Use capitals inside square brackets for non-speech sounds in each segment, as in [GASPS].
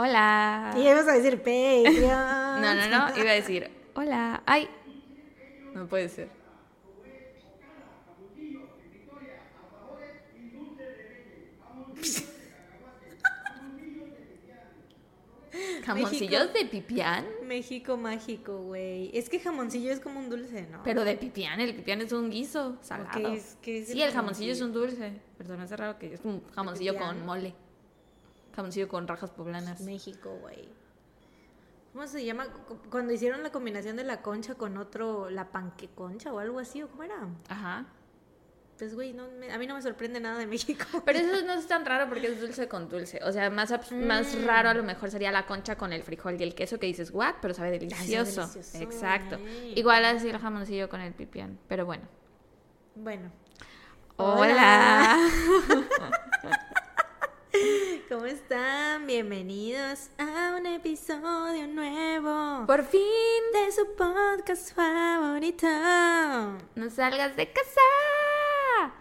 Hola. Y ibas a decir Patreon. No, no, no. Iba a decir, hola. Ay. No puede ser. [LAUGHS] ¿Jamoncillos de pipián? México mágico, güey. Es que jamoncillo es como un dulce, ¿no? Pero de pipián, el pipián es un guiso salado. Ok, es- ¿qué es sí, el jamoncillo es un dulce. Me hace raro que es un jamoncillo con mole. Jamoncillo con rajas poblanas. México, güey. ¿Cómo se llama? Cu- Cuando hicieron la combinación de la concha con otro, la panque concha o algo así, ¿o cómo era? Ajá. Pues, güey, no, me- a mí no me sorprende nada de México. [LAUGHS] Pero eso [LAUGHS] no es tan raro porque es dulce con dulce. O sea, más, abs- más Mm. raro a lo mejor sería la concha con el frijol y el queso que dices, what? Pero sabe delicioso. delicioso, Exacto. ay. Igual así el jamoncillo con el pipián. Pero bueno. Bueno. Hola. [LAUGHS] ¿Cómo están? Bienvenidos a un episodio nuevo Por fin, de su podcast favorito. no salgas de casa.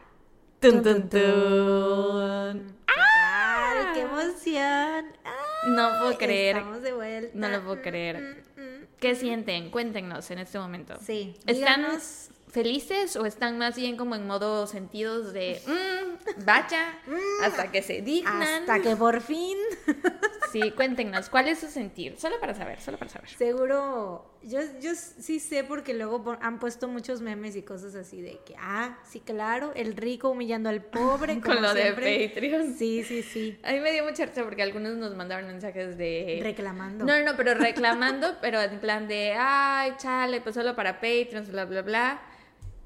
Tun, tun, tun. ¿Qué tal? ¡Qué emoción! ¡Ay! No puedo creer. Estamos de vuelta. No lo puedo creer. Mm, mm, mm. ¿Qué sienten? Cuéntenos en este momento. Sí. ¿Están. Felices o están más bien como en modo sentidos de mm, vaya [LAUGHS] hasta que se dignan? Hasta que por fin. [LAUGHS] Sí, cuéntenos, ¿cuál es su sentir? Solo para saber, solo para saber. Seguro, yo, yo sí sé porque luego han puesto muchos memes y cosas así de que, ah, sí, claro, el rico humillando al pobre. [LAUGHS] Con lo de siempre. Patreon. Sí, sí, sí. A mí me dio mucha risa porque algunos nos mandaron mensajes de... Reclamando. No, no, no, pero reclamando, pero en plan de, ay, chale, pues solo para Patreons, bla, bla, bla.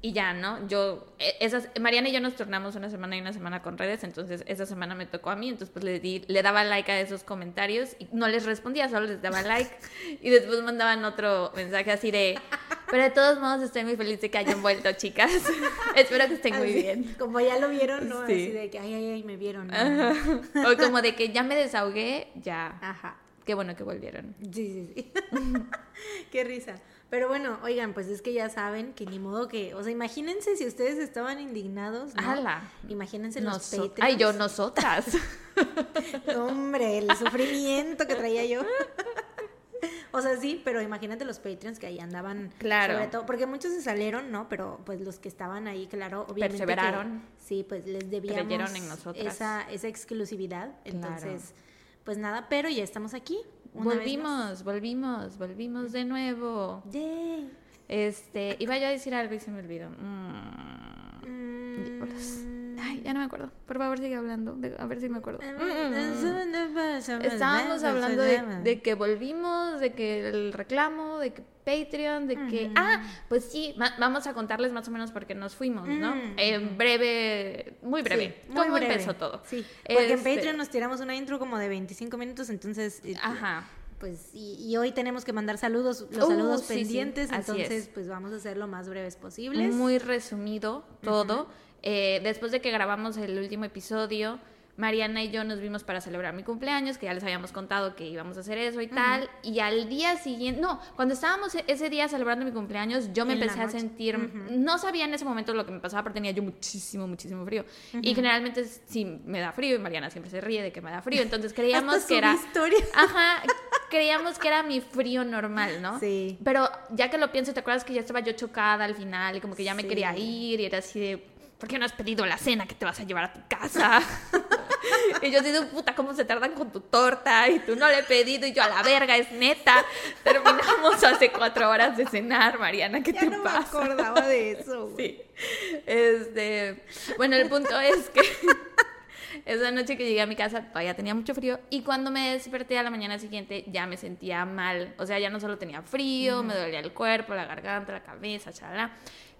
Y ya, ¿no? Yo, e- esas, Mariana y yo nos turnamos una semana y una semana con redes, entonces esa semana me tocó a mí, entonces pues le, di, le daba like a esos comentarios y no les respondía, solo les daba like y después mandaban otro mensaje así de, pero de todos modos estoy muy feliz de que hayan vuelto, chicas. [LAUGHS] Espero que estén muy bien. Como ya lo vieron, ¿no? Sí. Así de que, ay, ay, ay, me vieron. ¿no? O como de que ya me desahogué, ya. Ajá. Qué bueno que volvieron. Sí, sí, sí. [LAUGHS] Qué risa. Pero bueno, oigan, pues es que ya saben que ni modo que, o sea, imagínense si ustedes estaban indignados, ¿no? ¡Hala! Imagínense los Patreons. Ay, yo, nosotras. [LAUGHS] Hombre, el sufrimiento que traía yo. O sea, sí, pero imagínate los Patreons que ahí andaban. Claro. Sobre todo, porque muchos se salieron, ¿no? Pero pues los que estaban ahí, claro, obviamente. que- Perseveraron. sí, pues les debíamos Creyeron en nosotras. Esa, esa exclusividad. Claro. Entonces, pues nada, pero ya estamos aquí. Una volvimos, volvimos, volvimos de nuevo. Yay. Este, iba yo a decir algo y se me olvidó. Mm. Mm. Ay, ya no me acuerdo. Por favor, sigue hablando. de- a ver si me acuerdo. Mm, Estábamos Estábamos hablando de, de que volvimos, de que el reclamo, de que Patreon, de que... Ah, pues sí, vamos a contarles más o menos por qué nos fuimos, ¿no? En breve, muy breve. Sí, ¿Cómo breve. todo? Sí, porque Este, en Patreon nos tiramos una intro como de 25 minutos, entonces... eh, Ajá. Pues, y, y hoy tenemos que mandar saludos, los Uh, saludos sí, sí, pendientes, así entonces es. pues vamos a hacer lo más breves posibles. Muy resumido todo. Eh, después de que grabamos el último episodio, Mariana y yo nos vimos para celebrar mi cumpleaños, que ya les habíamos contado que íbamos a hacer eso y tal. Y al día siguiente, no, cuando estábamos e- ese día celebrando mi cumpleaños, yo me empecé a sentir, no sabía en ese momento lo que me pasaba, pero tenía yo muchísimo, muchísimo frío. Y generalmente sí me da frío y Mariana siempre se ríe de que me da frío. Entonces [LAUGHS] creíamos Hasta que era... historia. Ajá, creíamos que era mi frío normal, ¿no? Sí. Pero ya que lo pienso, ¿te acuerdas que ya estaba yo chocada al final y como que ya me Sí. quería ir y era así de, ¿por qué no has pedido la cena que te vas a llevar a tu casa? [LAUGHS] y yo de, puta, ¿cómo se tardan con tu torta? Y tú no le he pedido y yo a la verga, es neta. Terminamos [LAUGHS] hace cuatro horas de cenar, Mariana, ¿qué Ya te no pasa? me acordaba de eso. [LAUGHS] güey. Sí. Este, bueno, el punto es que esa noche que llegué a mi casa todavía tenía mucho frío y cuando me desperté a la mañana siguiente ya me sentía mal. O sea, ya no solo tenía frío, me dolía el cuerpo, la garganta, la cabeza, chalala.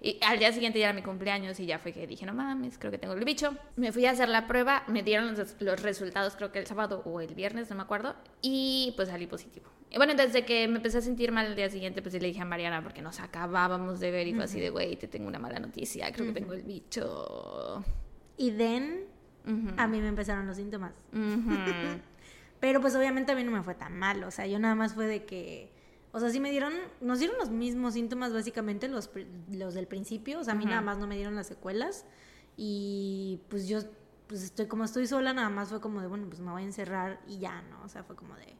Y al día siguiente ya era mi cumpleaños y ya fue que dije, no mames, creo que tengo el bicho. Me fui a hacer la prueba, me dieron los, los resultados creo que el sábado o el viernes, no me acuerdo, y pues salí positivo. Y bueno, desde que me empecé a sentir mal el día siguiente, pues le dije a Mariana, porque nos acabábamos de ver y fue así de, güey, te tengo una mala noticia, creo que tengo el bicho. Y then, a mí me empezaron los síntomas. [LAUGHS] Pero pues obviamente a mí no me fue tan mal, o sea, yo nada más fue de que, o sea, sí me dieron, nos dieron los mismos síntomas básicamente los, los del principio, o sea, a mí Ujú. nada más no me dieron las secuelas y pues yo pues estoy, como estoy sola, nada más fue como de, bueno, pues me voy a encerrar y ya, ¿no? O sea, fue como de,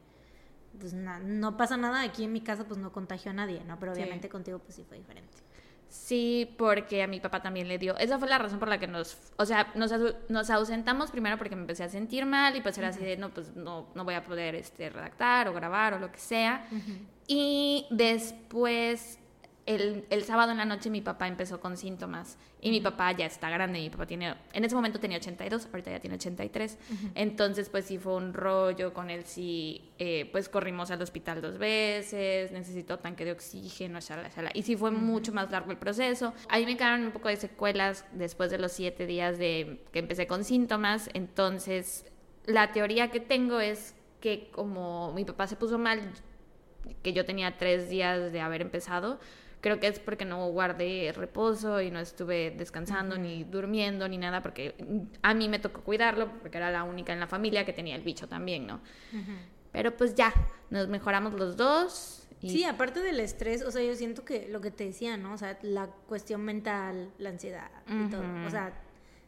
pues no pasa nada, aquí en mi casa pues no contagio a nadie, ¿no? Pero obviamente contigo pues sí fue diferente. Sí, porque a mi papá también le dio. Esa fue la razón por la que nos, o sea, nos, nos ausentamos primero porque me empecé a sentir mal y pues era así de, no, pues no, no voy a poder este, redactar o grabar o lo que sea. Y después el, el, sábado en la noche mi papá empezó con síntomas. Y mi papá ya está grande, mi papá tiene, en ese momento tenía 82, ahorita ya tiene 83, entonces pues sí fue un rollo con él, sí, eh, pues corrimos al hospital dos veces, necesitó tanque de oxígeno, shala, shala, y sí fue mucho más largo el proceso. A mí me quedaron un poco de secuelas después de los siete días de que empecé con síntomas, entonces la teoría que tengo es que como mi papá se puso mal, que yo tenía tres días de haber empezado, creo que es porque no guardé reposo y no estuve descansando ni durmiendo ni nada, porque a mí me tocó cuidarlo, porque era la única en la familia que tenía el bicho también, ¿no? Pero pues ya, nos mejoramos los dos. Y... Sí, aparte del estrés, o sea, yo siento que lo que te decía, ¿no? O sea, la cuestión mental, la ansiedad y todo, o sea,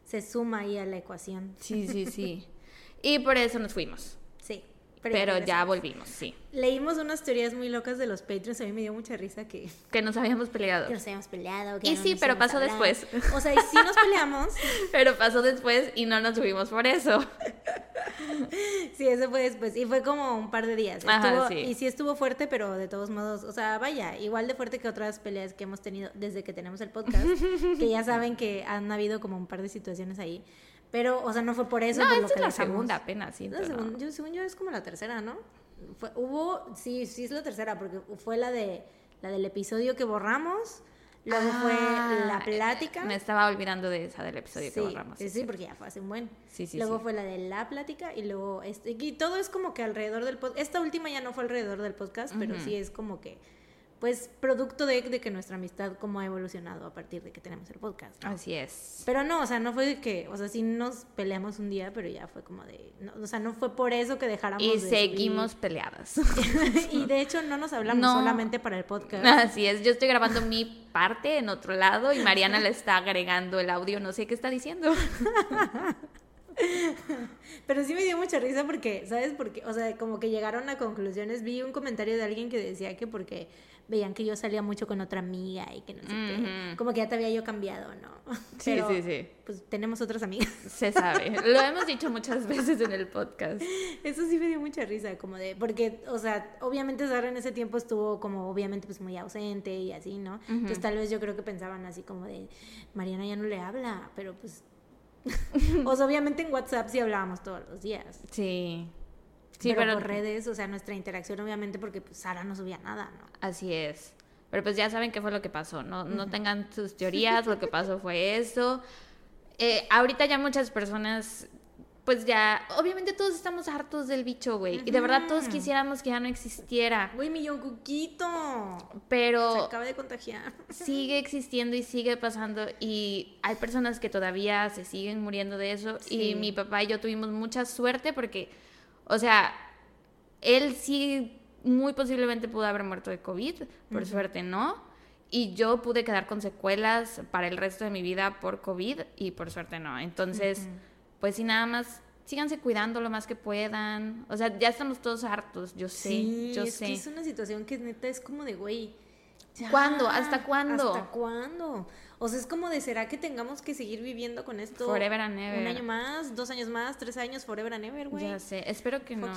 se suma ahí a la ecuación. Sí, sí, sí. [LAUGHS] y por eso nos fuimos. Pero, ya volvimos, sí. Leímos unas teorías muy locas de los Patreons. A mí me dio mucha risa que... Que nos habíamos peleado. Que nos habíamos peleado. y sí, pero pasó después. O sea, y sí nos peleamos. [LAUGHS] pero pasó después y no nos subimos por eso. sí, eso fue después. Y fue como un par de días. Ajá, sí. Y sí estuvo fuerte, pero de todos modos, o sea, vaya, igual de fuerte que otras peleas que hemos tenido desde que tenemos el podcast. que ya saben que han habido como un par de situaciones ahí. Pero, o sea, no fue por eso. No, esta es la segunda apenas, sí. yo, según yo es como la tercera, ¿no? Fue, hubo, sí, sí es la tercera, porque fue la de la del episodio que borramos. Luego fue ah, la plática. Me estaba olvidando de esa del episodio que borramos. Sí, sí, porque ya fue hace un buen. Sí, sí, luego fue la de la plática y luego este. Y todo es como que alrededor del podcast. Esta última ya no fue alrededor del podcast, pero sí es como que pues producto de, que nuestra amistad como ha evolucionado a partir de que tenemos el podcast. Así es. Pero no, o sea, no fue de que, o sea, sí nos peleamos un día, pero ya fue como de, o sea, no fue por eso que dejáramos y seguimos peleadas. [LAUGHS] y de hecho no nos hablamos solamente para el podcast. Así es, yo estoy grabando mi parte en otro lado y Mariana le está agregando el audio, no sé qué está diciendo. Pero sí me dio mucha risa porque, ¿sabes? Porque, o sea, como que llegaron a conclusiones. Vi un comentario de alguien que decía que porque veían que yo salía mucho con otra amiga y que no sé qué. Como que ya te había yo cambiado, ¿no? [LAUGHS] sí, sí, sí. Pues tenemos otras amigas. [LAUGHS] Se sabe. Lo hemos dicho muchas veces en el podcast. Eso sí me dio mucha risa, como de, porque, o sea, obviamente Sara en ese tiempo estuvo como, obviamente, pues muy ausente y así, ¿no? Entonces tal vez yo creo que pensaban así como de, Mariana ya no le habla, pero pues... [LAUGHS] o sea, obviamente en WhatsApp sí hablábamos todos los días. Sí. Sí, pero, por redes, o sea, nuestra interacción obviamente porque pues, Sara no subía nada, ¿no? Así es. Pero pues ya saben qué fue lo que pasó, no, no tengan sus [LAUGHS] teorías, lo que pasó fue eso. Eh, ahorita ya muchas personas, pues ya, obviamente todos estamos hartos del bicho, güey. Y de verdad todos quisiéramos que ya no existiera. Güey, millón cuquito. Pero... Se acaba de contagiar. [LAUGHS] Sigue existiendo y sigue pasando. Y hay personas que todavía se siguen muriendo de eso. Y mi papá y yo tuvimos mucha suerte porque o sea, él sí muy posiblemente pudo haber muerto de COVID, por suerte no. Y yo pude quedar con secuelas para el resto de mi vida por COVID y por suerte no. Entonces, pues sí, nada más síganse cuidando lo más que puedan. O sea, ya estamos todos hartos, yo sé, yo es sé. Que es una situación que neta es como de, güey. ¿Cuándo? ¿Hasta cuándo? ¿Hasta cuándo? O sea, es como de, ¿será que tengamos que seguir viviendo con esto? Forever and ever. Un año más, dos años más, tres años, forever and ever, güey. Ya sé, espero que no.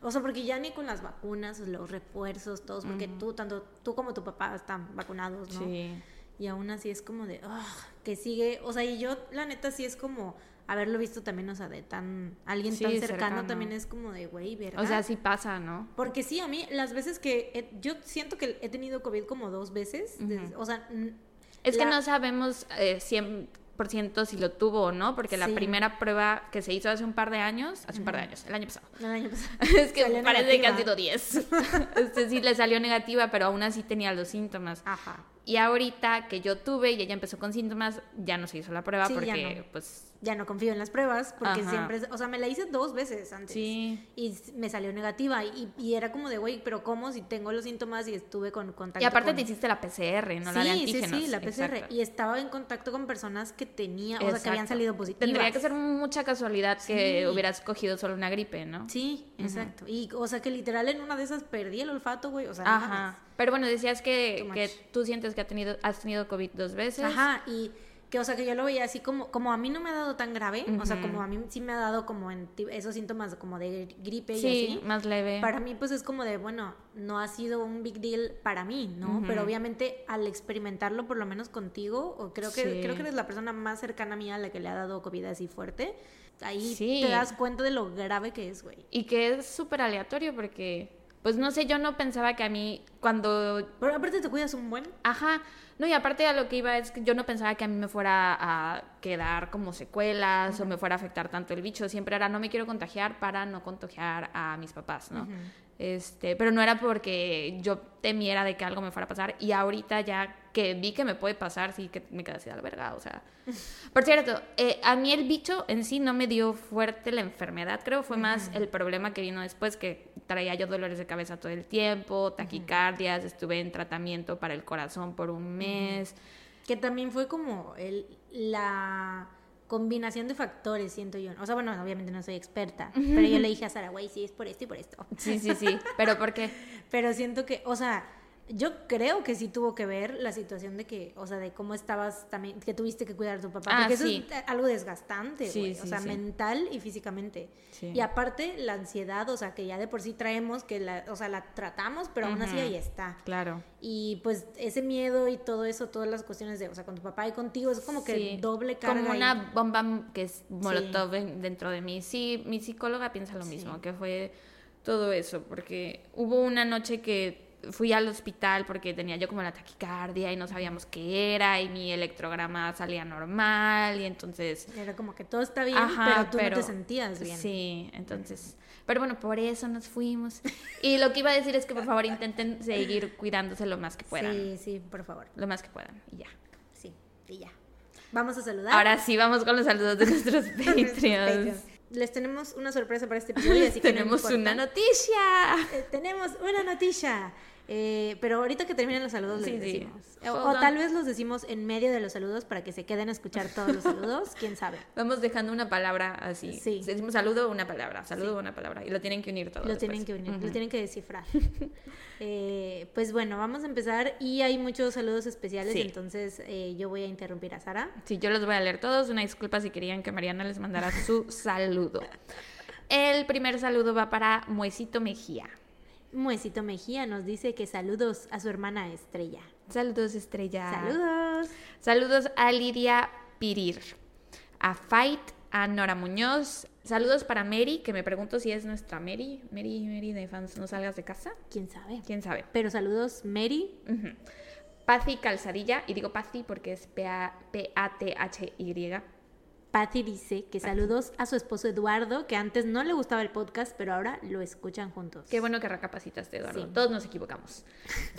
o sea, porque ya ni con las vacunas, los refuerzos, todos, porque tú, tanto tú como tu papá están vacunados, ¿no? Sí. Y aún así es como de, que sigue, o sea, y yo, la neta, sí es como haberlo visto también, o sea, de tan, alguien tan cercano, también es como de, güey, ¿verdad? O sea, sí pasa, ¿no? Porque sí, a mí, las veces que, yo siento que he tenido COVID como dos veces, o sea es que no sabemos eh, 100% si lo tuvo o no, porque la primera prueba que se hizo hace un par de años, hace un par de años, el año pasado. El año pasado. [LAUGHS] es que parece que han sido 10. [LAUGHS] este sí le salió negativa, pero aún así tenía los síntomas. Ajá. Y ahorita que yo tuve y ella empezó con síntomas, ya no se hizo la prueba porque pues ya no confío en las pruebas porque siempre, o sea, me la hice dos veces antes sí. y me salió negativa y, y era como de, güey, pero ¿cómo si tengo los síntomas y estuve con contacto Y aparte te hiciste la PCR, no la de antígenos. Sí, sí, la PCR y estaba en contacto con personas que tenía, o sea, que habían salido positivas. Tendría que ser mucha casualidad que hubieras cogido solo una gripe, ¿no? Sí, exacto. Y, o sea, que literal en una de esas perdí el olfato, güey, o sea, Ajá. Pero bueno, decías que, que tú sientes que has tenido, has tenido COVID dos veces. Ajá, y que o sea que yo lo veía así como como a mí no me ha dado tan grave o sea como a mí sí me ha dado como en esos síntomas como de gripe y así. más leve. Para mí pues es como de bueno no ha sido un big deal para mí no pero obviamente al experimentarlo por lo menos contigo o creo que creo que eres la persona más cercana a mí a la que le ha dado covid así fuerte ahí te das cuenta de lo grave que es güey. Y que es súper aleatorio porque pues no sé, yo no pensaba que a mí cuando... Pero aparte te cuidas un buen. Ajá, no, y aparte a lo que iba es que yo no pensaba que a mí me fuera a quedar como secuelas o me fuera a afectar tanto el bicho. Siempre era, no me quiero contagiar para no contagiar a mis papás, ¿no? Este, pero no era porque yo temiera de que algo me fuera a pasar y ahorita ya que vi que me puede pasar, sí que me quedé así a la verga, o sea. Por cierto, eh, a mí el bicho en sí no me dio fuerte la enfermedad, creo, fue más el problema que vino después, que traía yo dolores de cabeza todo el tiempo, taquicardias, estuve en tratamiento para el corazón por un mes. Que también fue como el, la combinación de factores, siento yo. O sea, bueno, obviamente no soy experta, pero yo le dije a Sara, güey, sí, es por esto y por esto. Sí, sí, sí. ¿Pero por qué? [LAUGHS] pero siento que, o sea, yo creo que sí tuvo que ver la situación de que, o sea, de cómo estabas también, que tuviste que cuidar a tu papá. Ah, porque eso es algo desgastante, güey. o sea, mental y físicamente. Y aparte, la ansiedad, o sea, que ya de por sí traemos, que la, o sea, la tratamos, pero aún así ahí está. Claro. Y pues ese miedo y todo eso, todas las cuestiones de, o sea, con tu papá y contigo, es como que doble carga. Como una bomba que es molotov dentro de mí. Sí, mi psicóloga piensa lo mismo, que fue todo eso, porque hubo una noche que fui al hospital porque tenía yo como la taquicardia y no sabíamos qué era y mi electrograma salía normal y entonces... Era como que todo está bien, pero tú no te sentías bien. Sí, entonces... Pero bueno, por eso nos fuimos. Y lo que iba a decir es que por favor intenten seguir cuidándose lo más que puedan. Sí, sí, por favor. Lo más que puedan y ya. Sí, y ya. Vamos a saludar. Ahora sí, vamos con los saludos de [LAUGHS] nuestros Patreons les tenemos una sorpresa para este [LAUGHS] episodio. Así que tenemos una noticia. Eh, tenemos una noticia. Eh, pero ahorita que terminen los saludos les decimos. O, tal vez los decimos en medio de los saludos para que se queden a escuchar todos los saludos, [LAUGHS] quién sabe. Vamos dejando una palabra así. Sí. Decimos saludo, una palabra, saludo, una palabra. Y lo tienen que unir todo. Lo tienen que unir, lo tienen que descifrar. [LAUGHS] Eh, pues bueno, vamos a empezar y hay muchos saludos especiales, entonces eh, yo voy a interrumpir a Sara. Sí, yo los voy a leer todos. Una disculpa si querían que Mariana les mandara su saludo. [LAUGHS] El primer saludo va para Muesito Mejía. Muesito Mejía nos dice que saludos a su hermana Estrella. Saludos, Estrella. Saludos. Saludos a Lidia Pirir, a Fight, a Nora Muñoz. Saludos para Mary, que me pregunto si es nuestra Mary. Mary, Mary de fans, no salgas de casa. ¿Quién sabe? ¿Quién sabe? Pero saludos, Mary. Patti Calzadilla, y digo Patti porque es P-A-T-H-Y. Patty dice que saludos a su esposo Eduardo, que antes no le gustaba el podcast, pero ahora lo escuchan juntos. Qué bueno que recapacitaste, Eduardo. Todos nos equivocamos.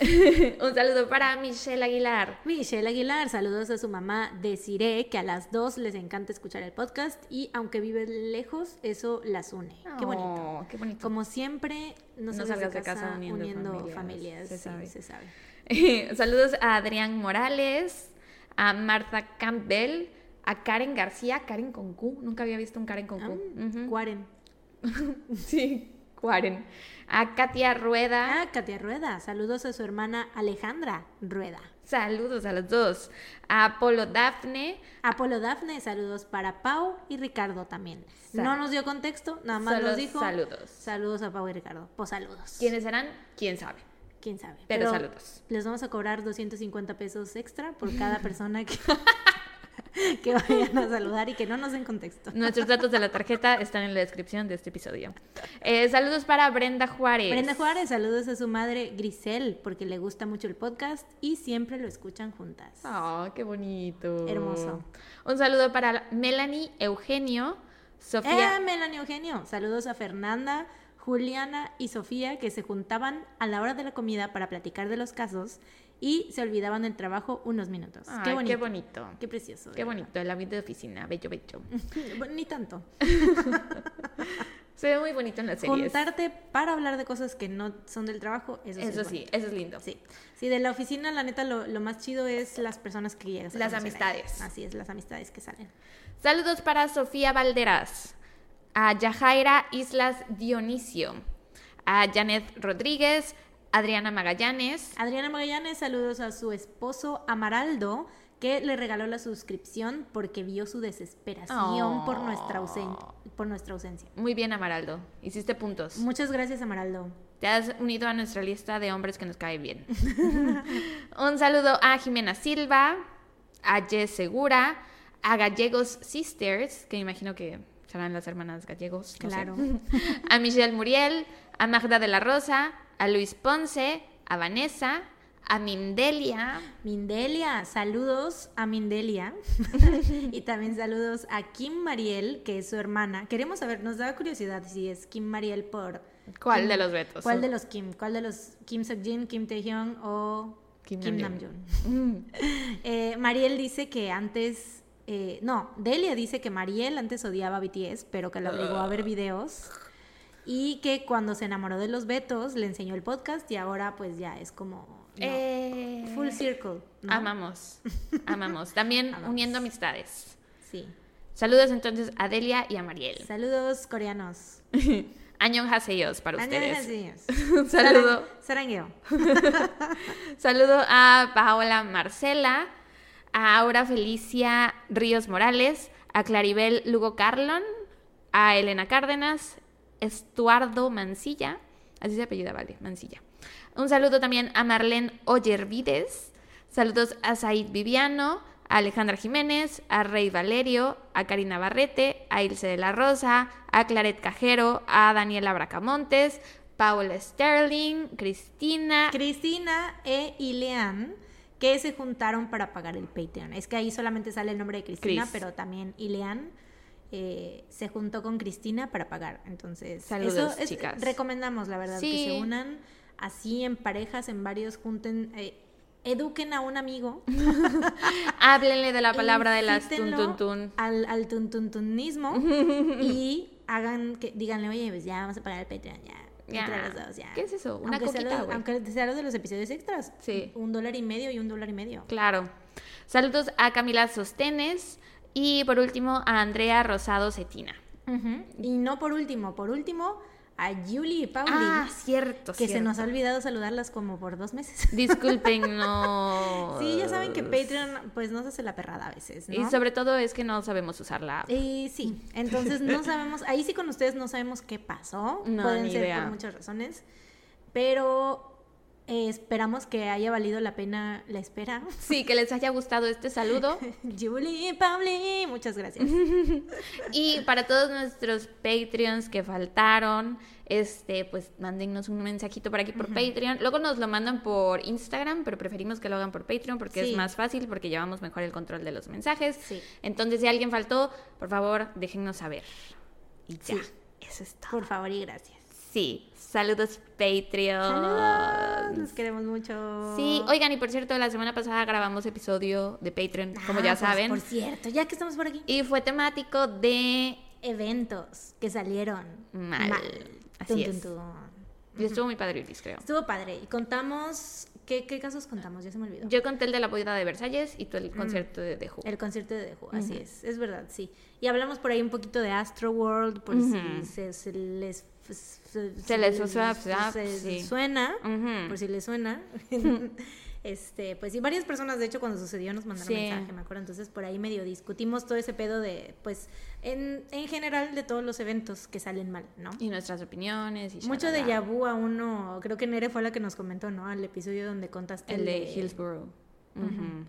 [LAUGHS] Un saludo para Michelle Aguilar. Michelle Aguilar, saludos a su mamá Desiree, que a las dos les encanta escuchar el podcast y aunque viven lejos, eso las une. qué bonito. Oh, qué bonito. Como siempre, no, salgas de casa, uniendo, familias. Se sabe. Se sabe. [LAUGHS] saludos a Adrián Morales, a Marta Campbell a Karen García, Karen con Q, nunca había visto un Karen con Q. Ah, [LAUGHS] sí, Karen. A Katia Rueda. Ah, Katia Rueda. Saludos a su hermana Alejandra Rueda. Saludos a los dos. A Apolo Dafne. Apolo Dafne, saludos para Pau y Ricardo también. No nos dio contexto, nada más nos dijo. Saludos. Saludos a Pau y Ricardo. Pues saludos. ¿Quiénes serán? ¿Quién sabe? quién sabe. Pero, saludos. Les vamos a cobrar 250 pesos extra por cada [LAUGHS] persona que, [LAUGHS] [LAUGHS] que vayan a saludar y que no nos den contexto. Nuestros datos de la tarjeta están en la descripción de este episodio. Eh, saludos para Brenda Juárez. Brenda Juárez, saludos a su madre Grisel, porque le gusta mucho el podcast y siempre lo escuchan juntas. ¡Oh, qué bonito! Hermoso. Un saludo para Melanie Eugenio. Sofía. ¡Eh, Melanie Eugenio! Saludos a Fernanda, Juliana y Sofía que se juntaban a la hora de la comida para platicar de los casos y se olvidaban del trabajo unos minutos. qué bonito. Qué bonito. Qué precioso. Qué bonito, el ambiente de oficina, bello, bello. [LAUGHS] Ni tanto. [LAUGHS] Se ve muy bonito en la serie. Juntarte para hablar de cosas que no son del trabajo, eso, sí, eso sí, eso es lindo. Sí. Sí, de la oficina, la neta, lo, más chido es las personas que llegas. las amistades. Así es, las amistades que salen. Saludos para Sofía Valderas, a Yajaira Islas Dionisio, a Janet Rodríguez, Adriana Magallanes. Adriana Magallanes, saludos a su esposo Amaraldo, que le regaló la suscripción porque vio su desesperación por, nuestra por nuestra ausencia. Muy bien, Amaraldo. Hiciste puntos. Muchas gracias, Amaraldo. Te has unido a nuestra lista de hombres que nos cae bien. [LAUGHS] Un saludo a Jimena Silva, a Jess Segura, a Gallegos Sisters, que me imagino que serán las hermanas gallegos. claro. [LAUGHS] a Michelle Muriel, a Magda de la Rosa, a Luis Ponce, a Vanessa, a Mindelia. Mindelia, saludos a Mindelia. [LAUGHS] y también saludos a Kim Mariel, que es su hermana. Queremos saber, nos da curiosidad si es Kim Mariel por... ¿Cuál de los vetos? ¿Cuál de los Kim? ¿Cuál de los Kim Seok-jin, Kim Taehyung o Kim, Namjoon? Mm. [LAUGHS] Eh, Mariel dice que antes... Eh, no, Delia dice que Mariel antes odiaba a BTS, pero que la obligó a ver videos y que cuando se enamoró de los Betos le enseñó el podcast y ahora pues ya es como eh, full circle. Amamos, amamos. También [LAUGHS] uniendo amistades. Sí. Saludos entonces a Delia y a Mariel. Saludos coreanos. [LAUGHS] Añon Haseyos para ustedes. [LAUGHS] Un saludo. Sarangueo. saludo a Paola Marcela, a Aura Felicia Ríos Morales, a Claribel Lugo Carlon, a Elena Cárdenas, Estuardo Mancilla, así se apellida, vale, Mancilla. Un saludo también a Marlene Ollervides, saludos a Said Viviano, a Alejandra Jiménez, a Rey Valerio, a Karina Barrete, a Ilse de la Rosa, a Claret Cajero, a Daniela Bracamontes, Paula Sterling, Cristina. Cristina e Ileán, que se juntaron para pagar el Patreon. Es que ahí solamente sale el nombre de Cristina, pero también Ileán eh, se juntó con Cristina para pagar. Entonces, Saludos, eso chicas. recomendamos, la verdad, que se unan así en parejas, en varios, junten, eh, eduquen a un amigo. [LAUGHS] Háblenle de la [LAUGHS] palabra de las tun Al, al tuntuntunismo [LAUGHS] y hagan que, díganle, oye, pues ya vamos a pagar el Patreon, ya. Entre los dos, ya. ¿Qué es eso? Una aunque coquita, sea lo, Aunque sea lo de los episodios extras. Sí. Un dólar y medio y un dólar y medio. Claro. Saludos a Camila Sostenes, y por último, a Andrea Rosado Cetina. Y no por último, por último, a Julie y Pauli. Ah, cierto, Que se nos ha olvidado saludarlas como por dos meses. [LAUGHS] Disculpen, no. sí, ya saben que Patreon, pues nos hace la perrada a veces, ¿no? Y sobre todo es que no sabemos usarla. Y sí, entonces no [LAUGHS] sabemos, ahí sí con ustedes no sabemos qué pasó. No, Pueden ni ser idea. por muchas razones. Pero eh, esperamos que haya valido la pena la espera. Sí, que les haya gustado este saludo. [LAUGHS] Julie, Pauli, muchas gracias. [LAUGHS] y para todos nuestros Patreons que faltaron, este, pues mándennos un mensajito por aquí por Patreon. Luego nos lo mandan por Instagram, pero preferimos que lo hagan por Patreon porque es más fácil, porque llevamos mejor el control de los mensajes. Entonces, si alguien faltó, por favor, déjennos saber. Y ya, eso es todo. Por favor y gracias. Sí, saludos Patreon. Saludos, nos queremos mucho. Sí, oigan, y por cierto, la semana pasada grabamos episodio de Patreon, como ya ah, pues, saben. Por cierto, ya que estamos por aquí. Y fue temático de eventos que salieron mal. Así es. Y estuvo muy padre, Luis, creo. Estuvo padre. Y contamos. ¿Qué, ¿Qué, casos contamos? Ya se me olvidó. Yo conté el de la boda de Versalles y tú el mm. concierto de The Who. El concierto de The Who, así es. Es verdad, sí. Y hablamos por ahí un poquito de Astro World, por si se, les se, les suena, por si les suena. [LAUGHS] [LAUGHS] este, pues sí, varias personas, de hecho, cuando sucedió nos mandaron mensaje, me acuerdo. Entonces, por ahí medio discutimos todo ese pedo de, pues, en, en general, de todos los eventos que salen mal, ¿no? Y nuestras opiniones. Y Mucho de Yabu a uno, creo que Nere fue la que nos comentó, ¿no? Al episodio donde contaste. El, de Hillsborough.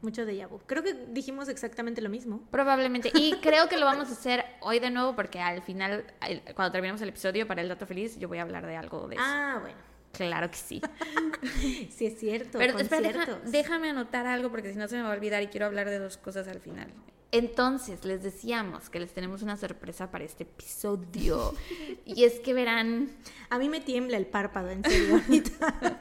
Mucho de Yabu. Creo que dijimos exactamente lo mismo. Probablemente. Y [LAUGHS] creo que lo vamos a hacer hoy de nuevo porque al final, cuando terminemos el episodio para el dato feliz, yo voy a hablar de algo de eso. Ah, bueno. Claro que sí. [LAUGHS] sí, es cierto. Pero espera, déjame anotar algo porque si no se me va a olvidar y quiero hablar de dos cosas al final. Entonces, les decíamos que les tenemos una sorpresa para este episodio. [LAUGHS] y es que verán. A mí me tiembla el párpado, en serio, ahorita.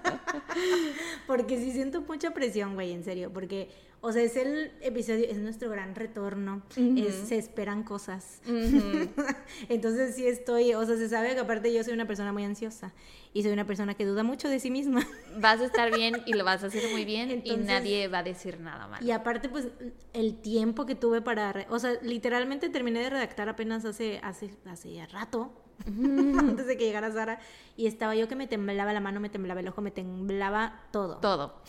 [LAUGHS] porque sí siento mucha presión, güey, en serio. Porque o sea, es el episodio, es nuestro gran retorno. se esperan cosas. [LAUGHS] Entonces sí estoy, o sea, se sabe que aparte yo soy una persona muy ansiosa y soy una persona que duda mucho de sí misma. [LAUGHS] Vas a estar bien y lo vas a hacer muy bien y nadie va a decir nada mal. Y aparte, pues, el tiempo que tuve para, o sea, literalmente terminé de redactar apenas hace, hace, hace rato. [LAUGHS] antes de que llegara Sara y estaba yo que me temblaba la mano, me temblaba el ojo, me temblaba todo. Todo.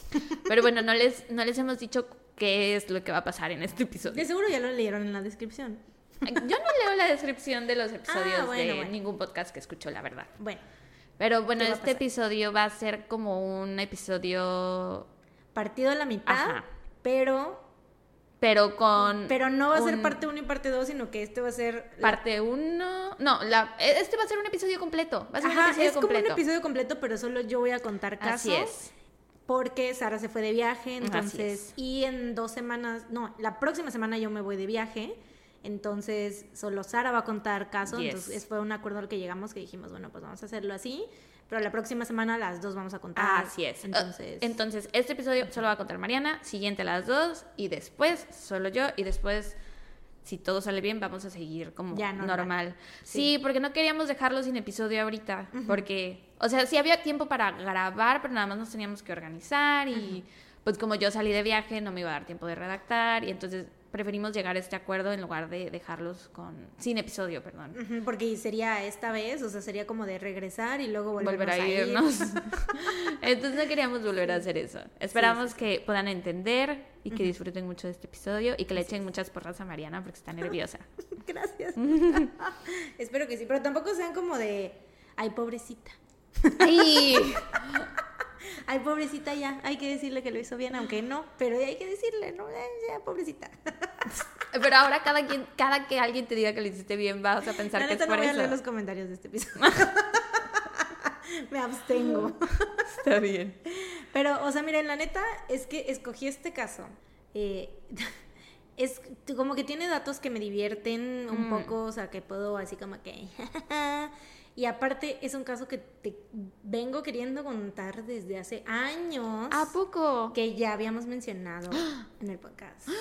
Pero bueno, no les, no les hemos dicho qué es lo que va a pasar en este episodio. De seguro ya lo leyeron en la descripción. Yo no leo la descripción de los ah, episodios de ningún podcast que escucho, la verdad. Bueno. Pero bueno, este episodio va a ser como un episodio... Partido a la mitad, pero... Pero con... Pero no va a ser parte 1 y parte 2, sino que este va a ser... Parte 1... No, la... este va a ser un episodio completo. Va a ser un episodio es como un episodio completo, pero solo yo voy a contar casos. Así es porque Sara se fue de viaje, entonces, y en dos semanas, no, la próxima semana yo me voy de viaje, entonces solo Sara va a contar casos, entonces fue un acuerdo al que llegamos que dijimos, bueno, pues vamos a hacerlo así, pero la próxima semana las dos vamos a contar. Así es. Entonces, entonces este episodio solo va a contar Mariana, siguiente las dos, y después solo yo, y después si todo sale bien, vamos a seguir como normal. Sí. porque no queríamos dejarlo sin episodio ahorita, porque, o sea, sí había tiempo para grabar, pero nada más nos teníamos que organizar y pues como yo salí de viaje, no me iba a dar tiempo de redactar y entonces preferimos llegar a este acuerdo en lugar de dejarlos con sin episodio, perdón. porque sería esta vez, o sea, sería como de regresar y luego volver a, irnos. [LAUGHS] Entonces no queríamos volver a hacer eso. Esperamos que puedan entender y que disfruten mucho de este episodio y que le echen muchas porras a Mariana porque está [LAUGHS] nerviosa. Gracias. [LAUGHS] Espero que sí, pero tampoco sean como de, ay, pobrecita. Ay. [LAUGHS] Ay, pobrecita ya, hay que decirle que lo hizo bien, aunque no, pero hay que decirle, no, ya, pobrecita. [LAUGHS] Pero ahora cada quien, cada que alguien te diga que lo hiciste bien, vas a pensar que es por no voy a leer los comentarios de este episodio. [LAUGHS] Me abstengo. Está bien. Pero, o sea, miren, la neta es que escogí este caso. Eh, es como que tiene datos que me divierten un mm. poco, o sea, que puedo así como que Y aparte es un caso que te vengo queriendo contar desde hace años. ¿A poco? Que ya habíamos mencionado [GASPS] en el podcast. [GASPS]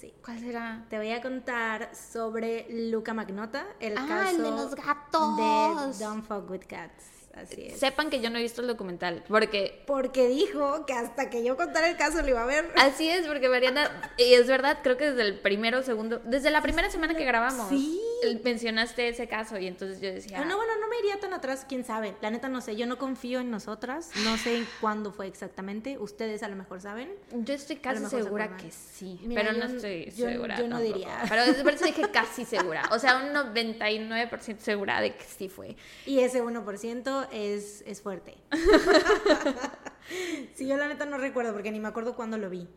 Sí. ¿Cuál será? Te voy a contar sobre Luca Magnota, el ah, caso el de los gatos. de Don't Fuck With Cats. Así es. Sepan que yo no he visto el documental, porque... Porque dijo que hasta que yo contara el caso lo iba a ver. [LAUGHS] Así es, porque Mariana, y es verdad, creo que desde el primero, segundo, desde la primera semana que grabamos, sí. Mencionaste ese caso y entonces yo decía... No, bueno, no me iría tan atrás, quién sabe. La neta no sé, yo no confío en nosotras, no sé [SIGHS] cuándo fue exactamente, ustedes a lo mejor saben. Yo estoy casi segura que sí, pero no estoy segura. Yo no diría. Pero por eso dije [LAUGHS] casi segura, o sea, un 99% segura de que sí fue. Y ese 1% es, es fuerte. [LAUGHS] [LAUGHS] sí, yo la neta no recuerdo porque ni me acuerdo cuándo lo vi.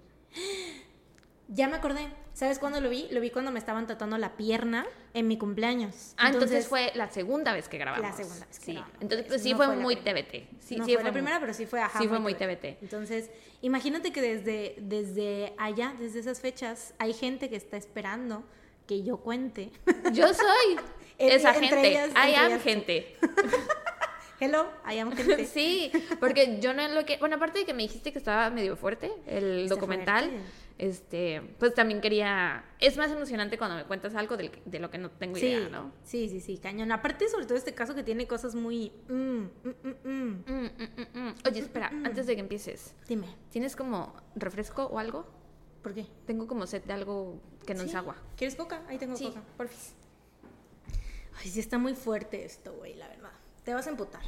Ya me acordé. ¿Sabes cuándo lo vi? Lo vi cuando me estaban tratando la pierna en mi cumpleaños. Ah, entonces, fue la segunda vez que grabamos. La segunda vez que sí. Entonces pues, sí fue, muy TBT. Sí, no sí fue, la primera, pero sí fue ajá. Sí fue muy TBT. Entonces, imagínate que desde, desde allá, desde esas fechas, hay gente que está esperando que yo cuente. Yo soy [LAUGHS] esa gente. Ellas, I gente. [LAUGHS] Hello, I am gente. sí, porque yo no lo que. Bueno, aparte de que me dijiste que estaba medio fuerte el documental, este, pues también quería. Es más emocionante cuando me cuentas algo de, lo que no tengo idea, ¿no? Sí, sí, sí, cañón. Aparte, sobre todo este caso que tiene cosas muy. Mm, mm, mm, Oye, espera, antes de que empieces. Dime. ¿Tienes como refresco o algo? ¿Por qué? Tengo como sed de algo que no es agua. ¿Quieres coca? Ahí tengo sí, coca. Porfis. Ay, sí está muy fuerte esto, güey, la verdad. Te vas a emputar.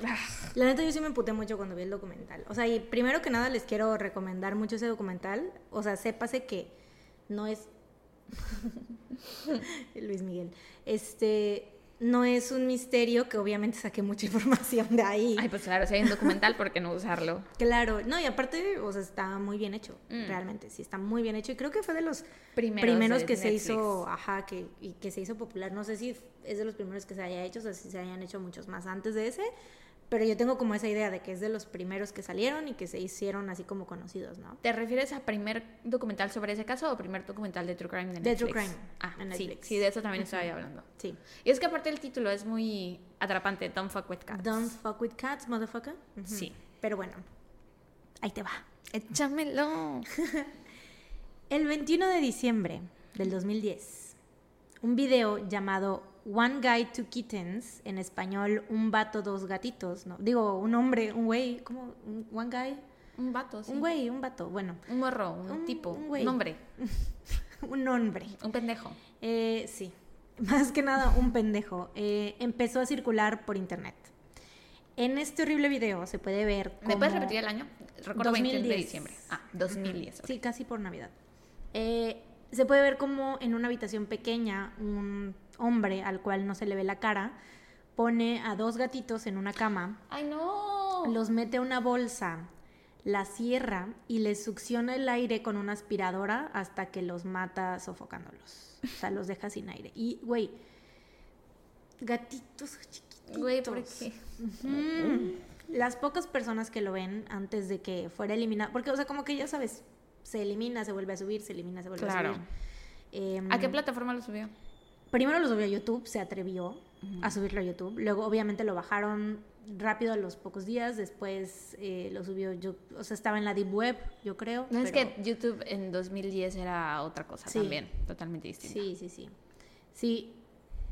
[LAUGHS] La neta yo sí me emputé mucho cuando vi el documental. O sea, y primero que nada les quiero recomendar mucho ese documental. O sea, sépase que no es... [LAUGHS] Luis Miguel. Este, no es un misterio que obviamente saqué mucha [LAUGHS] información de ahí. Ay, pues claro, si hay un documental, ¿por qué no usarlo? Claro, no, y aparte, o sea, está muy bien hecho, mm. realmente, sí, está muy bien hecho. Y creo que fue de los primeros, que se hizo, ajá, que, y que se hizo popular. No sé si es de los primeros que se haya hecho, o sea, si se hayan hecho muchos más antes de ese, pero yo tengo como esa idea de que es de los primeros que salieron y que se hicieron así como conocidos, ¿no? ¿Te refieres a primer documental sobre ese caso o primer documental de True Crime de Netflix? De True Crime. Ah, en Netflix. Sí, sí, de eso también estaba hablando. Sí. Y es que aparte el título es muy atrapante, Don't Fuck With Cats. Don't Fuck With Cats, motherfucker. Sí. Pero bueno, ahí te va. Échamelo. [LAUGHS] el 21 de diciembre del 2010, un video llamado One Guy, Two Kittens, en español, un vato, dos gatitos, ¿no? Digo, un hombre, un güey, ¿cómo? Un, one guy. Un vato, sí. Un güey, un vato, bueno. Un morro, un, tipo, un, güey. un hombre. [LAUGHS] un hombre. Un pendejo. Eh, sí, [LAUGHS] más que nada un pendejo. Eh, empezó a circular por internet. En este horrible video se puede ver ¿Me puedes repetir el año? Recuerdo 2010. de diciembre. Ah, 2010. Sí, casi por Navidad. Eh, se puede ver como en una habitación pequeña un hombre al cual no se le ve la cara pone a dos gatitos en una cama. ¡Ay, no! Los mete a una bolsa, la cierra y les succiona el aire con una aspiradora hasta que los mata sofocándolos. O sea, los deja sin aire. Y, güey, gatitos chiquitos. Güey, ¿por qué? Las pocas personas que lo ven antes de que fuera eliminado, porque, o sea, como que ya sabes, se elimina, se vuelve a subir, se elimina, se vuelve a subir. Em, ¿A qué plataforma lo subió? Primero lo subió a YouTube, se atrevió a subirlo a YouTube. Luego, obviamente, lo bajaron rápido a los pocos días. Después eh, lo subió, yo, o sea, estaba en la Deep Web, yo creo. No, es que YouTube en 2010 era otra cosa también, totalmente distinta. Sí, sí, sí. Sí,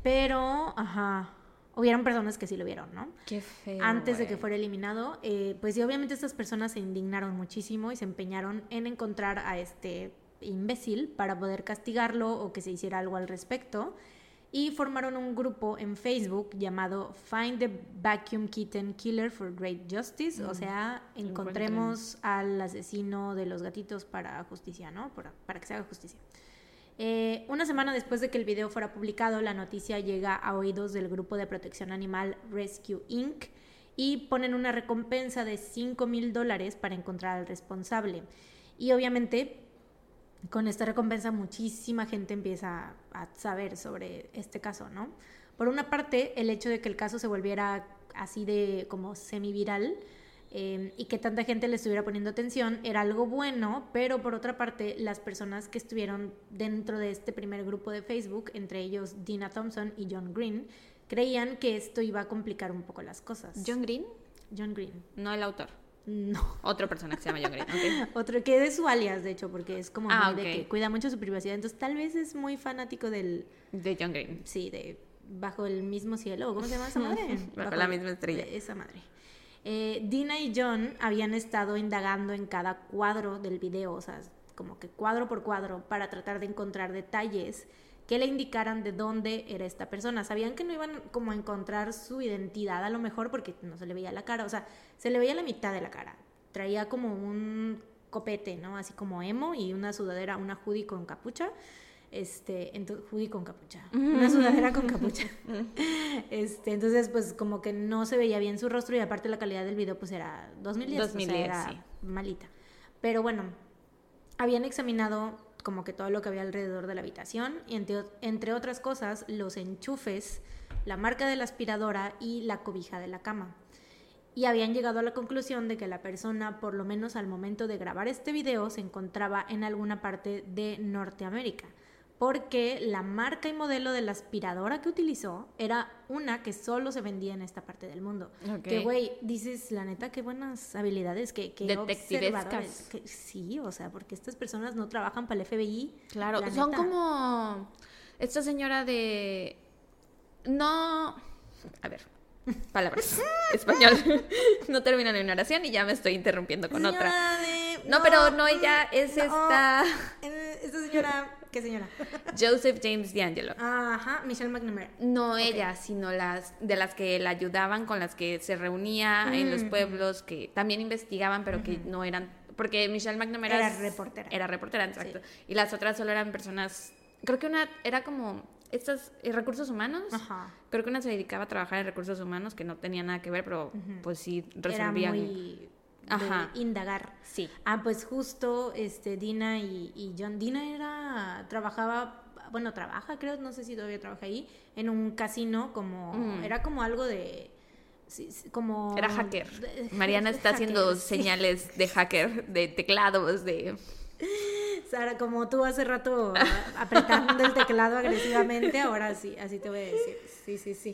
pero, ajá, hubieron personas que sí lo vieron, ¿no? Qué feo. Antes de que fuera eliminado, eh, pues sí, obviamente estas personas se indignaron muchísimo y se empeñaron en encontrar a este imbécil para poder castigarlo o que se hiciera algo al respecto. Y formaron un grupo en Facebook llamado Find the Vacuum Kitten Killer for Great Justice, o mm. sea, encontremos al asesino de los gatitos para justicia, ¿no? Para, para que se haga justicia. Eh, una semana después de que el video fuera publicado, la noticia llega a oídos del grupo de protección animal Rescue Inc. y ponen una recompensa de 5 mil dólares para encontrar al responsable. Y obviamente con esta recompensa muchísima gente empieza a saber sobre este caso, ¿no? Por una parte, el hecho de que el caso se volviera así de como semi-viral em, y que tanta gente le estuviera poniendo atención era algo bueno, pero por otra parte, las personas que estuvieron dentro de este primer grupo de Facebook, entre ellos Dina Thompson y John Green, creían que esto iba a complicar un poco las cosas. ¿John Green? John Green. No el autor. No. [LAUGHS] Otra persona que se llama John [LAUGHS] Green. Otro que es su alias, de hecho, porque es como ah, de que cuida mucho su privacidad. Entonces, tal vez es muy fanático del. De John Green. Sí, de Bajo el mismo cielo. ¿Cómo se llama esa madre? [LAUGHS] Bajo, la misma estrella. Esa madre. Eh, Dina y John habían estado indagando en cada cuadro del video, o sea, como que cuadro por cuadro, para tratar de encontrar detalles que le indicaran de dónde era esta persona. Sabían que no iban como a encontrar su identidad a lo mejor porque no se le veía la cara, o sea, se le veía la mitad de la cara. Traía como un copete, ¿no? Así como emo y una sudadera, una hoodie con capucha. Este, entonces, hoodie con capucha. Una sudadera con capucha. [LAUGHS] este, entonces, pues como que no se veía bien su rostro y aparte la calidad del video pues era 2010, 2010 o sea, era malita. Pero bueno, habían examinado como que todo lo que había alrededor de la habitación y entre, otras cosas los enchufes, la marca de la aspiradora y la cobija de la cama. Y habían llegado a la conclusión de que la persona, por lo menos al momento de grabar este video, se encontraba en alguna parte de Norteamérica porque la marca y modelo de la aspiradora que utilizó era una que solo se vendía en esta parte del mundo. Que, güey, dices, la neta, qué buenas habilidades, que, que Detectivescas. sí, o sea, porque estas personas no trabajan para el FBI. Claro, son como esta señora de... No... A ver, [LAUGHS] palabras. Español. [LAUGHS] no terminan en oración y ya me estoy interrumpiendo con otra. No, pero no, ella es esta... Esta señora ¿Qué señora? [LAUGHS] Joseph James D'Angelo. Ajá, Michelle McNamara. No ella, sino las de las que la ayudaban, con las que se reunía en los pueblos, que también investigaban, pero que no eran. Porque Michelle McNamara. Era reportera. Era reportera, exacto. Y las otras solo eran personas. Creo que una era como estos eh, recursos humanos. Ajá. Creo que una se dedicaba a trabajar en recursos humanos que no tenía nada que ver, pero pues sí resolvían. Era muy Ajá. indagar. Sí. Ah, pues justo este Dina y, John. Dina era, trabajaba, bueno, trabaja, creo, no sé si todavía trabaja ahí, en un casino como, mm. era como algo de como... Era hacker. [LAUGHS] Mariana está haciendo señales de hacker, de teclados, de... [LAUGHS] Sara, como tú hace rato apretando el teclado agresivamente, ahora sí, así te voy a decir. Sí, sí, sí.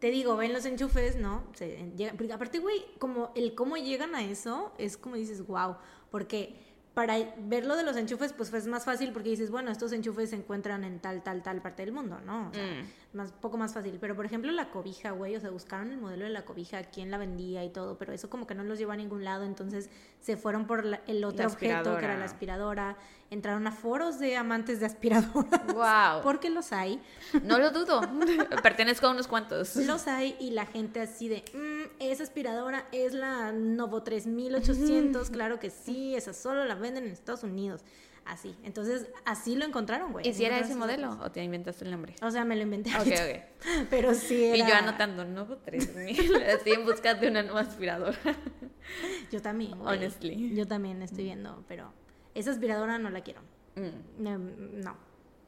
Te digo, ven los enchufes, ¿no? Se, porque aparte, güey, como el cómo llegan a eso, es como dices, wow, porque para ver lo de los enchufes, pues es más fácil porque dices, bueno, estos enchufes se encuentran en tal, tal, tal parte del mundo, ¿no? O sea, mm. Más, poco más fácil. Pero, por ejemplo, la cobija, güey, o sea, buscaron el modelo de la cobija, quién la vendía y todo, pero eso como que no los llevó a ningún lado, entonces se fueron por el otro objeto, que era la aspiradora, entraron a foros de amantes de aspiradoras. [LAUGHS] Wow. Porque los hay. No lo dudo. [LAUGHS] Pertenezco a unos cuantos. Los hay y la gente así de, mm, esa aspiradora es la Novo 3800, claro que sí, esa solo la venden en Estados Unidos. Así. Entonces, así lo encontraron, güey. ¿Y si era ese modelo o te inventaste el nombre? O sea, me lo inventé. Ok, ok. [LAUGHS] Pero sí era... Y yo anotando, Novo 3000. [LAUGHS] Estoy en busca de una nueva aspiradora. [LAUGHS] Yo también, Honestly. Yo también estoy viendo, pero esa aspiradora no la quiero. Mm. No.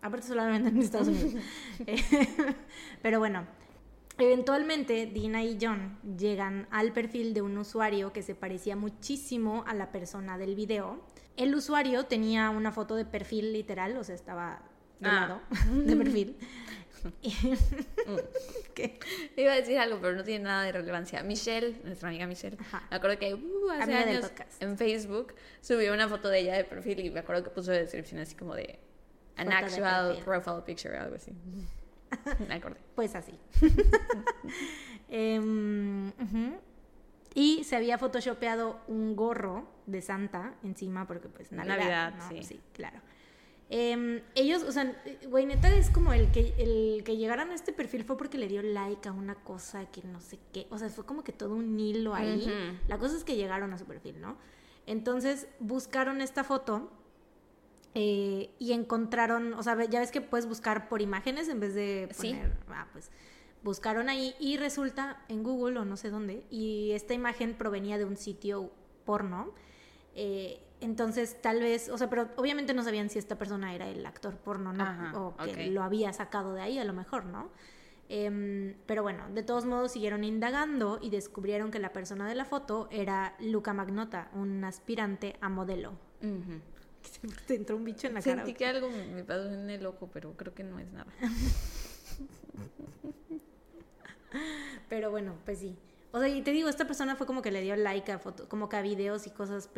Aparte solo la venden en Estados Unidos. Eh, pero bueno, eventualmente Dina y John llegan al perfil de un usuario que se parecía muchísimo a la persona del video. El usuario tenía una foto de perfil literal, o sea, estaba de ah. lado, [LAUGHS] de perfil. [LAUGHS] ¿Qué? Iba a decir algo, pero no tiene nada de relevancia. Michelle, nuestra amiga Michelle, me acuerdo que uh, hace años en Facebook subió una foto de ella de perfil y me acuerdo que puso de descripción así como de an actual profile picture, algo así. [LAUGHS] Me acordé. Pues así. Em, y se había photoshopeado un gorro de Santa encima porque pues Navidad, sí. sí, claro. Em, ellos, o sea, güey, neta es como el que, el que llegaran a este perfil fue porque le dio like a una cosa que no sé qué. O sea, fue como que todo un hilo ahí. La cosa es que llegaron a su perfil, ¿no? Entonces buscaron esta foto eh, y encontraron, o sea, ya ves que puedes buscar por imágenes en vez de poner, ¿Sí? ah, pues buscaron ahí y resulta en Google o no sé dónde, y esta imagen provenía de un sitio porno. Eh, entonces, tal vez, o sea, pero obviamente no sabían si esta persona era el actor porno, ¿no? o que lo había sacado de ahí, a lo mejor, ¿no? Em, pero bueno, de todos modos siguieron indagando y descubrieron que la persona de la foto era Luca Magnota, un aspirante a modelo. [LAUGHS] Te entró un bicho en la cara. Sentí que algo me pasó en el ojo, pero creo que no es nada. [LAUGHS] [LAUGHS] pero bueno, pues sí. O sea, y te digo, esta persona fue como que le dio like a fotos, como que a videos y cosas,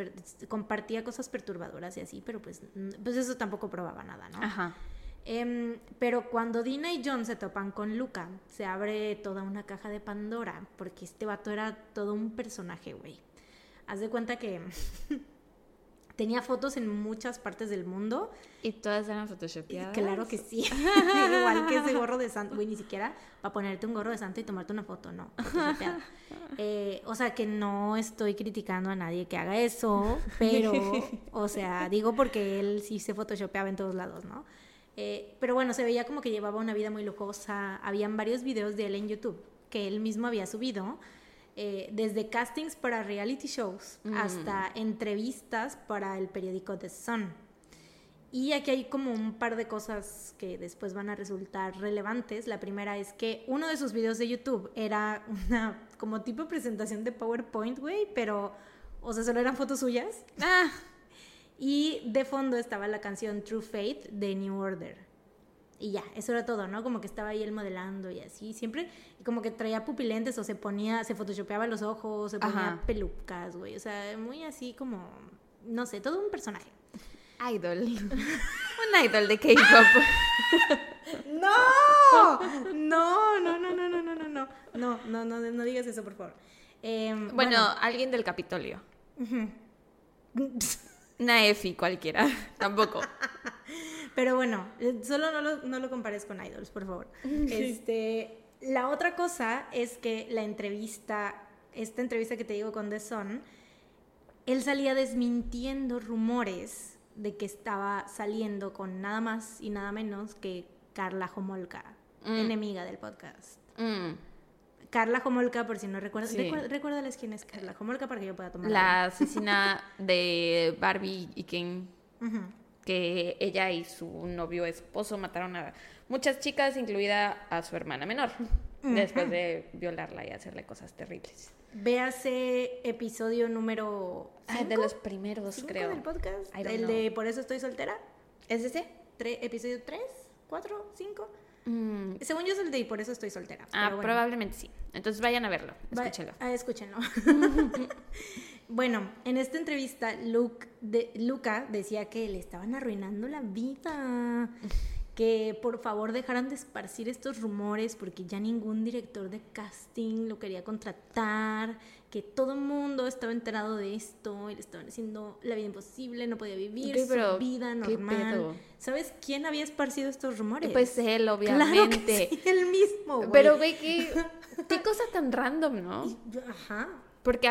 compartía cosas perturbadoras y así, pero pues, pues eso tampoco probaba nada, ¿no? Ajá. Em, pero cuando Dina y John se topan con Luca, se abre toda una caja de Pandora, porque este vato era todo un personaje, güey. Haz de cuenta que [LAUGHS] tenía fotos en muchas partes del mundo. ¿Y todas eran photoshopeadas? Claro que sí. [LAUGHS] Igual que ese gorro de santo, güey, ni siquiera para ponerte un gorro de santo y tomarte una foto, no. [LAUGHS] Eh, o sea, que no estoy criticando a nadie que haga eso, pero, o sea, digo porque él sí se photoshopeaba en todos lados, ¿no? Eh, pero bueno, se veía como que llevaba una vida muy lujosa. Habían varios videos de él en YouTube que él mismo había subido eh, desde castings para reality shows mm. hasta entrevistas para el periódico The Sun. Y aquí hay como un par de cosas que después van a resultar relevantes. La primera es que uno de sus videos de YouTube era una como tipo presentación de PowerPoint, güey, pero, o sea, solo eran fotos suyas. Ah. Y de fondo estaba la canción True Faith de New Order. Y ya, eso era todo, ¿no? Como que estaba ahí él modelando y así, siempre como que traía pupilentes o se ponía, se photoshopeaba los ojos, se ponía pelucas, güey, o sea, muy así como, no sé, todo un personaje. Idol. [LAUGHS] un idol de K-pop. [LAUGHS] no, no, no, no, no, no, no, no, no, no, no, no, no digas eso, por favor. bueno, bueno, alguien del Capitolio. Una Efi cualquiera, tampoco. [LAUGHS] Pero bueno, eh, solo no lo, no lo compares con idols, por favor. [LAUGHS] Este, la otra cosa es que la entrevista, esta entrevista que te digo con The Sun, él salía desmintiendo rumores de que estaba saliendo con nada más y nada menos que Carla Homolka, mm. enemiga del podcast. Mm. Carla Homolka, por si no recuerdas, recuérdales quién es Carla Homolka para que yo pueda tomar. La asesina [LAUGHS] de Barbie y Ken que ella y su novio esposo mataron a muchas chicas, incluida a su hermana menor. después de violarla y hacerle cosas terribles. Véase episodio número. Ah, de los primeros, creo. del podcast. El de Por eso estoy soltera. ¿Es ese? ¿Episodio 3? ¿4? ¿5? Según yo es el de y por eso estoy soltera. Ah, probablemente sí. Entonces vayan a verlo. Escúchenlo. ah, escúchenlo. [LAUGHS] [LAUGHS] bueno, en esta entrevista, Luke de, Luca decía que le estaban arruinando la vida que por favor dejaran de esparcir estos rumores porque ya ningún director de casting lo quería contratar, que todo el mundo estaba enterado de esto y le estaban haciendo la vida imposible, no podía vivir su vida normal. ¿Sabes quién había esparcido estos rumores? Pues él, obviamente. Claro él mismo, güey. Pero, güey, qué, qué cosa tan random, ¿no? Ajá. Porque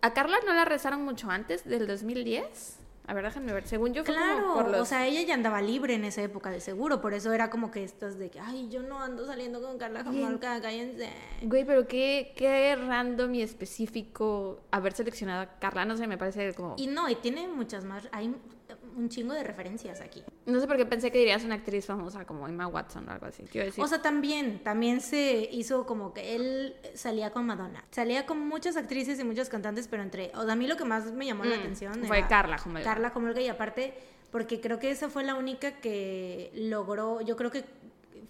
a, Carla no la rezaron mucho antes del 2010. A ver, déjenme ver. Según yo fue claro, como por los... o sea, ella ya andaba libre en esa época de seguro, por eso era como que estas de que, ay, yo no ando saliendo con Carla Jamolka, cállense. Güey, pero qué, qué random y específico haber seleccionado a Carla, no sé, me parece como... Y no, y tiene muchas más, hay un chingo de referencias aquí. No sé por qué pensé que dirías una actriz famosa como Emma Watson o algo así. O sea, también, también se hizo como que él salía con Madonna. Salía con muchas actrices y muchas cantantes, pero entre... O sea, a mí lo que más me llamó la mm, atención fue Carla Homolka. Carla Homolka y aparte, porque creo que esa fue la única que logró, yo creo que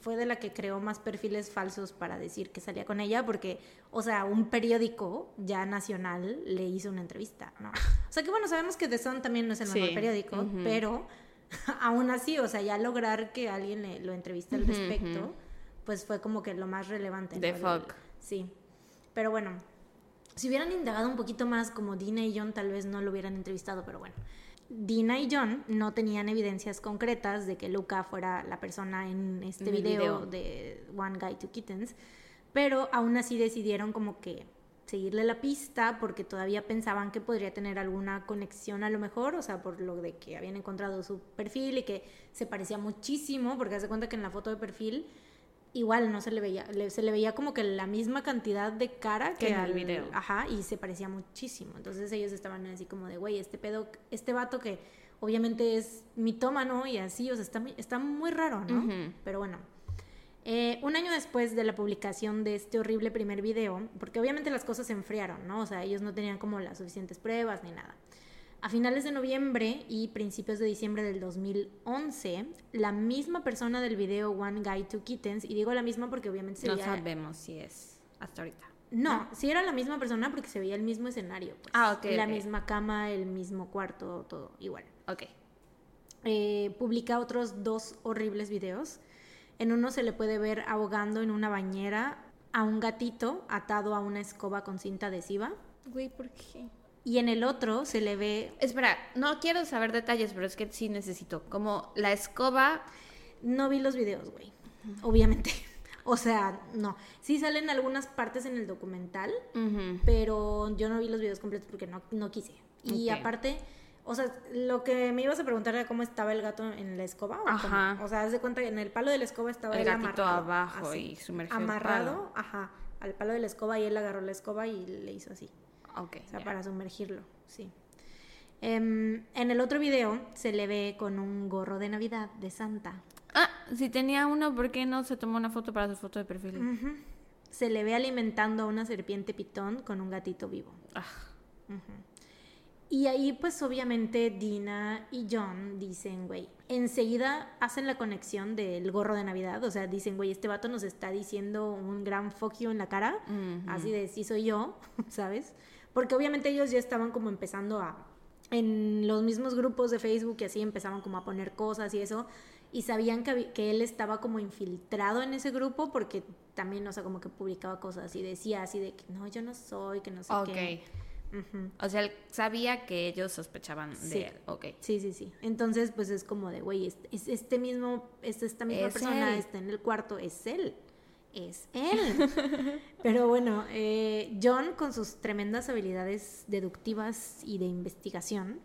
fue de la que creó más perfiles falsos para decir que salía con ella, porque, o sea, un periódico ya nacional le hizo una entrevista, ¿no? O sea que bueno, sabemos que The Sun también no es el mejor periódico, pero [LAUGHS] aún así, o sea, ya lograr que alguien le, lo entreviste al respecto, pues fue como que lo más relevante. The fuck. Sí. Pero bueno, si hubieran indagado un poquito más como Dina y John, tal vez no lo hubieran entrevistado, pero bueno. Dina y John no tenían evidencias concretas de que Luca fuera la persona en este video, de One Guy, Two Kittens, pero aún así decidieron como que seguirle la pista porque todavía pensaban que podría tener alguna conexión a lo mejor, o sea, por lo de que habían encontrado su perfil y que se parecía muchísimo, porque hace cuenta que en la foto de perfil igual no se le veía, se le veía como que la misma cantidad de cara que, en el video. Ajá, y se parecía muchísimo. Entonces ellos estaban así como de, güey, este pedo, este vato que obviamente es mitómano y así, o sea, está, está muy raro, ¿no? Pero bueno. Eh, un año después de la publicación de este horrible primer video, porque obviamente las cosas se enfriaron, ¿no? O sea, ellos no tenían como las suficientes pruebas ni nada. A finales de noviembre y principios de diciembre del 2011, la misma persona del video One Guy, Two Kittens, y digo la misma porque obviamente se no sabemos si es hasta ahorita. No, sí era la misma persona porque se veía el mismo escenario. Pues. Ah, ok. La misma cama, el mismo cuarto, todo igual. Ok. Eh, publica otros dos horribles videos. En uno se le puede ver ahogando en una bañera a un gatito atado a una escoba con cinta adhesiva. Güey, ¿por qué? Y en el otro se le ve... Espera, no quiero saber detalles, pero es que sí necesito. Como la escoba... No vi los videos, güey. Obviamente. [LAUGHS] O sea, no. Sí salen algunas partes en el documental, pero yo no vi los videos completos porque no, no quise. Y aparte, o sea, lo que me ibas a preguntar era cómo estaba el gato en la escoba. ¿o ajá. O sea, haz de cuenta que en el palo de la escoba estaba el gatito abajo y sumergido. Amarrado, ajá, al palo de la escoba y él agarró la escoba y le hizo así. Ok. O sea, para sumergirlo, sí. Em, en el otro video se le ve con un gorro de Navidad de Santa. Ah, si tenía uno, ¿por qué no se tomó una foto para su foto de perfil? Se le ve alimentando a una serpiente pitón con un gatito vivo. Ah. Y ahí pues obviamente Dina y John dicen, güey, enseguida hacen la conexión del gorro de Navidad, o sea, dicen, güey, este vato nos está diciendo un gran fuck you en la cara, así de, sí soy yo, [LAUGHS] ¿sabes? Porque obviamente ellos ya estaban como empezando a, en los mismos grupos de Facebook y así empezaban como a poner cosas y eso, y sabían que, que, él estaba como infiltrado en ese grupo porque también, o sea, como que publicaba cosas y decía así de que no, yo no soy, que no sé qué. O sea, él sabía que ellos sospechaban de él. Ok. Sí, sí, sí. Entonces, pues es como de, güey, es, este mismo, es esta misma persona está en el cuarto, es él es él. [LAUGHS] Pero bueno, eh, John, con sus tremendas habilidades deductivas y de investigación,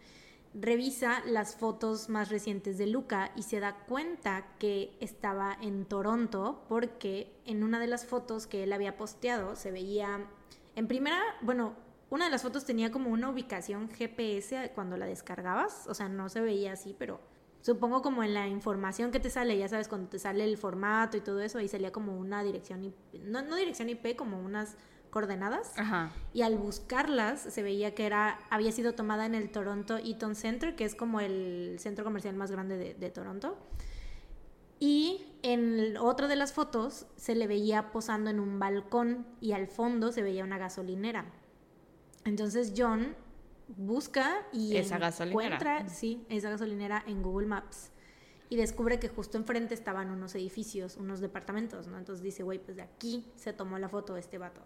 revisa las fotos más recientes de Luca y se da cuenta que estaba en Toronto porque en una de las fotos que él había posteado se veía, en primera, bueno, una de las fotos tenía como una ubicación GPS cuando la descargabas, o sea, no se veía así, pero supongo como en la información que te sale, ya sabes, cuando te sale el formato y todo eso, ahí salía como una dirección, IP, no, no dirección IP, como unas coordenadas. Ajá. Y al buscarlas se veía que era había sido tomada en el Toronto Eaton Center, que es como el centro comercial más grande de, de Toronto. Y en otra de las fotos se le veía posando en un balcón y al fondo se veía una gasolinera. Entonces John busca y esa encuentra, sí, esa gasolinera en Google Maps y descubre que justo enfrente estaban unos edificios, unos departamentos, ¿no? Entonces dice, güey, pues de aquí se tomó la foto de este vato.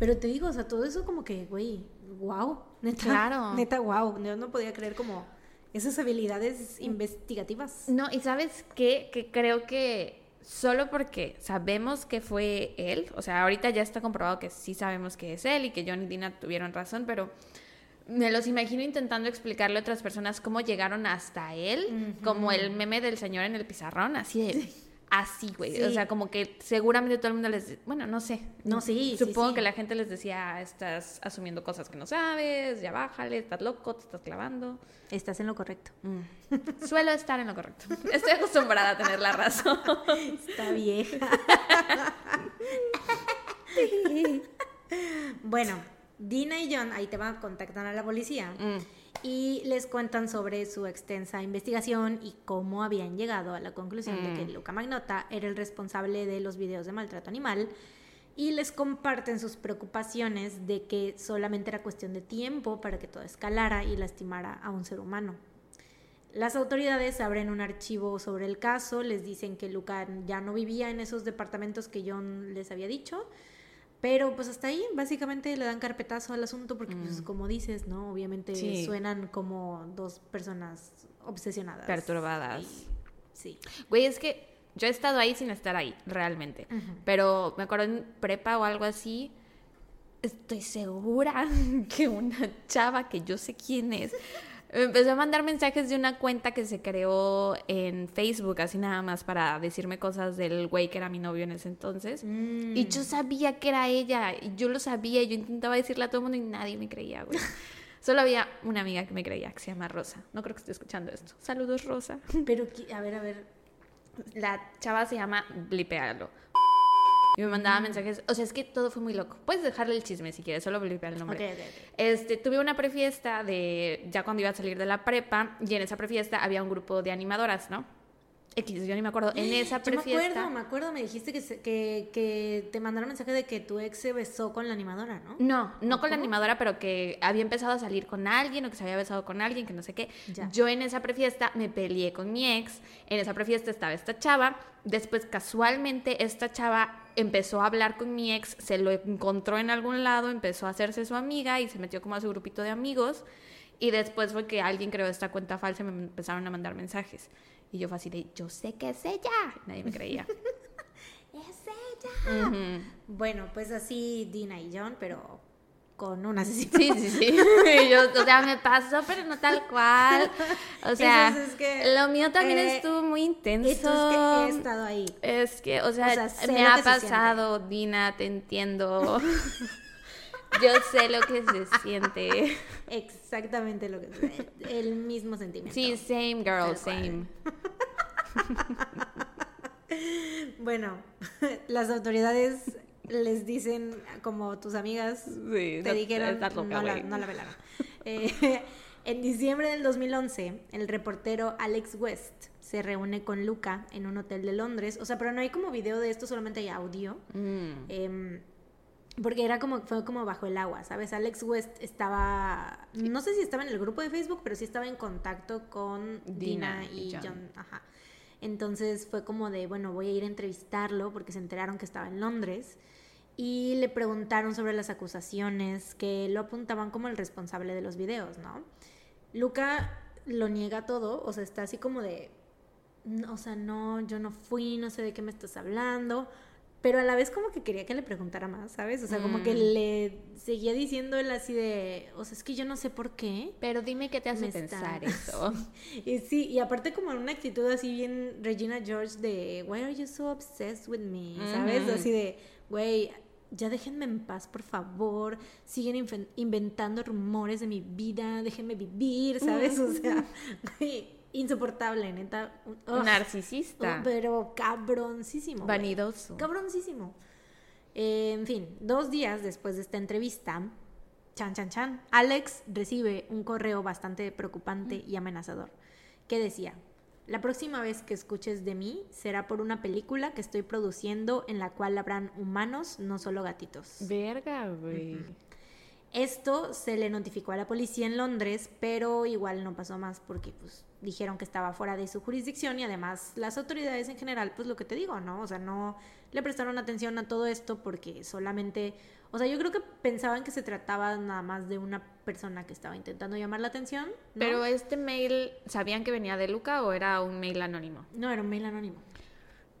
Pero te digo, o sea, todo eso como que, güey, wow, neta, claro. [LAUGHS] neta, wow, yo no podía creer como esas habilidades investigativas. No, y sabes qué, que creo que solo porque sabemos que fue él, o sea, ahorita ya está comprobado que sí sabemos que es él y que John y Dina tuvieron razón, pero me los imagino intentando explicarle a otras personas cómo llegaron hasta él, como el meme del señor en el pizarrón, así de... Así, güey. O sea, como que seguramente todo el mundo les... Bueno, no sé. No, sí. Supongo que la gente les decía, estás asumiendo cosas que no sabes, ya bájale, estás loco, te estás clavando. Estás en lo correcto. Mm. Suelo estar en lo correcto. [LAUGHS] Estoy acostumbrada a tener la razón. Está vieja. [LAUGHS] [LAUGHS] bueno, Dina y John ahí te van a contactar a la policía mm. y les cuentan sobre su extensa investigación y cómo habían llegado a la conclusión de que mm. Luca Magnota era el responsable de los videos de maltrato animal y les comparten sus preocupaciones de que solamente era cuestión de tiempo para que todo escalara y lastimara a un ser humano. Las autoridades abren un archivo sobre el caso, les dicen que Luca ya no vivía en esos departamentos que John les había dicho, pero pues hasta ahí básicamente le dan carpetazo al asunto porque pues mm. como dices, ¿no? Obviamente suenan como dos personas obsesionadas. Perturbadas. sí. Güey, es que yo he estado ahí sin estar ahí, realmente. Pero me acuerdo en prepa o algo así, estoy segura [LAUGHS] que una chava que yo sé quién es me empezó a mandar mensajes de una cuenta que se creó en Facebook, así nada más para decirme cosas del güey que era mi novio en ese entonces. Mm. Y yo sabía que era ella, y yo lo sabía, y yo intentaba decirle a todo el mundo y nadie me creía, güey. [LAUGHS] Solo había una amiga que me creía, que se llama Rosa. No creo que esté escuchando esto. Saludos, Rosa. Pero, a ver, a ver. La chava se llama Blipealo. Y me mandaba mensajes. O sea, es que todo fue muy loco. Puedes dejarle el chisme si quieres, solo blipea el nombre. Este, tuve una prefiesta de ya cuando iba a salir de la prepa y en esa prefiesta había un grupo de animadoras, ¿no? X, yo ni me acuerdo. En [GASPS] esa prefiesta. me acuerdo, me acuerdo, me dijiste que, que, que, te mandaron mensaje de que tu ex se besó con la animadora, ¿no? No, no con la animadora, pero que había empezado a salir con alguien o que se había besado con alguien, que no sé qué. Yo en esa prefiesta me peleé con mi ex. En esa prefiesta estaba esta chava. Después, casualmente, esta chava empezó a hablar con mi ex, se lo encontró en algún lado, empezó a hacerse su amiga y se metió como a su grupito de amigos. Y después fue que alguien creó esta cuenta falsa y me empezaron a mandar mensajes. Y yo fue así de, yo sé que es ella. Nadie me creía. [LAUGHS] es ella. Bueno, pues así Dina y John, pero con un asesino. Sí, sí, sí. [LAUGHS] yo, o sea, me pasó, pero no tal cual. O sea, lo mío también eh, estuvo muy intenso. es que he estado ahí. Es que, o sea, me ha pasado, Dina, te entiendo. [LAUGHS] Yo sé lo que se siente. Exactamente lo que se El mismo sentimiento. Sí, same girl, same. [LAUGHS] bueno, las autoridades les dicen, como tus amigas te dijeron, no, la, no velaron. Eh, [LAUGHS] en diciembre del 2011, el reportero Alex West se reúne con Luca en un hotel de Londres. O sea, pero no hay como video de esto, solamente hay audio. Mm. Em, porque era como, fue como bajo el agua, ¿sabes? Alex West estaba, no sé si estaba en el grupo de Facebook, pero sí estaba en contacto con Dina, y John. Ajá. Entonces fue como de, bueno, voy a ir a entrevistarlo porque se enteraron que estaba en Londres y le preguntaron sobre las acusaciones que lo apuntaban como el responsable de los videos, ¿no? Luca lo niega todo, o sea, está así como de, o sea, no, yo no fui, no sé de qué me estás hablando pero a la vez como que quería que le preguntara más, ¿sabes? O sea, como que mm. le seguía diciendo él así de, o sea, es que yo no sé por qué. Pero dime qué te hace pensar [LAUGHS] eso. y sí, y aparte como en una actitud así bien Regina George de, why are you so obsessed with me? ¿Sabes? Así de, güey, ya déjenme en paz, por favor. Siguen inventando rumores de mi vida, déjenme vivir, ¿sabes? O sea, [LAUGHS] güey insoportable, neta. Narcisista. pero cabroncísimo. Vanidoso. Cabroncísimo. Eh, en fin, dos días después de esta entrevista, chan, chan, chan, Alex recibe un correo bastante preocupante y amenazador que decía, la próxima vez que escuches de mí será por una película que estoy produciendo en la cual habrán humanos, no solo gatitos. Verga, güey. Esto se le notificó a la policía en Londres, pero igual no pasó más porque pues dijeron que estaba fuera de su jurisdicción y además las autoridades en general, pues lo que te digo, ¿no? O sea, no le prestaron atención a todo esto porque solamente, o sea, yo creo que pensaban que se trataba nada más de una persona que estaba intentando llamar la atención. Pero este mail, ¿sabían que venía de Luca o era un mail anónimo? No, era un mail anónimo.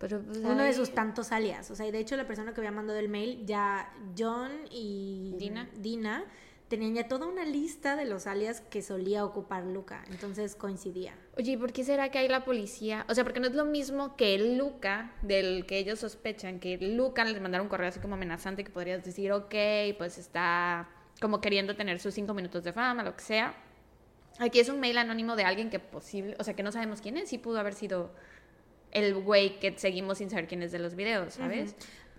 Pero, pues, Uno de sus tantos alias. O sea, y de hecho la persona que había mandado el mail, ya John y Dina, Dina tenían ya toda una lista de los alias que solía ocupar Luca. Entonces coincidía. Oye, ¿por qué será que hay la policía? O sea, porque no es lo mismo que Luca, del que ellos sospechan, que Luca les mandara un correo así como amenazante que podrías decir, ok, pues está como queriendo tener sus cinco minutos de fama, lo que sea. Aquí es un mail anónimo de alguien que posible, o sea, que no sabemos quién es, sí pudo haber sido el güey que seguimos sin saber quién es de los videos, ¿sabes?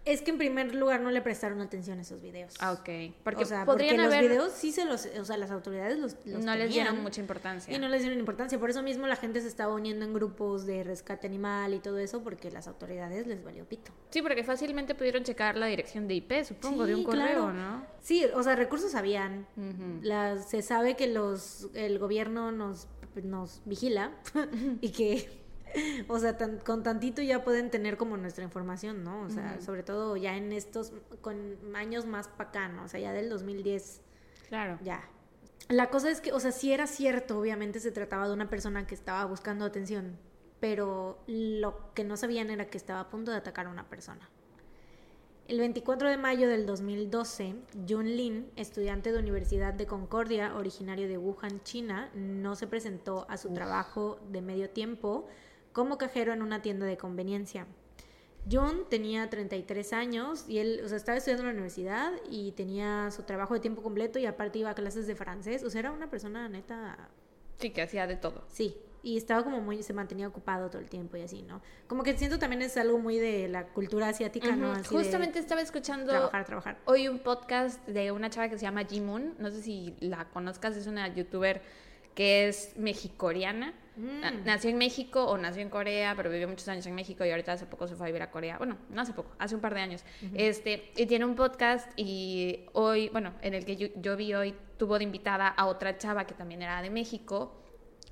Es que en primer lugar no le prestaron atención a esos videos. Ah, ok. Porque, o sea, porque los videos sí se los, o sea, las autoridades los, No les dieron mucha importancia. Y no les dieron importancia. Por eso mismo la gente se estaba uniendo en grupos de rescate animal y todo eso porque las autoridades les valió pito. Sí, porque fácilmente pudieron checar la dirección de IP, supongo, de un correo, ¿no? Sí, o sea, recursos habían. se sabe que los el gobierno nos, nos vigila [LAUGHS] y que [LAUGHS] o sea, con tantito ya pueden tener como nuestra información, ¿no? O sea, sobre todo ya en estos, con años más para acá, ¿no? O sea, ya del 2010. Claro. Ya. La cosa es que, o sea, sí era cierto, obviamente se trataba de una persona que estaba buscando atención, pero lo que no sabían era que estaba a punto de atacar a una persona. El 24 de mayo del 2012, Jun Lin, estudiante de Universidad de Concordia, originario de Wuhan, China, no se presentó a su trabajo de medio tiempo como cajero en una tienda de conveniencia. John tenía 33 años y él, o sea, estaba estudiando en la universidad y tenía su trabajo de tiempo completo y aparte iba a clases de francés. O sea, era una persona neta. Sí, que hacía de todo. Sí, y estaba como muy, se mantenía ocupado todo el tiempo y así, ¿no? Como que siento también es algo muy de la cultura asiática, ¿no? Justamente estaba escuchando. Trabajar, trabajar. Hoy un podcast de una chava que se llama Jimun. No sé si la conozcas, es una youtuber que es mexicoreana Mm. Nació en México o nació en Corea, pero vivió muchos años en México y ahorita hace poco se fue a vivir a Corea. Bueno, no hace poco, hace un par de años. este, y tiene un podcast y hoy, bueno, en el que yo, vi hoy, tuvo de invitada a otra chava que también era de México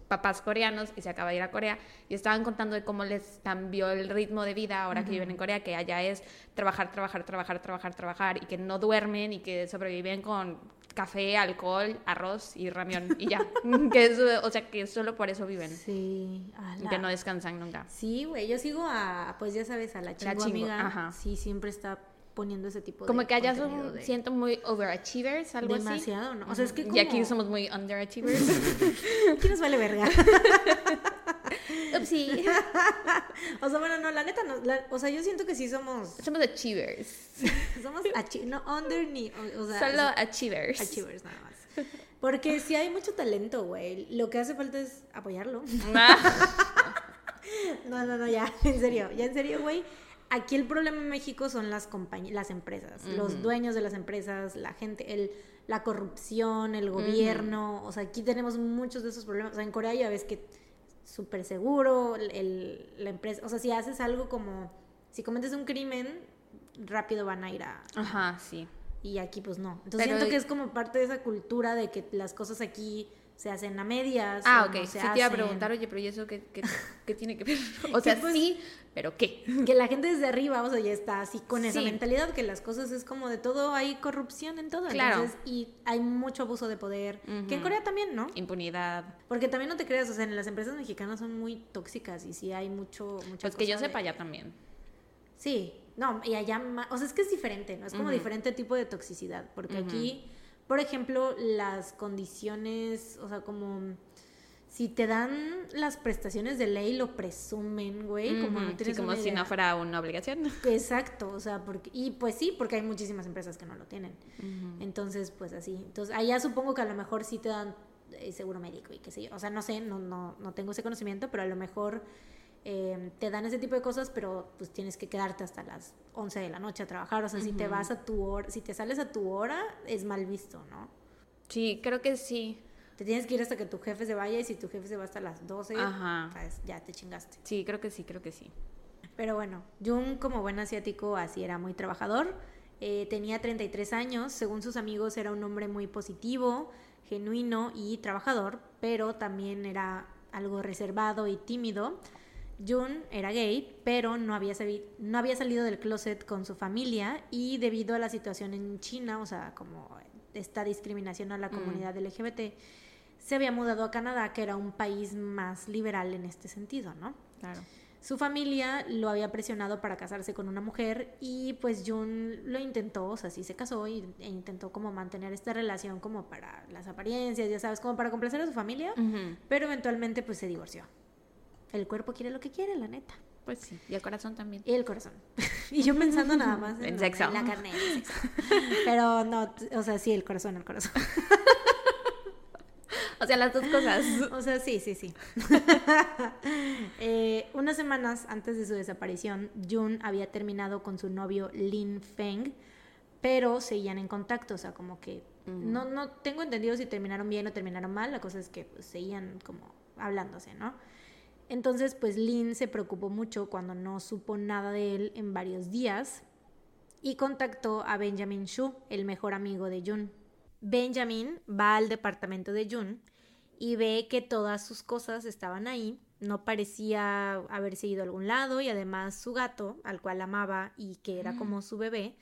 papás coreanos y se acaba de ir a Corea y estaban contando de cómo les cambió el ritmo de vida ahora que viven en Corea, que allá es trabajar, trabajar, trabajar, trabajar, trabajar y que no duermen y que sobreviven con café, alcohol, arroz y ramión y ya. [LAUGHS] que o sea, que solo por eso viven. Sí. Que no descansan nunca. Sí, güey. Yo sigo a, pues ya sabes, a la chingo, amiga. Ajá. Sí, siempre está poniendo ese tipo de Como que allá son, siento muy overachievers, algo así. Demasiado, ¿no? O sea, es que Y aquí somos muy underachievers. [LAUGHS] aquí nos vale verga. [LAUGHS] Upsi. [LAUGHS] o sea, bueno, no, la neta, no, o sea, yo siento que sí somos... Somos achievers. [LAUGHS] somos no under ni... O, sea, Solo achievers. Achievers, nada más. Porque si hay mucho talento, güey. Lo que hace falta es apoyarlo. [LAUGHS] no, no, no, ya, en serio, ya en serio, güey. Aquí el problema en México son las compañías, las empresas, los dueños de las empresas, la gente, el, la corrupción, el gobierno. O sea, aquí tenemos muchos de esos problemas. O sea, en Corea ya ves que súper seguro, el, la empresa, o sea, si haces algo como, si cometes un crimen, rápido van a ir a... Ajá, sí. Y aquí pues no. Entonces siento que es como parte de esa cultura de que las cosas aquí se hacen a medias. Ah, ok. sí te iba a preguntar, oye, pero ¿y eso qué, qué, [LAUGHS] tiene que ver? O sea, pues, sí, pero ¿qué? Que la gente desde arriba, o sea, ya está así con esa mentalidad, que las cosas es como de todo, hay corrupción en todo. Claro. y hay mucho abuso de poder, que en Corea también, ¿no? Impunidad. Porque también no te creas, o sea, en las empresas mexicanas son muy tóxicas y sí hay mucho... pues que yo sepa allá también. Sí, no, y allá, o sea, es que es diferente, ¿no? Es como diferente tipo de toxicidad, porque aquí por ejemplo, las condiciones, o sea, como si te dan las prestaciones de ley, lo presumen, güey, como no tienes como si no fuera una obligación. [LAUGHS] Exacto, o sea, porque, y pues sí, porque hay muchísimas empresas que no lo tienen. Entonces, pues así. Entonces, allá supongo que a lo mejor sí te dan eh, seguro médico y qué sé yo. O sea, no sé, no, no, no tengo ese conocimiento, pero a lo mejor eh, te dan ese tipo de cosas, pero pues tienes que quedarte hasta las 11 de la noche a trabajar. O sea, si te vas a tu hora, si te sales a tu hora, es mal visto, ¿no? Sí, creo que sí. Te tienes que ir hasta que tu jefe se vaya y si tu jefe se va hasta las 12, pues, ya te chingaste. Sí, creo que sí, creo que sí. Pero bueno, Jung como buen asiático así era muy trabajador. Eh, tenía 33 años, según sus amigos era un hombre muy positivo, genuino y trabajador, pero también era algo reservado y tímido. Jun era gay, pero no había, no había salido del closet con su familia y debido a la situación en China, o sea, como esta discriminación a la mm. comunidad LGBT, se había mudado a Canadá, que era un país más liberal en este sentido, ¿no? Claro. Su familia lo había presionado para casarse con una mujer y pues Jun lo intentó, o sea, sí se casó y, e intentó como mantener esta relación como para las apariencias, ya sabes, como para complacer a su familia, pero eventualmente pues se divorció. El cuerpo quiere lo que quiere, la neta. Pues sí, y el corazón también. Y el corazón. [LAUGHS] y yo pensando nada más en, sexo. en la carne, en sexo. Pero no, o sea, sí, el corazón, el corazón. [LAUGHS] O sea, las dos cosas. O sea, sí, sí, sí. [LAUGHS] Eh, unas semanas antes de su desaparición, Jun había terminado con su novio Lin Feng, pero seguían en contacto, o sea, como que no, no tengo entendido si terminaron bien o terminaron mal, la cosa es que pues, seguían como hablándose, ¿no? Entonces, pues Lin se preocupó mucho cuando no supo nada de él en varios días y contactó a Benjamin Shu, el mejor amigo de Jun. Benjamin va al departamento de Jun y ve que todas sus cosas estaban ahí, no parecía haberse ido a algún lado y además su gato, al cual amaba y que era como mm. su bebé,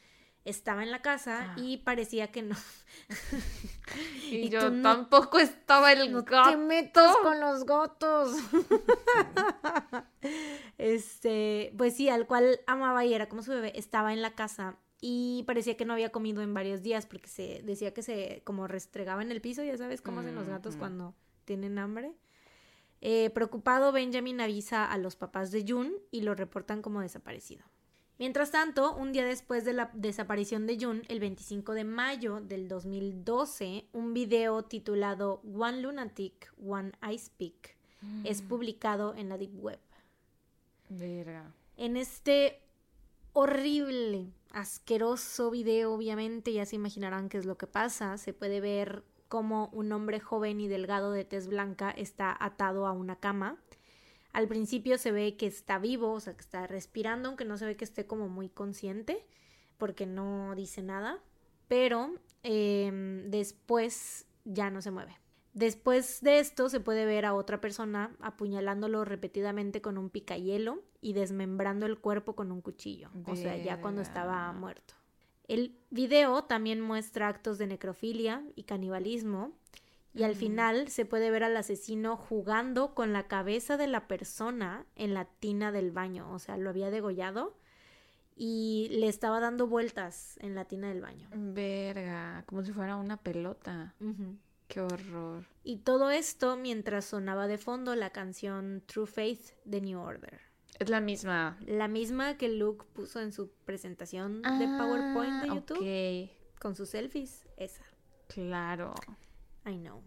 estaba en la casa ah. y parecía que no. [LAUGHS] y, yo tampoco estaba el no gato. Te metas con los gatos. [LAUGHS] este, pues sí, al cual amaba y era como su bebé, estaba en la casa y parecía que no había comido en varios días porque se decía que se como restregaba en el piso, ya sabes cómo hacen los gatos cuando tienen hambre. Eh, preocupado, Benjamin avisa a los papás de Jun y lo reportan como desaparecido. Mientras tanto, un día después de la desaparición de Jun, el 25 de mayo del 2012, un video titulado One Lunatic, One Ice Peak es mm. publicado en la Deep Web. Verga. En este horrible, asqueroso video, obviamente, ya se imaginarán qué es lo que pasa. Se puede ver como un hombre joven y delgado de tez blanca está atado a una cama. Al principio se ve que está vivo, o sea, que está respirando, aunque no se ve que esté como muy consciente, porque no dice nada, pero em, después ya no se mueve. Después de esto se puede ver a otra persona apuñalándolo repetidamente con un picayelo y desmembrando el cuerpo con un cuchillo, o sea, ya cuando estaba muerto. El video también muestra actos de necrofilia y canibalismo y al final se puede ver al asesino jugando con la cabeza de la persona en la tina del baño, o sea, lo había degollado y le estaba dando vueltas en la tina del baño. Verga, como si fuera una pelota. Qué horror. Y todo esto mientras sonaba de fondo la canción True Faith de New Order. Es la misma. La misma que Luke puso en su presentación de ah, PowerPoint de YouTube. Con sus selfies, esa. Claro. I know.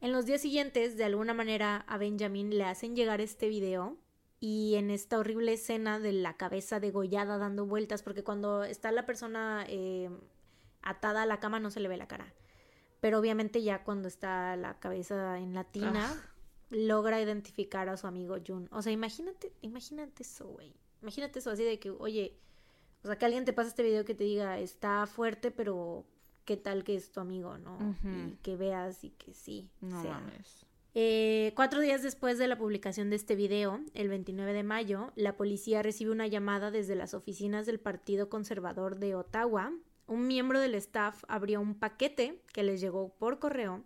En los días siguientes, de alguna manera, a Benjamin le hacen llegar este video y en esta horrible escena de la cabeza degollada dando vueltas, porque cuando está la persona eh, atada a la cama no se le ve la cara. Pero obviamente ya cuando está la cabeza en la tina, ah logra identificar a su amigo Jun. O sea, imagínate, imagínate eso, güey. Imagínate eso así de que, oye, o sea, que alguien te pase este video que te diga, está fuerte, pero qué tal que es tu amigo, ¿no? Y que veas y que sí. No mames. Eh, cuatro días después de la publicación de este video, el 29 de mayo, la policía recibe una llamada desde las oficinas del Partido Conservador de Ottawa. Un miembro del staff abrió un paquete que les llegó por correo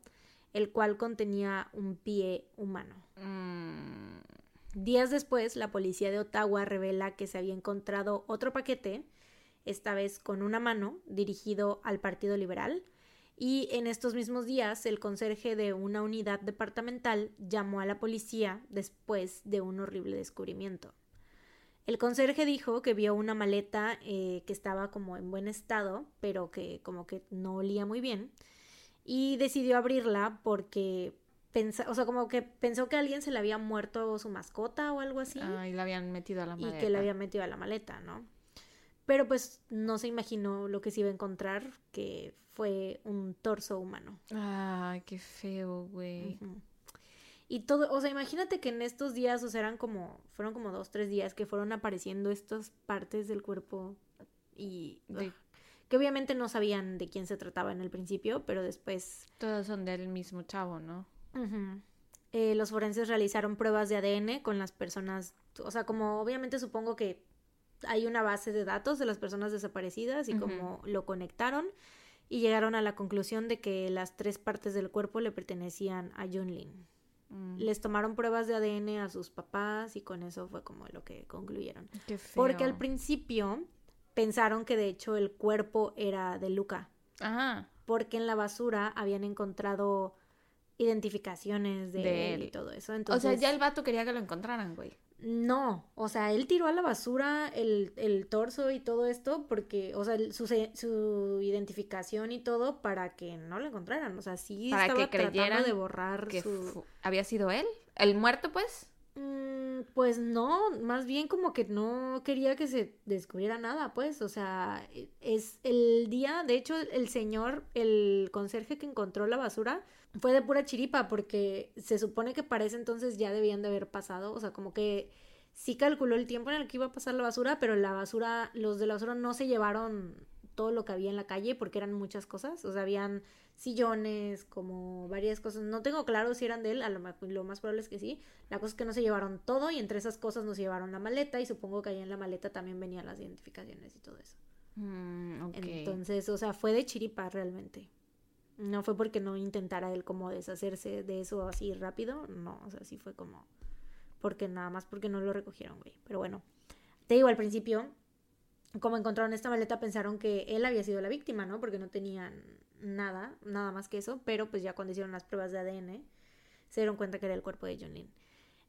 el cual contenía un pie humano. Mm. Días después, la policía de Ottawa revela que se había encontrado otro paquete, esta vez con una mano, dirigido al Partido Liberal, y en estos mismos días el conserje de una unidad departamental llamó a la policía después de un horrible descubrimiento. El conserje dijo que vio una maleta eh, que estaba como en buen estado, pero que como que no olía muy bien, Y decidió abrirla porque o sea, como que pensó que alguien se le había muerto su mascota o algo así. Ah, y la habían metido a la maleta. Y que le habían metido a la maleta, ¿no? Pero pues no se imaginó lo que se iba a encontrar, que fue un torso humano. Ay, qué feo, güey. Y todo, o sea, imagínate que en estos días, o sea, eran como, fueron como dos, tres días que fueron apareciendo estas partes del cuerpo y que obviamente no sabían de quién se trataba en el principio, pero después... Todos son del mismo chavo, ¿no? Eh, los forenses realizaron pruebas de ADN con las personas, o sea, como obviamente supongo que hay una base de datos de las personas desaparecidas y como lo conectaron y llegaron a la conclusión de que las tres partes del cuerpo le pertenecían a Junlin. Mm. Les tomaron pruebas de ADN a sus papás y con eso fue como lo que concluyeron. Porque al principio pensaron que de hecho el cuerpo era de Luca. Ajá. Porque en la basura habían encontrado identificaciones de, él. y todo eso. Entonces, o sea, ya el vato quería que lo encontraran, güey. No, o sea, él tiró a la basura el, el torso y todo esto porque, o sea, su, su, identificación y todo para que no lo encontraran. O sea, sí para estaba que tratando de borrar que su... había sido él, el muerto, pues. Mm, pues no, más bien como que no quería que se descubriera nada, pues, o sea, es el día, de hecho, el señor, el conserje que encontró la basura, fue de pura chiripa porque se supone que para ese entonces ya debían de haber pasado, o sea, como que sí calculó el tiempo en el que iba a pasar la basura, pero la basura, los de la basura no se llevaron todo lo que había en la calle porque eran muchas cosas, o sea, habían sillones, como varias cosas, no tengo claro si eran de él, a lo, lo más probable es que sí, la cosa es que no se llevaron todo y entre esas cosas nos llevaron la maleta y supongo que ahí en la maleta también venían las identificaciones y todo eso. Mm, Entonces, o sea, fue de chiripa realmente. No fue porque no intentara él como deshacerse de eso así rápido, no, o sea, sí fue como porque nada más porque no lo recogieron, güey. Pero bueno, te digo al principio, como encontraron esta maleta pensaron que él había sido la víctima, ¿no? Porque no tenían nada, nada más que eso, pero pues ya cuando hicieron las pruebas de ADN se dieron cuenta que era el cuerpo de John.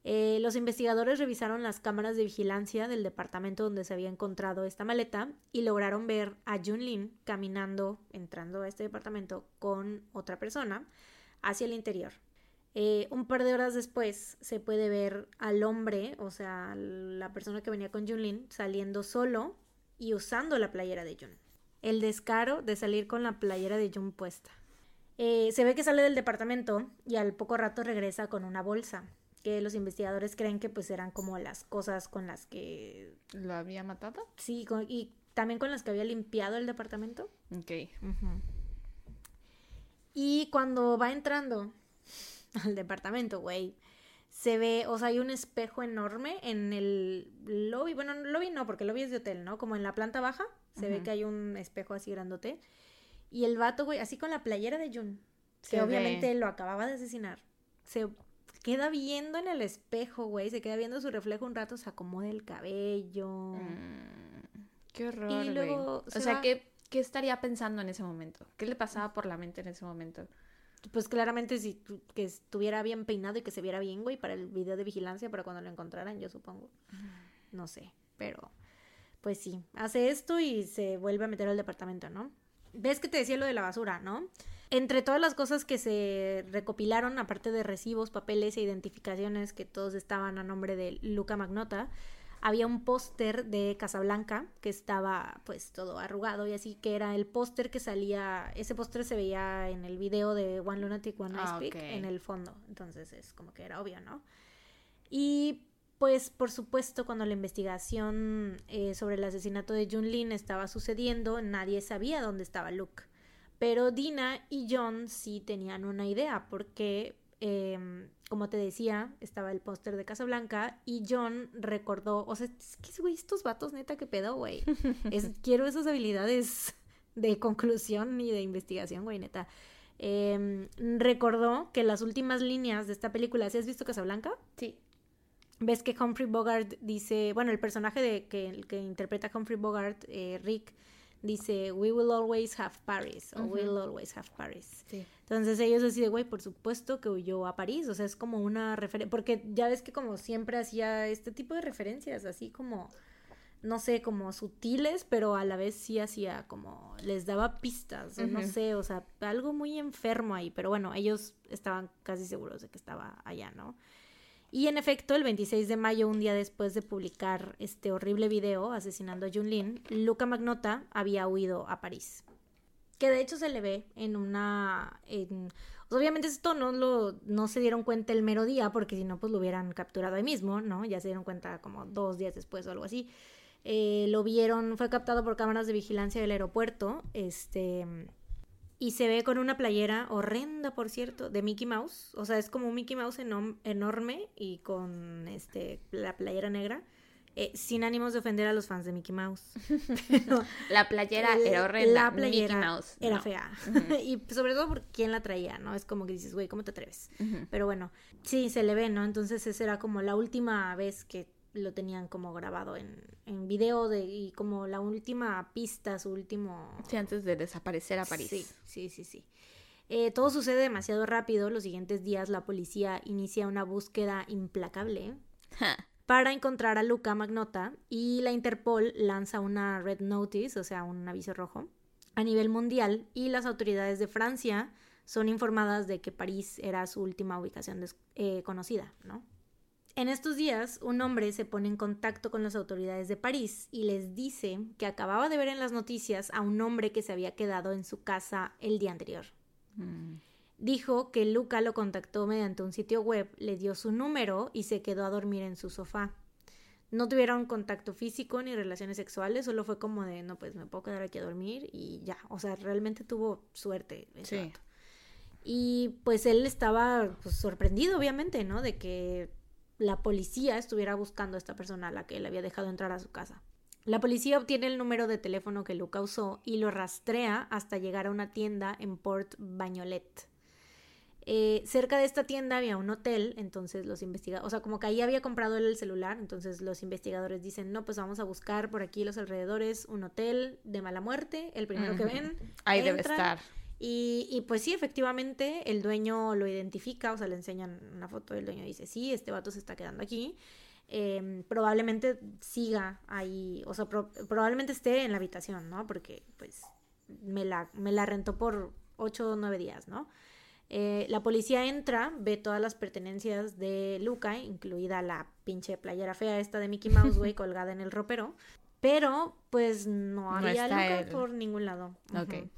Eh, los investigadores revisaron las cámaras de vigilancia del departamento donde se había encontrado esta maleta y lograron ver a Jun Lin caminando, entrando a este departamento con otra persona hacia el interior. Eh, un par de horas después se puede ver al hombre, o sea, la persona que venía con Jun Lin, saliendo solo y usando la playera de Jun. El descaro de salir con la playera de Jun puesta. Eh, se ve que sale del departamento y al poco rato regresa con una bolsa que los investigadores creen que pues eran como las cosas con las que... ¿Lo había matado? Sí, y también con las que había limpiado el departamento. Ok. Y cuando va entrando [LAUGHS] al departamento, güey, se ve, o sea, hay un espejo enorme en el lobby, bueno, lobby no, porque el lobby es de hotel, ¿no? Como en la planta baja, se ve que hay un espejo así grandote. Y el vato, güey, así con la playera de Jun, que obviamente lo acababa de asesinar, se queda viendo en el espejo, güey, se queda viendo su reflejo un rato, se acomoda el cabello. Mm, qué horror. Y luego, o sea, ¿qué, ¿qué estaría pensando en ese momento? ¿Qué le pasaba por la mente en ese momento? Pues claramente si que estuviera bien peinado y que se viera bien, güey, para el video de vigilancia, para cuando lo encontraran, yo supongo. No sé, pero pues sí, hace esto y se vuelve a meter al departamento, ¿no? Ves que te decía lo de la basura, ¿no? Entre todas las cosas que se recopilaron, aparte de recibos, papeles e identificaciones que todos estaban a nombre de Luca Magnota, había un póster de Casablanca que estaba pues todo arrugado y así que era el póster que salía, ese póster se veía en el video de One Lunatic One Ice ah, Peak en el fondo, entonces es como que era obvio, ¿no? Y pues por supuesto cuando la investigación eh, sobre el asesinato de Jun Lin estaba sucediendo, nadie sabía dónde estaba Luke. Pero Dina y John sí tenían una idea, porque, em, como te decía, estaba el póster de Casablanca y John recordó, o sea, es que, güey, estos vatos, neta, qué pedo, güey. [LAUGHS] quiero esas habilidades de conclusión y de investigación, güey, neta. Em, recordó que las últimas líneas de esta película, ¿sí has visto Casablanca? Sí. Ves que Humphrey Bogart dice, bueno, el personaje de que, que interpreta Humphrey Bogart, eh, Rick, dice, we will always have Paris, o we will always have Paris. Entonces ellos deciden, güey, por supuesto que huyó a París, o sea, es como una referencia, porque ya ves que como siempre hacía este tipo de referencias, así como no sé, como sutiles, pero a la vez sí hacía como, les daba pistas, no sé, o sea, algo muy enfermo ahí, pero bueno, ellos estaban casi seguros de que estaba allá, ¿no? Y en efecto, el 26 de mayo, un día después de publicar este horrible video asesinando a Junlin, Luca Magnota había huido a París. Que de hecho se le ve en una... En, obviamente esto no, lo, no se dieron cuenta el mero día, porque si no, pues lo hubieran capturado ahí mismo, ¿no? Ya se dieron cuenta como dos días después o algo así. Eh, lo vieron, fue captado por cámaras de vigilancia del aeropuerto, este, y se ve con una playera horrenda, por cierto, de Mickey Mouse, o sea, es como un Mickey Mouse enorme y con, este, la playera negra. Eh, sin ánimos de ofender a los fans de Mickey Mouse. [LAUGHS] la playera era horrenda. La playera Mickey Mouse, era fea. [LAUGHS] y sobre todo por quién la traía, ¿no? Es como que dices, güey, ¿cómo te atreves? Pero bueno, sí, se le ve, ¿no? Entonces esa era como la última vez que lo tenían como grabado en, en video de, y como la última pista, su último... Sí, antes de desaparecer a París. Sí, sí, sí, sí. Eh, todo sucede demasiado rápido. Los siguientes días la policía inicia una búsqueda implacable para encontrar a Luca Magnota y la Interpol lanza una red notice, o sea, un aviso rojo, a nivel mundial y las autoridades de Francia son informadas de que París era su última ubicación eh, conocida, ¿no? En estos días, un hombre se pone en contacto con las autoridades de París y les dice que acababa de ver en las noticias a un hombre que se había quedado en su casa el día anterior. Mm. Dijo que Luca lo contactó mediante un sitio web, le dio su número y se quedó a dormir en su sofá. No tuvieron contacto físico ni relaciones sexuales, solo fue como de, no, pues me puedo quedar aquí a dormir y ya. O sea, realmente tuvo suerte. sí. Y pues él estaba pues, sorprendido, obviamente, ¿no? De que la policía estuviera buscando a esta persona a la que le había dejado entrar a su casa. La policía obtiene el número de teléfono que Luca usó y lo rastrea hasta llegar a una tienda en Port Bagnolet. Eh, cerca de esta tienda había un hotel, entonces los investigadores, o sea, como que ahí había comprado el celular, entonces los investigadores dicen, no, pues vamos a buscar por aquí los alrededores un hotel de mala muerte, el primero que ven. Ahí debe estar. Y, y, pues sí, efectivamente, el dueño lo identifica, o sea, le enseñan una foto del dueño y dice, sí, este vato se está quedando aquí. Em, probablemente siga ahí, o sea, probablemente esté en la habitación, ¿no? Porque pues me la, me la rentó por ocho o nueve días, ¿no? Eh, la policía entra, ve todas las pertenencias de Luca, incluida la pinche playera fea esta de Mickey Mouse, güey, [LAUGHS] colgada en el ropero, pero pues no había Luca por ningún lado. Ok.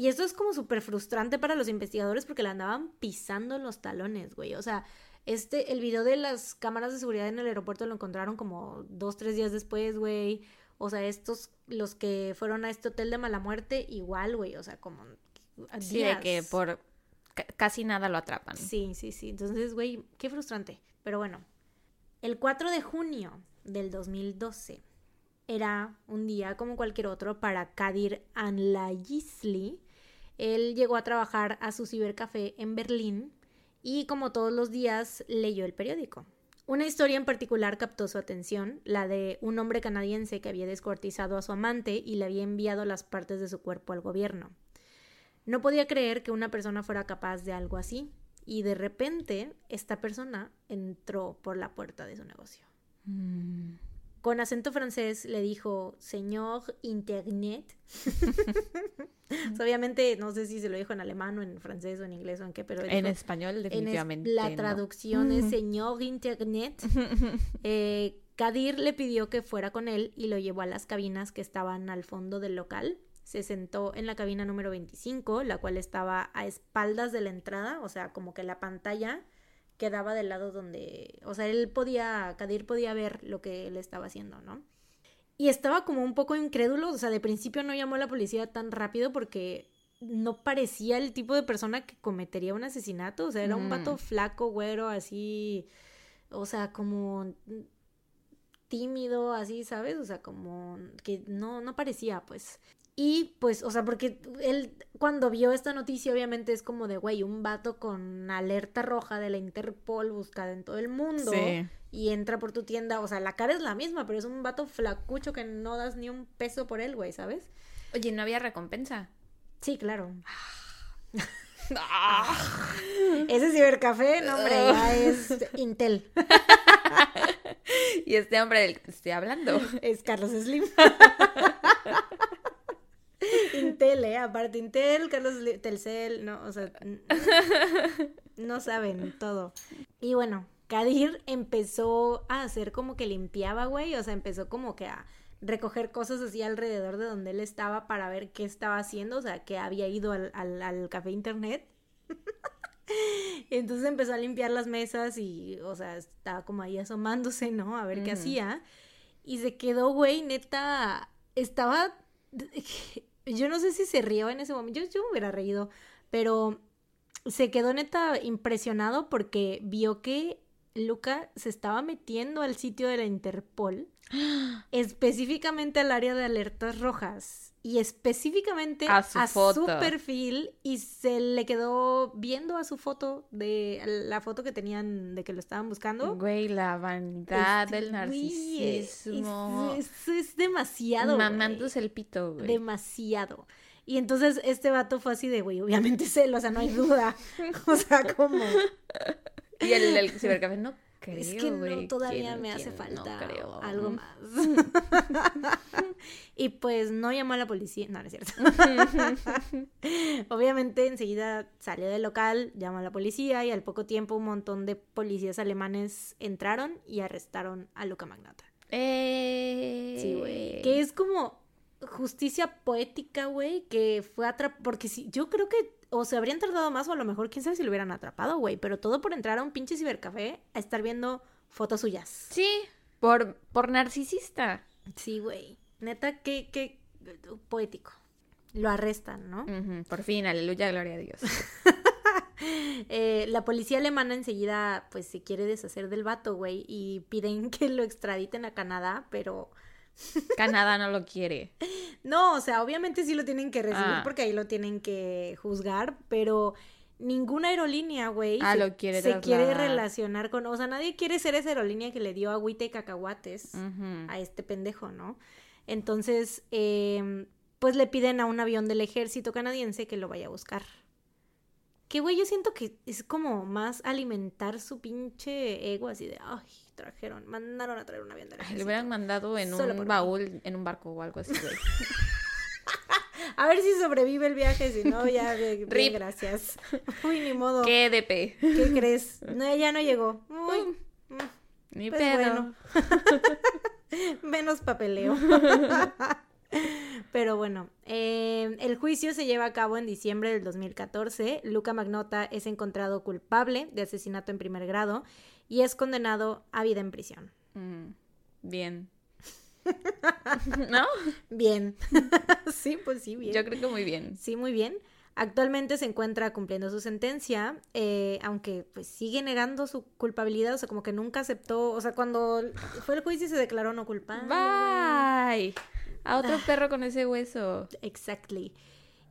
Y esto es como súper frustrante para los investigadores porque le andaban pisando los talones, güey. O sea, este, el video de las cámaras de seguridad en el aeropuerto lo encontraron como dos, tres días después, güey. O sea, estos, los que fueron a este hotel de mala muerte, igual, güey. O sea, como... Sí, de que por casi nada lo atrapan. Sí, sí, sí. Entonces, güey, qué frustrante. Pero bueno, el 4 de junio del 2012 era un día como cualquier otro para Kadir Anlayisli, él llegó a trabajar a su cibercafé en Berlín y como todos los días leyó el periódico. Una historia en particular captó su atención, la de un hombre canadiense que había descuartizado a su amante y le había enviado las partes de su cuerpo al gobierno. No podía creer que una persona fuera capaz de algo así, y de repente esta persona entró por la puerta de su negocio. Mm. Con acento francés le dijo, señor Internet. [LAUGHS] obviamente, no sé si se lo dijo en alemán o en francés o en inglés o en qué, pero... En español, definitivamente. la traducción es señor Internet. [LAUGHS] eh, Kadir le pidió que fuera con él y lo llevó a las cabinas que estaban al fondo del local. Se sentó en la cabina número 25, la cual estaba a espaldas de la entrada, o sea, como que la pantalla quedaba del lado donde, o sea, él podía, Kadir podía ver lo que él estaba haciendo, ¿no? Y estaba como un poco incrédulo, o sea, de principio no llamó a la policía tan rápido porque no parecía el tipo de persona que cometería un asesinato, o sea, era un vato flaco, güero, así, o sea, como tímido, así, ¿sabes? O sea, como que no, no parecía, pues. Y pues, o sea, porque él cuando vio esta noticia, obviamente es como de, güey, un vato con alerta roja de la Interpol buscada en todo el mundo. Y entra por tu tienda, o sea, la cara es la misma, pero es un vato flacucho que no das ni un peso por él, güey, ¿sabes? Oye, ¿no había recompensa? Sí, claro. Ese cibercafé, no, hombre, ya es Intel. [LAUGHS] y este hombre del que estoy hablando es Carlos Slim. [LAUGHS] [LAUGHS] Intel, ¿eh? Aparte, Intel, Carlos Telcel, no, o sea, [LAUGHS] no saben todo. Y bueno, Kadir empezó a hacer como que limpiaba, güey, o sea, empezó como que a recoger cosas así alrededor de donde él estaba para ver qué estaba haciendo, o sea, que había ido al, al, café internet. [LAUGHS] Entonces empezó a limpiar las mesas y, o sea, estaba como ahí asomándose, ¿no? A ver qué hacía. Y se quedó, güey, neta, estaba... Yo no sé si se rió en ese momento, yo, yo me hubiera reído, pero se quedó neta impresionado porque vio que Luca se estaba metiendo al sitio de la Interpol, [GASPS] específicamente al área de alertas rojas y específicamente a, su, perfil y se le quedó viendo a su foto de la foto que tenían de que lo estaban buscando. Güey, la vanidad este, del narcisismo. es, demasiado. Mamándose el pito, güey. Demasiado. Y entonces este vato fue así de, güey, obviamente es él, o sea, no hay duda. [LAUGHS] o sea, ¿cómo? Y el, el cibercafé no creo, Es que no, todavía me hace falta algo más. [LAUGHS] y pues no llamó a la policía. No, no es cierto. [LAUGHS] Obviamente enseguida salió del local, llamó a la policía y al poco tiempo un montón de policías alemanes entraron y arrestaron a Luca Magnata. Eh... Sí, güey. Que es como justicia poética, güey, que fue atrapado. Porque si, yo creo que o se habrían tardado más o a lo mejor quién sabe si lo hubieran atrapado, güey. Pero todo por entrar a un pinche cibercafé a estar viendo fotos suyas. Sí, por, por narcisista. Sí, güey. Neta, qué, qué poético. Lo arrestan, ¿no? Por fin, aleluya, gloria a Dios. [LAUGHS] Eh, la policía alemana enseguida, pues, se quiere deshacer del vato, güey, y piden [LAUGHS] que lo extraditen a Canadá, pero Canadá no lo quiere. No, o sea, obviamente sí lo tienen que recibir ah. porque ahí lo tienen que juzgar, pero ninguna aerolínea, güey, ah, se, quiere, se quiere relacionar con, o sea, nadie quiere ser esa aerolínea que le dio agüita y cacahuates a este pendejo, ¿no? Entonces, eh, pues le piden a un avión del ejército canadiense que lo vaya a buscar. Que, güey, yo siento que es como más alimentar su pinche ego así de, ay, trajeron, mandaron a traer un avión de la Le hubieran mandado en un baúl, en un barco o algo así, [LAUGHS] a ver si sobrevive el viaje, si no, ya, [LAUGHS] bien, gracias. [LAUGHS] Uy, ni modo. ¿Qué DP? ¿Qué crees? No, ya no llegó. Uy. Mm, ni pues pedo. Menos papeleo. Pero bueno, eh, el juicio se lleva a cabo en diciembre del 2014. Luca Magnota es encontrado culpable de asesinato en primer grado y es condenado a vida en prisión. Mm, bien. [LAUGHS] ¿No? Bien. [LAUGHS] sí, pues sí, bien. Yo creo que muy bien. Sí, muy bien. Actualmente se encuentra cumpliendo su sentencia, eh, aunque pues sigue negando su culpabilidad, o sea, como que nunca aceptó, o sea, cuando fue el juicio se declaró no culpable. Bye. A otro ah. perro con ese hueso. Exactly.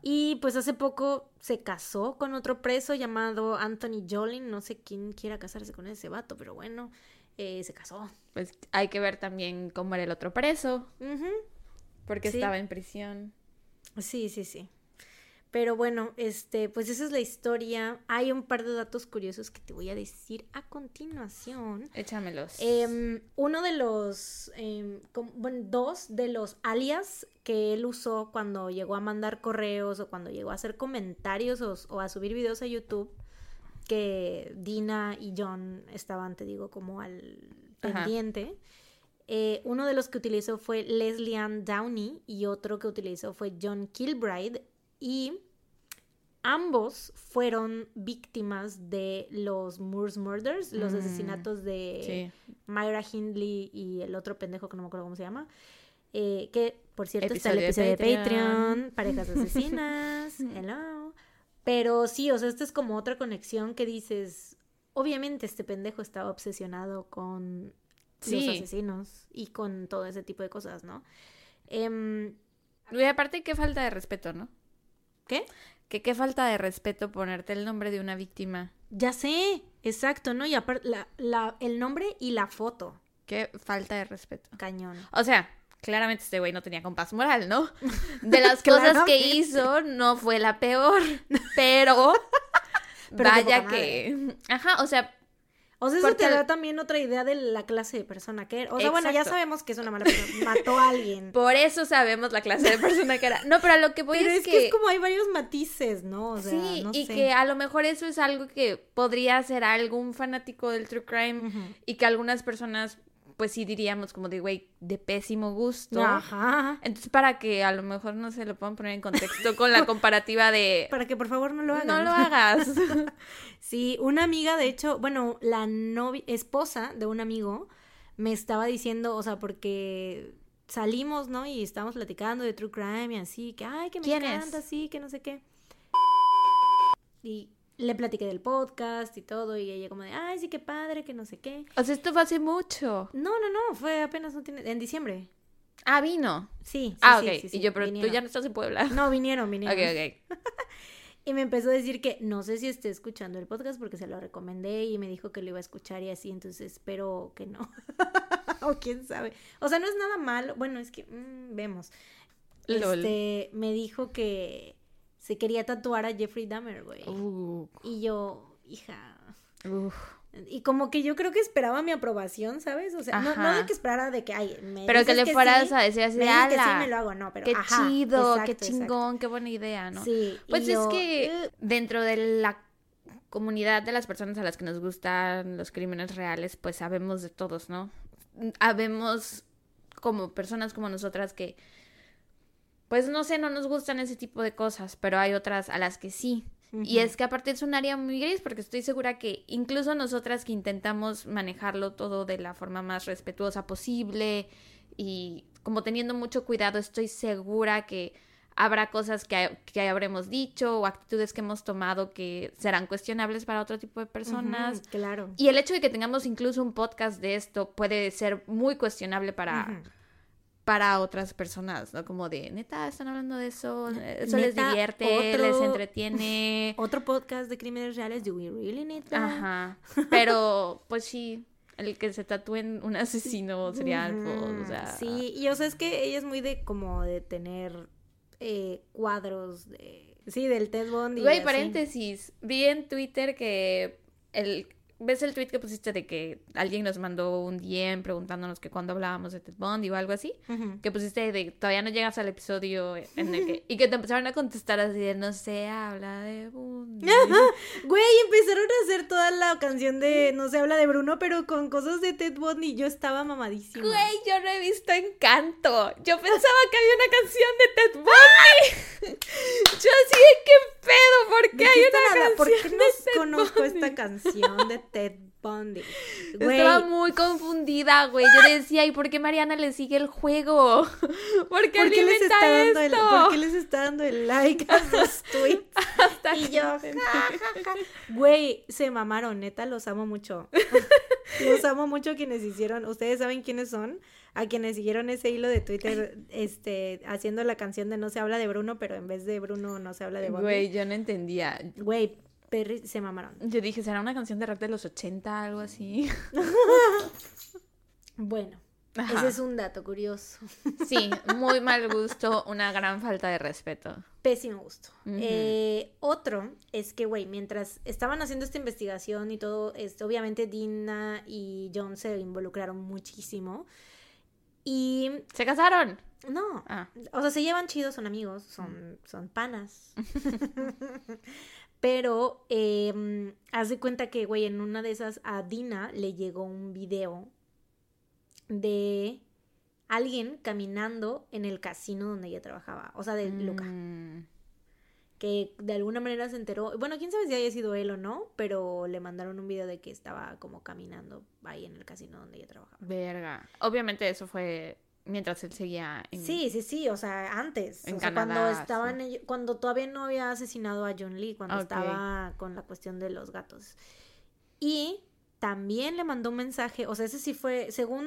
Y pues hace poco se casó con otro preso llamado Anthony Jolin. No sé quién quiera casarse con ese vato, pero bueno, eh, se casó. Pues hay que ver también cómo era el otro preso. Porque estaba en prisión. Sí, sí, sí. Pero bueno, este, pues esa es la historia. Hay un par de datos curiosos que te voy a decir a continuación. Échamelos. Em, uno de los, em, bueno, dos de los alias que él usó cuando llegó a mandar correos o cuando llegó a hacer comentarios o, a subir videos a YouTube, que Dina y John estaban, te digo, como al pendiente. Eh, uno de los que utilizó fue Leslie Ann Downey y otro que utilizó fue John Kilbride y ambos fueron víctimas de los Moores Murders, los mm, asesinatos de Myra Hindley y el otro pendejo que no me acuerdo cómo se llama. Eh, que, por cierto, está el episodio de Patreon, parejas [LAUGHS] asesinas, hello. Pero sí, o sea, esta es como otra conexión que dices, obviamente este pendejo estaba obsesionado con los asesinos y con todo ese tipo de cosas, ¿no? Eh, y aparte, qué falta de respeto, ¿no? ¿Qué? Que qué falta de respeto ponerte el nombre de una víctima. Ya sé, exacto, ¿no? Y aparte, la, el nombre y la foto. Qué falta de respeto. Cañón. O sea, claramente este güey no tenía compás moral, ¿no? De [LAUGHS] las cosas que hizo, no fue la peor. [LAUGHS] Pero, vaya que. Ajá, o sea. O sea, eso te da también otra idea de la clase de persona que era. O sea, bueno, ya sabemos que es una mala persona. [LAUGHS] Mató a alguien. Por eso sabemos la clase de persona que era. No, pero a lo que voy pero es, es que... es como hay varios matices, ¿no? O sea, sí, y que a lo mejor eso es algo que podría ser algún fanático del true crime y que algunas personas pues sí diríamos como de, güey, de pésimo gusto. Ajá. Entonces, para que a lo mejor no se lo puedan poner en contexto con la comparativa de... [LAUGHS] Para que por favor no lo hagas. No lo hagas. [LAUGHS] sí, una amiga, de hecho, bueno, la novia, esposa de un amigo me estaba diciendo, o sea, porque salimos, ¿no? Y estábamos platicando de True Crime y así, que, ay, que me encanta, así, que no sé qué. Y le platiqué del podcast y todo, y ella como de, ay, sí, qué padre, que no sé qué. O sea, esto fue hace mucho. No, no, no, fue apenas, no tiene, en diciembre. Ah, vino. Sí. sí ah, ok. y yo, pero tú ya no estás en Puebla. No, vinieron, vinieron. Ok, ok. [LAUGHS] y me empezó a decir que no sé si esté escuchando el podcast porque se lo recomendé y me dijo que lo iba a escuchar y así, entonces espero que no. [LAUGHS] o quién sabe. O sea, no es nada malo. Bueno, es que mm, vemos. Este, me dijo que se quería tatuar a Jeffrey Dahmer, güey. Uh. Y yo, hija. Y como que yo creo que esperaba mi aprobación, ¿sabes? O sea, no, de que esperara de que, ay, me Pero que le fueras a decir así, me que sí me lo hago, no, pero Qué chido, qué chingón, qué buena idea, ¿no? Sí. Pues es que dentro de la comunidad de las personas a las que nos gustan los crímenes reales, pues sabemos de todos, ¿no? Habemos como personas como nosotras que pues no sé, no nos gustan ese tipo de cosas, pero hay otras a las que sí. Y es que aparte es un área muy gris porque estoy segura que incluso nosotras que intentamos manejarlo todo de la forma más respetuosa posible y como teniendo mucho cuidado, estoy segura que habrá cosas que, que habremos dicho o actitudes que hemos tomado que serán cuestionables para otro tipo de personas. claro. Y el hecho de que tengamos incluso un podcast de esto puede ser muy cuestionable para para otras personas, ¿no? Como de, neta, están hablando de eso, eso les divierte, les entretiene. [LAUGHS] Otro podcast de crímenes reales, ¿do we really need that? Ajá, [LAUGHS] pero pues sí, el que se tatúen un asesino serial, o sea... Sí, y o sea, es que ella es muy de como de tener eh, cuadros de... Sí, del Ted Bundy. Güey, paréntesis, vi en Twitter que el ¿Ves el tweet que pusiste de que alguien nos mandó un DM preguntándonos que cuando hablábamos de Ted Bundy o algo así? Que pusiste de todavía no llegas al episodio en el que... Y que te empezaron a contestar así de no se habla de Bundy. [LAUGHS] Güey, empezaron a hacer toda la canción de no se habla de Bruno, pero con cosas de Ted Bundy. Yo estaba mamadísima. Güey, yo no he visto Encanto. Yo pensaba que había una canción de Ted Bundy. [LAUGHS] yo así de qué pedo, ¿por qué hay una canción? ¿Por qué no conozco esta canción de Ted Bundy. Estaba muy confundida, güey. Yo decía, ¿y por qué Mariana le sigue el juego? [LAUGHS] ¿Por qué, les está dando el, ¿Por qué les está dando el like a sus [LAUGHS] tweets? y yo, güey, se mamaron, neta, los amo mucho. [LAUGHS] los amo mucho quienes hicieron, ustedes saben quiénes son, a quienes siguieron ese hilo de Twitter, este, haciendo la canción de No se habla de Bruno, pero en vez de Bruno no se habla de Bobby. Güey, yo no entendía. Güey, Perry se mamaron. Yo dije, ¿será una canción de rock de los 80, algo así? bueno, ese es un dato curioso. Sí, muy mal gusto, una gran falta de respeto. Pésimo gusto. Eh, otro es que, güey, mientras estaban haciendo esta investigación y todo, esto, obviamente Dina y John se involucraron muchísimo. Y... ¿Se casaron? No. Ah. O sea, se llevan chidos, son amigos, son, son panas. [LAUGHS] Pero eh, haz de cuenta que, güey, en una de esas a Dina le llegó un video de alguien caminando en el casino donde ella trabajaba, o sea, de Luca. Mm. Que de alguna manera se enteró, bueno, quién sabe si haya sido él o no, pero le mandaron un video de que estaba como caminando ahí en el casino donde ella trabajaba. Verga. Obviamente eso fue mientras él seguía en... Sí, sí, sí, o sea, antes. o sea, cuando estaban ellos, cuando todavía no había asesinado a John Lee, cuando estaba con la cuestión de los gatos. Y también le mandó un mensaje, o sea, ese sí fue, según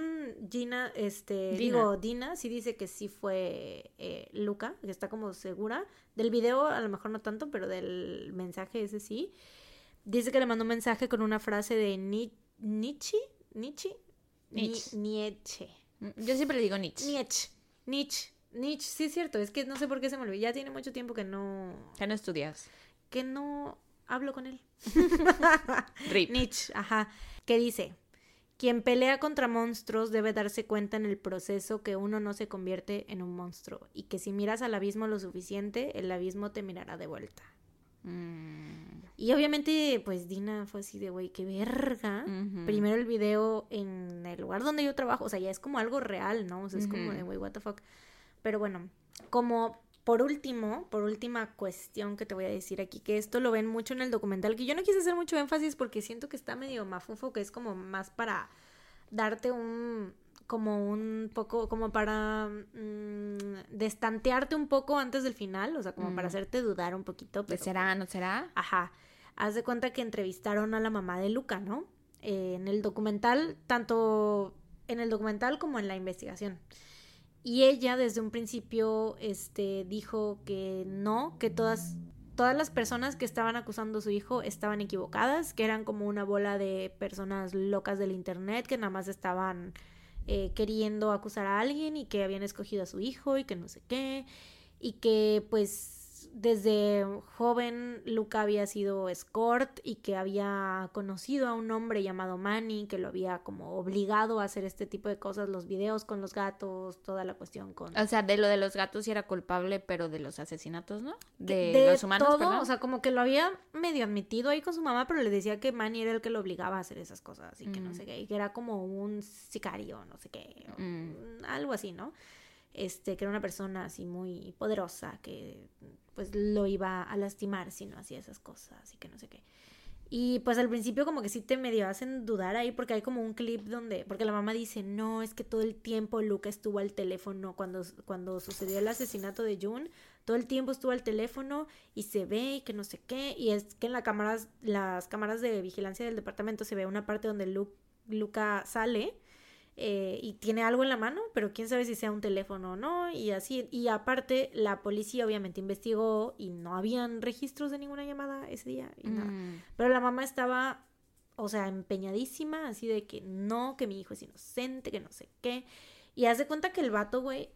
Gina, este, digo, Dina, sí dice que sí fue eh, Luca, que está como segura. Del video a lo mejor no tanto, pero del mensaje ese sí. Dice que le mandó un mensaje con una frase de Ni Nietzsche, Nietzsche, Nietzsche. Yo siempre le digo Nietzsche. Nietzsche. Nietzsche. Nietzsche, sí es cierto, es que no sé por qué se me olvidó. Ya tiene mucho tiempo que no. Que no estudias. Que no hablo con él. [LAUGHS] Nietzsche, ajá. Que dice, quien pelea contra monstruos debe darse cuenta en el proceso que uno no se convierte en un monstruo y que si miras al abismo lo suficiente, el abismo te mirará de vuelta. Mm. Y obviamente, pues Dina fue así de, güey, qué verga. Primero el video en el lugar donde yo trabajo, o sea, ya es como algo real, ¿no? O sea, es como de, güey, what the fuck. Pero bueno, como por último, por última cuestión que te voy a decir aquí, que esto lo ven mucho en el documental, que yo no quise hacer mucho énfasis porque siento que está medio mafufo, que es como más para darte un, como un poco, como para mm, destantearte un poco antes del final, o sea, como para hacerte dudar un poquito. Pero, ¿Será, no será? Ajá. Haz de cuenta que entrevistaron a la mamá de Luca, ¿no? Eh, en el documental, tanto en el documental como en la investigación. Y ella desde un principio este, dijo que no, que todas, todas las personas que estaban acusando a su hijo estaban equivocadas, que eran como una bola de personas locas del Internet, que nada más estaban eh, queriendo acusar a alguien y que habían escogido a su hijo y que no sé qué, y que pues desde joven Luca había sido escort y que había conocido a un hombre llamado Manny que lo había como obligado a hacer este tipo de cosas, los videos con los gatos, toda la cuestión con... O sea, de lo de los gatos sí era culpable, pero de los asesinatos, ¿no? De, los humanos. Todo, o sea, como que lo había medio admitido ahí con su mamá, pero le decía que Manny era el que lo obligaba a hacer esas cosas y que no mm. sé qué, y que era como un sicario, no sé qué, mm. algo así, ¿no? Este, que era una persona así muy poderosa que pues lo iba a lastimar si no hacía esas cosas y que no sé qué. Y pues al principio como que sí te medio hacen dudar ahí porque hay como un clip donde, porque la mamá dice, no, es que todo el tiempo Luca estuvo al teléfono cuando, cuando sucedió el asesinato de June, todo el tiempo estuvo al teléfono y se ve y que no sé qué, y es que en la cámaras, las cámaras de vigilancia del departamento se ve una parte donde Luca sale eh, y tiene algo en la mano, pero quién sabe si sea un teléfono o no, y así, y aparte la policía obviamente investigó y no habían registros de ninguna llamada ese día, y nada. Mm. pero la mamá estaba, o sea, empeñadísima, así de que no, que mi hijo es inocente, que no sé qué, y hace cuenta que el vato, güey,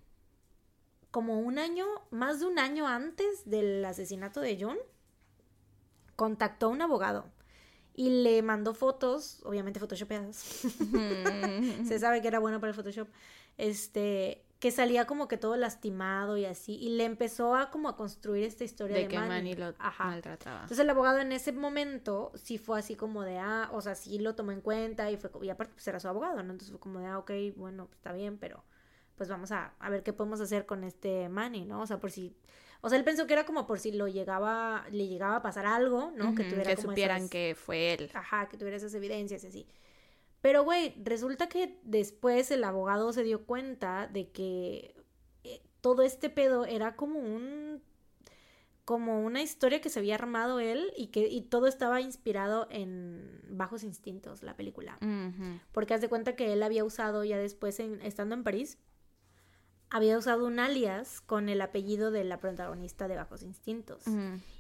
como un año, más de un año antes del asesinato de John, contactó a un abogado y le mandó fotos, obviamente photoshopeadas. [LAUGHS] Se sabe que era bueno para el Photoshop. Este, que salía como que todo lastimado y así y le empezó a como a construir esta historia de, de que Manny, lo maltrataba. Entonces el abogado en ese momento sí fue así como de ah, o sea, sí lo tomó en cuenta y fue y aparte pues era su abogado, ¿no? Entonces fue como de ah, ok, bueno, pues, está bien, pero pues vamos a, a ver qué podemos hacer con este Manny, ¿no? O sea, por si o sea, él pensó que era como por si lo llegaba, le llegaba a pasar algo, ¿no? que tuviera que supieran que fue él. Ajá, que tuviera esas evidencias y así. Pero, güey, resulta que después el abogado se dio cuenta de que eh, todo este pedo era como un como una historia que se había armado él y que y todo estaba inspirado en Bajos Instintos, la película. Porque haz de cuenta que él había usado ya después, en, estando en París, había usado un alias con el apellido de la protagonista de Bajos Instintos.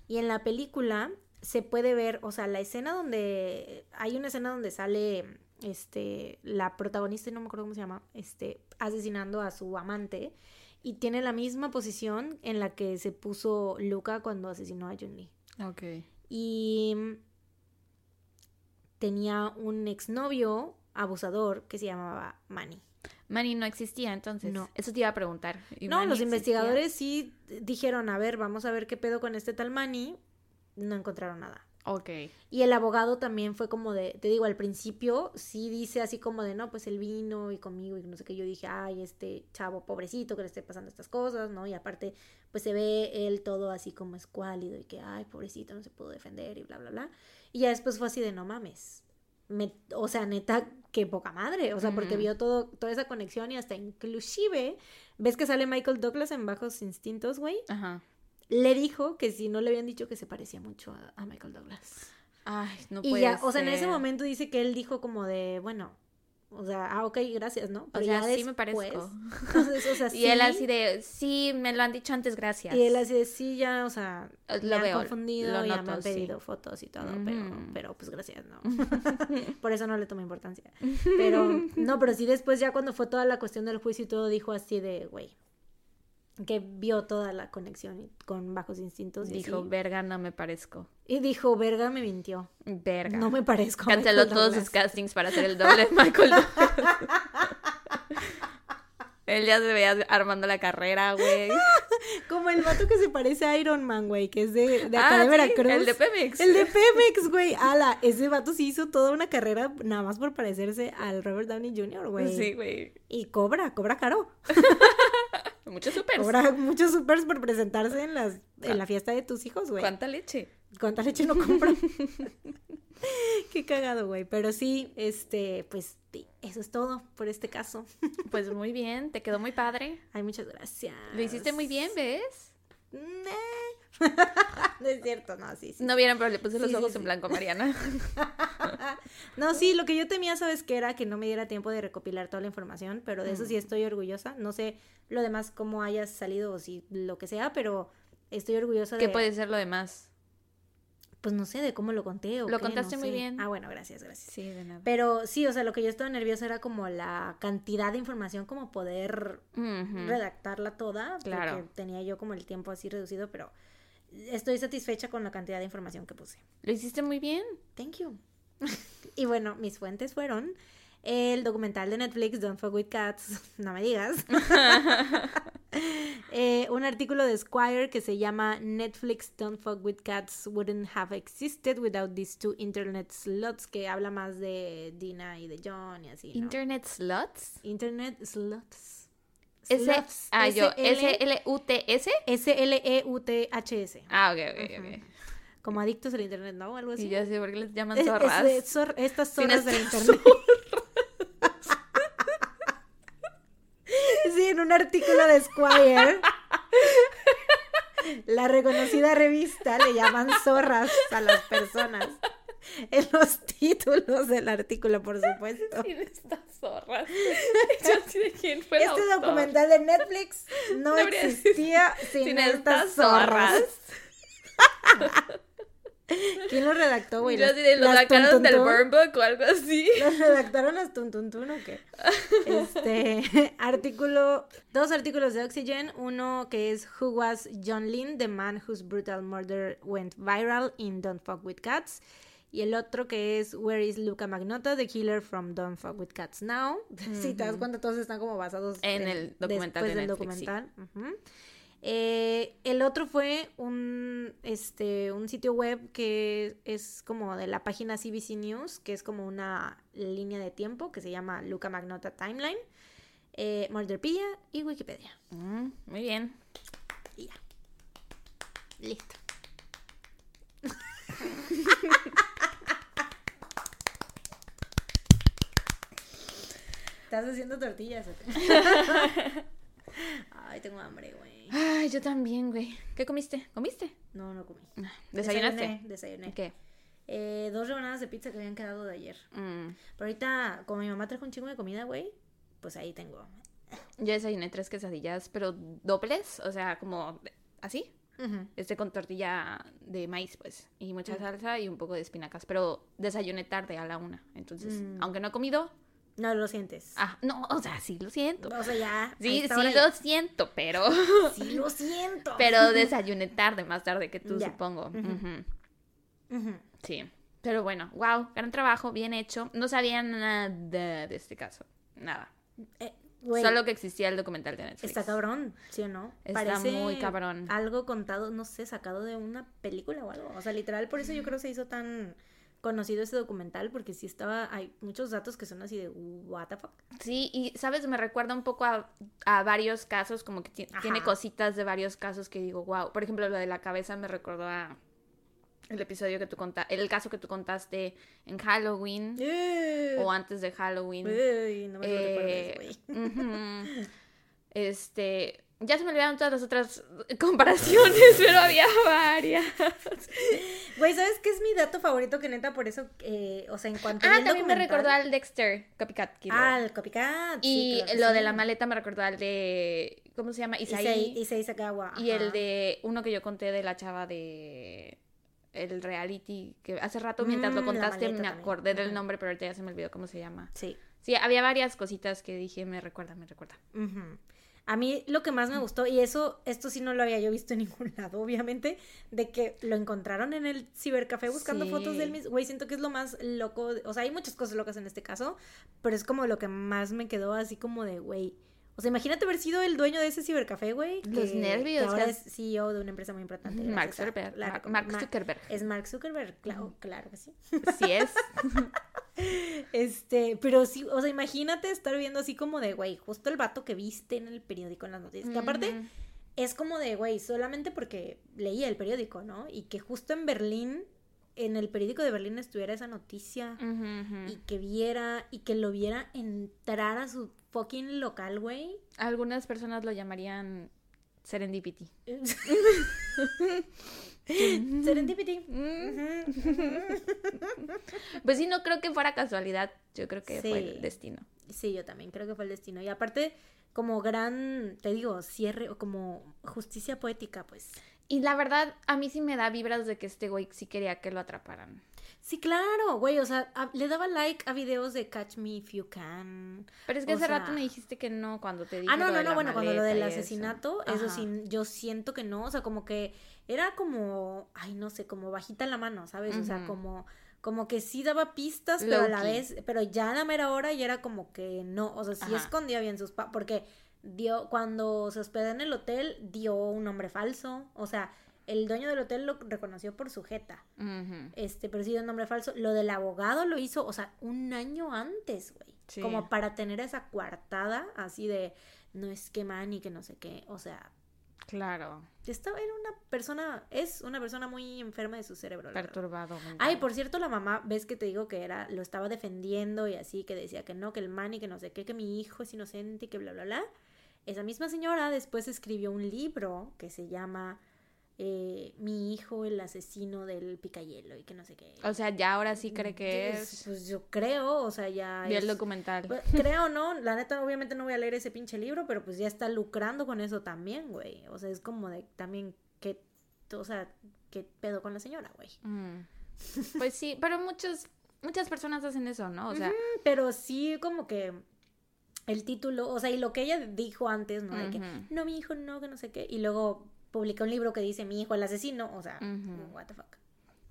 Y en la película se puede ver, o sea, la escena donde hay una escena donde sale este la protagonista, no me acuerdo cómo se llama, este asesinando a su amante y tiene la misma posición en la que se puso Luca cuando asesinó a Jun Lee. Ok. Y tenía un exnovio abusador que se llamaba Manny. Manny no existía entonces. No. Eso te iba a preguntar. No, los investigadores sí dijeron, a ver, vamos a ver qué pedo con este tal Manny. No encontraron nada. Ok. Y el abogado también fue como de, te digo, al principio sí dice así como de, no, pues él vino y conmigo y no sé qué. Yo dije, ay, este chavo pobrecito que le esté pasando estas cosas, ¿no? Y aparte, pues se ve él todo así como escuálido y que, ay, pobrecito, no se pudo defender y bla, bla, bla. Y ya después fue así de, no mames o sea, neta, qué poca madre, o sea, porque vio todo, toda esa conexión y hasta inclusive, ¿ves que sale Michael Douglas en Bajos Instintos, güey? Ajá. Le dijo que si no le habían dicho que se parecía mucho a, Michael Douglas. Ay, no puede Y ya, o sea, en ese momento dice que él dijo como de, bueno, o sea, ah, ok, gracias, ¿no? o sea, sí me parezco. [LAUGHS] o sea, y él así de, sí, me lo han dicho antes, gracias. Y él así de, sí, ya, o sea, lo me han confundido, y ya me han pedido fotos y todo, pero, pero pues gracias, ¿no? [LAUGHS] Por eso no le tomé importancia. [LAUGHS] Pero, no, pero sí después ya cuando fue toda la cuestión del juicio y todo, dijo así de, güey, que vio toda la conexión con Bajos Instintos. dijo, verga, no me parezco. Y dijo, verga, me mintió. Verga. No me parezco. Canceló todos sus [LAUGHS] castings para hacer el doble de Michael Douglas. Él ya se veía armando la carrera, güey. [LAUGHS] Como el vato que se parece a Iron Man, güey, que es de, de acá ah, de Veracruz. El de Pemex. El de Pemex, güey. Ala, ese vato sí hizo toda una carrera nada más por parecerse al Robert Downey Jr., güey. Sí, güey. Y cobra, cobra caro. [LAUGHS] muchos supers. Cobra muchos supers por presentarse en, las, en la fiesta de tus hijos, güey. ¿Cuánta leche? ¿Cuánta leche no compra? [LAUGHS] Qué cagado, güey. Pero sí, este, pues eso es todo por este caso. [LAUGHS] Pues muy bien, te quedó muy padre. Ay, muchas gracias. Lo hiciste muy bien, ¿ves? [LAUGHS] no es cierto, no, sí, sí. No vieron, pero le puse los ojos en blanco a Mariana. [LAUGHS] no, sí, lo que yo temía, ¿sabes qué era? Que no me diera tiempo de recopilar toda la información, pero de eso sí mm. estoy orgullosa. No sé lo demás cómo hayas salido o si lo que sea, pero estoy orgullosa de... ¿Qué puede ser lo demás? pues no sé de cómo lo conté o Lo contaste muy bien. Ah, bueno, gracias, gracias. Sí, de nada. Pero sí, o sea, lo que yo estaba nerviosa era como la cantidad de información, como poder redactarla toda. Claro. Porque tenía yo como el tiempo así reducido, pero estoy satisfecha con la cantidad de información que puse. Lo hiciste muy bien. Thank you. [LAUGHS] y bueno, mis fuentes fueron el documental de Netflix, Don't Fuck With Cats, [LAUGHS] no me digas. [LAUGHS] Eh, un artículo de Squire que se llama Netflix Don't Fuck With Cats Wouldn't Have Existed Without These Two Internet Slots, que habla más de Dina y de John y así. ¿Internet Slots? Internet Slots. S ah, yo, S-L-U-T-S? S-L-E-U-T-H-S. Ah, ok, ok, ok. Como adictos al internet, ¿no? Algo así. Y yo sé por qué les llaman zorras. estas zorras del [LAUGHS] internet. Sí, en un artículo de Squire. La reconocida revista le llaman zorras a las personas. [LAUGHS] En los títulos del artículo, por supuesto. [LAUGHS] Sin estas zorras. [LAUGHS] de quién fue este documental de Netflix no existía sin, estas, zorras. ¿Quién lo redactó, güey? Yo diré, ¿lo sacaron del Burn Book o algo así? ¿Lo redactaron las Tuntuntun o qué? Este, artículo, dos artículos de Oxygen, uno que es Who Was John Lynn, the man whose brutal murder went viral in Don't Fuck With Cats, y el otro que es Where is Luca Magnotta, the killer from Don't Fuck With Cats Now. [LAUGHS] Si te das cuenta, todos están como basados en, el documental después del documental. Eh, el otro fue un, este, un sitio web que es como de la página CBC News, que es como una línea de tiempo que se llama Luca Magnota Timeline, eh, Murderpedia y Wikipedia. Mm, muy bien. Y ya. Listo. [LAUGHS] ¿Estás haciendo tortillas? [LAUGHS] Ay, tengo hambre, güey. Ay, yo también, güey. ¿Qué comiste? ¿Comiste? No, no comí. Ah, ¿Desayunaste? Desayuné. ¿Qué? Eh, dos rebanadas de pizza que habían quedado de ayer. Mm. Pero ahorita, como mi mamá trajo un chingo de comida, güey, pues ahí tengo. Yo desayuné tres quesadillas, pero dobles, o sea, como así. Este con tortilla de maíz, pues, y mucha salsa y un poco de espinacas. Pero desayuné tarde a la una. Entonces, mm. aunque no he comido, no lo sientes. Ah, no, o sea, sí lo siento. O sea, ya. Sí, sí lo siento, pero. Sí lo [LAUGHS] siento. Pero [LAUGHS] desayuné tarde, más tarde que tú, supongo. Sí. Pero bueno, wow, gran trabajo, bien hecho. No sabía nada de este caso. Nada. Eh, Solo que existía el documental de Netflix. Está cabrón, ¿sí o no? Está muy cabrón. Algo contado, no sé, sacado de una película o algo. O sea, literal, por eso yo creo que se hizo tan conocido ese documental porque sí estaba, hay muchos datos que son así de, what the fuck. Sí, y sabes, me recuerda un poco a, varios casos, como que tiene cositas de varios casos que digo, wow. Por ejemplo, lo de la cabeza me recordó a el episodio que tú contaste, el caso que tú contaste en Halloween eh. o antes de Halloween. no me eh, [LAUGHS] Este, ya se me olvidaron todas las otras [LAUGHS] comparaciones, [LAUGHS] pero había varias. Güey, ¿sabes qué es mi dato favorito? Que neta, por eso, eh, o sea, en cuanto Ah, también me recordó al Dexter, Copycat Killer. Ah, el Copycat. Y lo de la maleta me recordó al de, ¿cómo se llama? Isaí. Isaí Sakawa. Y el de, uno que yo conté de la chava de el reality, que hace rato mientras lo mm, contaste me acordé del nombre, pero ahorita ya se me olvidó cómo se llama. Sí. Sí, había varias cositas que dije, me recuerda, me recuerda. A mí lo que más me gustó, y eso, esto sí no lo había yo visto en ningún [LAUGHS] lado, obviamente, de que lo encontraron en el cibercafé buscando fotos del mismo. Güey, siento que es lo más loco. O sea, hay muchas cosas locas en este caso, pero es como lo que más me quedó así como de, güey. O sea, imagínate haber sido el dueño de ese cibercafé, güey. Los nervios. Que ahora es CEO de una empresa muy importante. Mark Zuckerberg. Mark, Zuckerberg. Es Mark Zuckerberg, claro, claro que sí. Sí es. [LAUGHS] Este, pero sí, o sea, imagínate estar viendo así como de, güey, justo el vato que viste en el periódico en las noticias. Que aparte es como de, güey, solamente porque leía el periódico, ¿no? Y que justo en Berlín, en el periódico de Berlín estuviera esa noticia y que viera y que lo viera entrar a su fucking local, güey. Algunas personas lo llamarían serendipity. [LAUGHS] Serendipity. [LAUGHS] pues sí, no creo que fuera casualidad. Yo creo que fue el destino. Sí, yo también creo que fue el destino. Y aparte, como gran, te digo, cierre o como justicia poética, pues. Y la verdad, a mí sí me da vibras de que este güey sí quería que lo atraparan. Sí, claro, güey, o sea, le daba like a videos de Catch Me If You Can. Pero es que hace rato me dijiste que no cuando te dije Ah, no, no, no, bueno, cuando lo del asesinato, eso, sí, yo siento que no, o sea, como que era como, ay, no sé, como bajita la mano, ¿sabes? O sea, como como que sí daba pistas, pero a la vez, pero ya a la mera hora ya era como que no, o sea, sí escondía bien sus pa porque dio cuando se hospedó en el hotel dio un nombre falso, o sea, el dueño del hotel lo reconoció por su jeta. Este, pero sí dio un nombre falso. Lo del abogado lo hizo, o sea, un año antes, güey. Como para tener esa coartada así de no es que man y que no sé qué. O sea. Claro. Estaba, era una persona, es una persona muy enferma de su cerebro. Perturbado. Ay, por cierto, la mamá, ves que te digo que era, lo estaba defendiendo y así, que decía que no, que el man y que no sé qué, que mi hijo es inocente y que bla, bla, bla. Esa misma señora después escribió un libro que se llama eh, mi hijo el asesino del picayelo y que no sé qué. O sea, ya ahora sí cree que es. Pues yo creo, o sea, ya. Vi el documental. Pues, creo, ¿no? La neta, obviamente no voy a leer ese pinche libro, pero pues ya está lucrando con eso también, güey. O sea, es como de también que. O sea, ¿qué pedo con la señora, güey? Mm. Pues sí, pero muchos, muchas personas hacen eso, ¿no? O sea. pero sí, como que el título, o sea, y lo que ella dijo antes, ¿no? De que, no, mi hijo, no, que no sé qué. Y luego publica un libro que dice mi hijo el asesino, o sea, what the fuck.